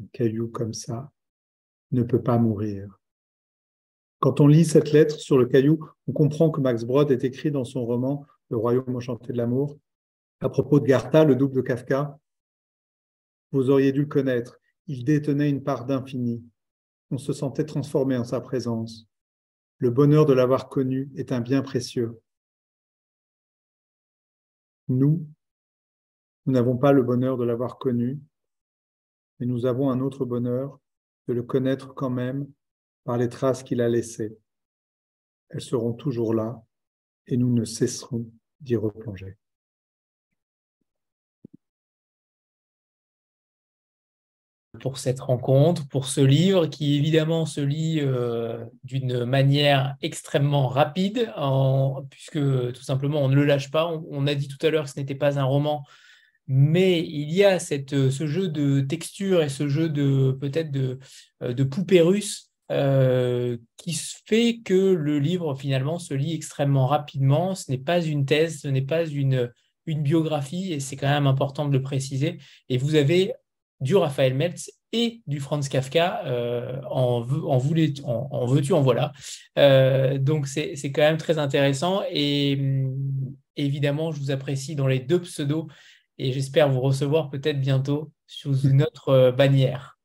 Un caillou comme ça ne peut pas mourir. Quand on lit cette lettre sur le caillou, on comprend que Max Brod est écrit dans son roman Le royaume enchanté de l'amour à propos de Gartha, le double de Kafka. Vous auriez dû le connaître. Il détenait une part d'infini. On se sentait transformé en sa présence. Le bonheur de l'avoir connu est un bien précieux. Nous, nous n'avons pas le bonheur de l'avoir connu, mais nous avons un autre bonheur de le connaître quand même par les traces qu'il a laissées. Elles seront toujours là et nous ne cesserons d'y replonger. Pour cette rencontre, pour ce livre qui évidemment se lit euh, d'une manière extrêmement rapide, puisque tout simplement on ne le lâche pas. On, a dit tout à l'heure que ce n'était pas un roman, mais il y a cette, ce jeu de texture et ce jeu de peut-être de, euh, de poupée russe euh, qui fait que le livre finalement se lit extrêmement rapidement. Ce n'est pas une thèse, ce n'est pas une, une biographie, et c'est quand même important de le préciser. Et vous avez du Raphaël Meltz et du Franz Kafka euh, en, en, en, veux-tu, en voilà. Euh, donc c'est quand même très intéressant et hum, évidemment je vous apprécie dans les deux pseudos et j'espère vous recevoir peut-être bientôt sous [LAUGHS] une autre euh, bannière.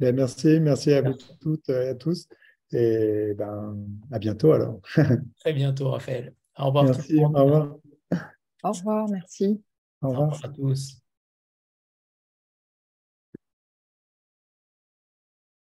Ben, merci, merci à vous toutes et à tous. Et ben, à bientôt alors. [LAUGHS] Très bientôt, Raphaël. Au revoir. Merci, au revoir. Au revoir, merci. Au revoir. à tous.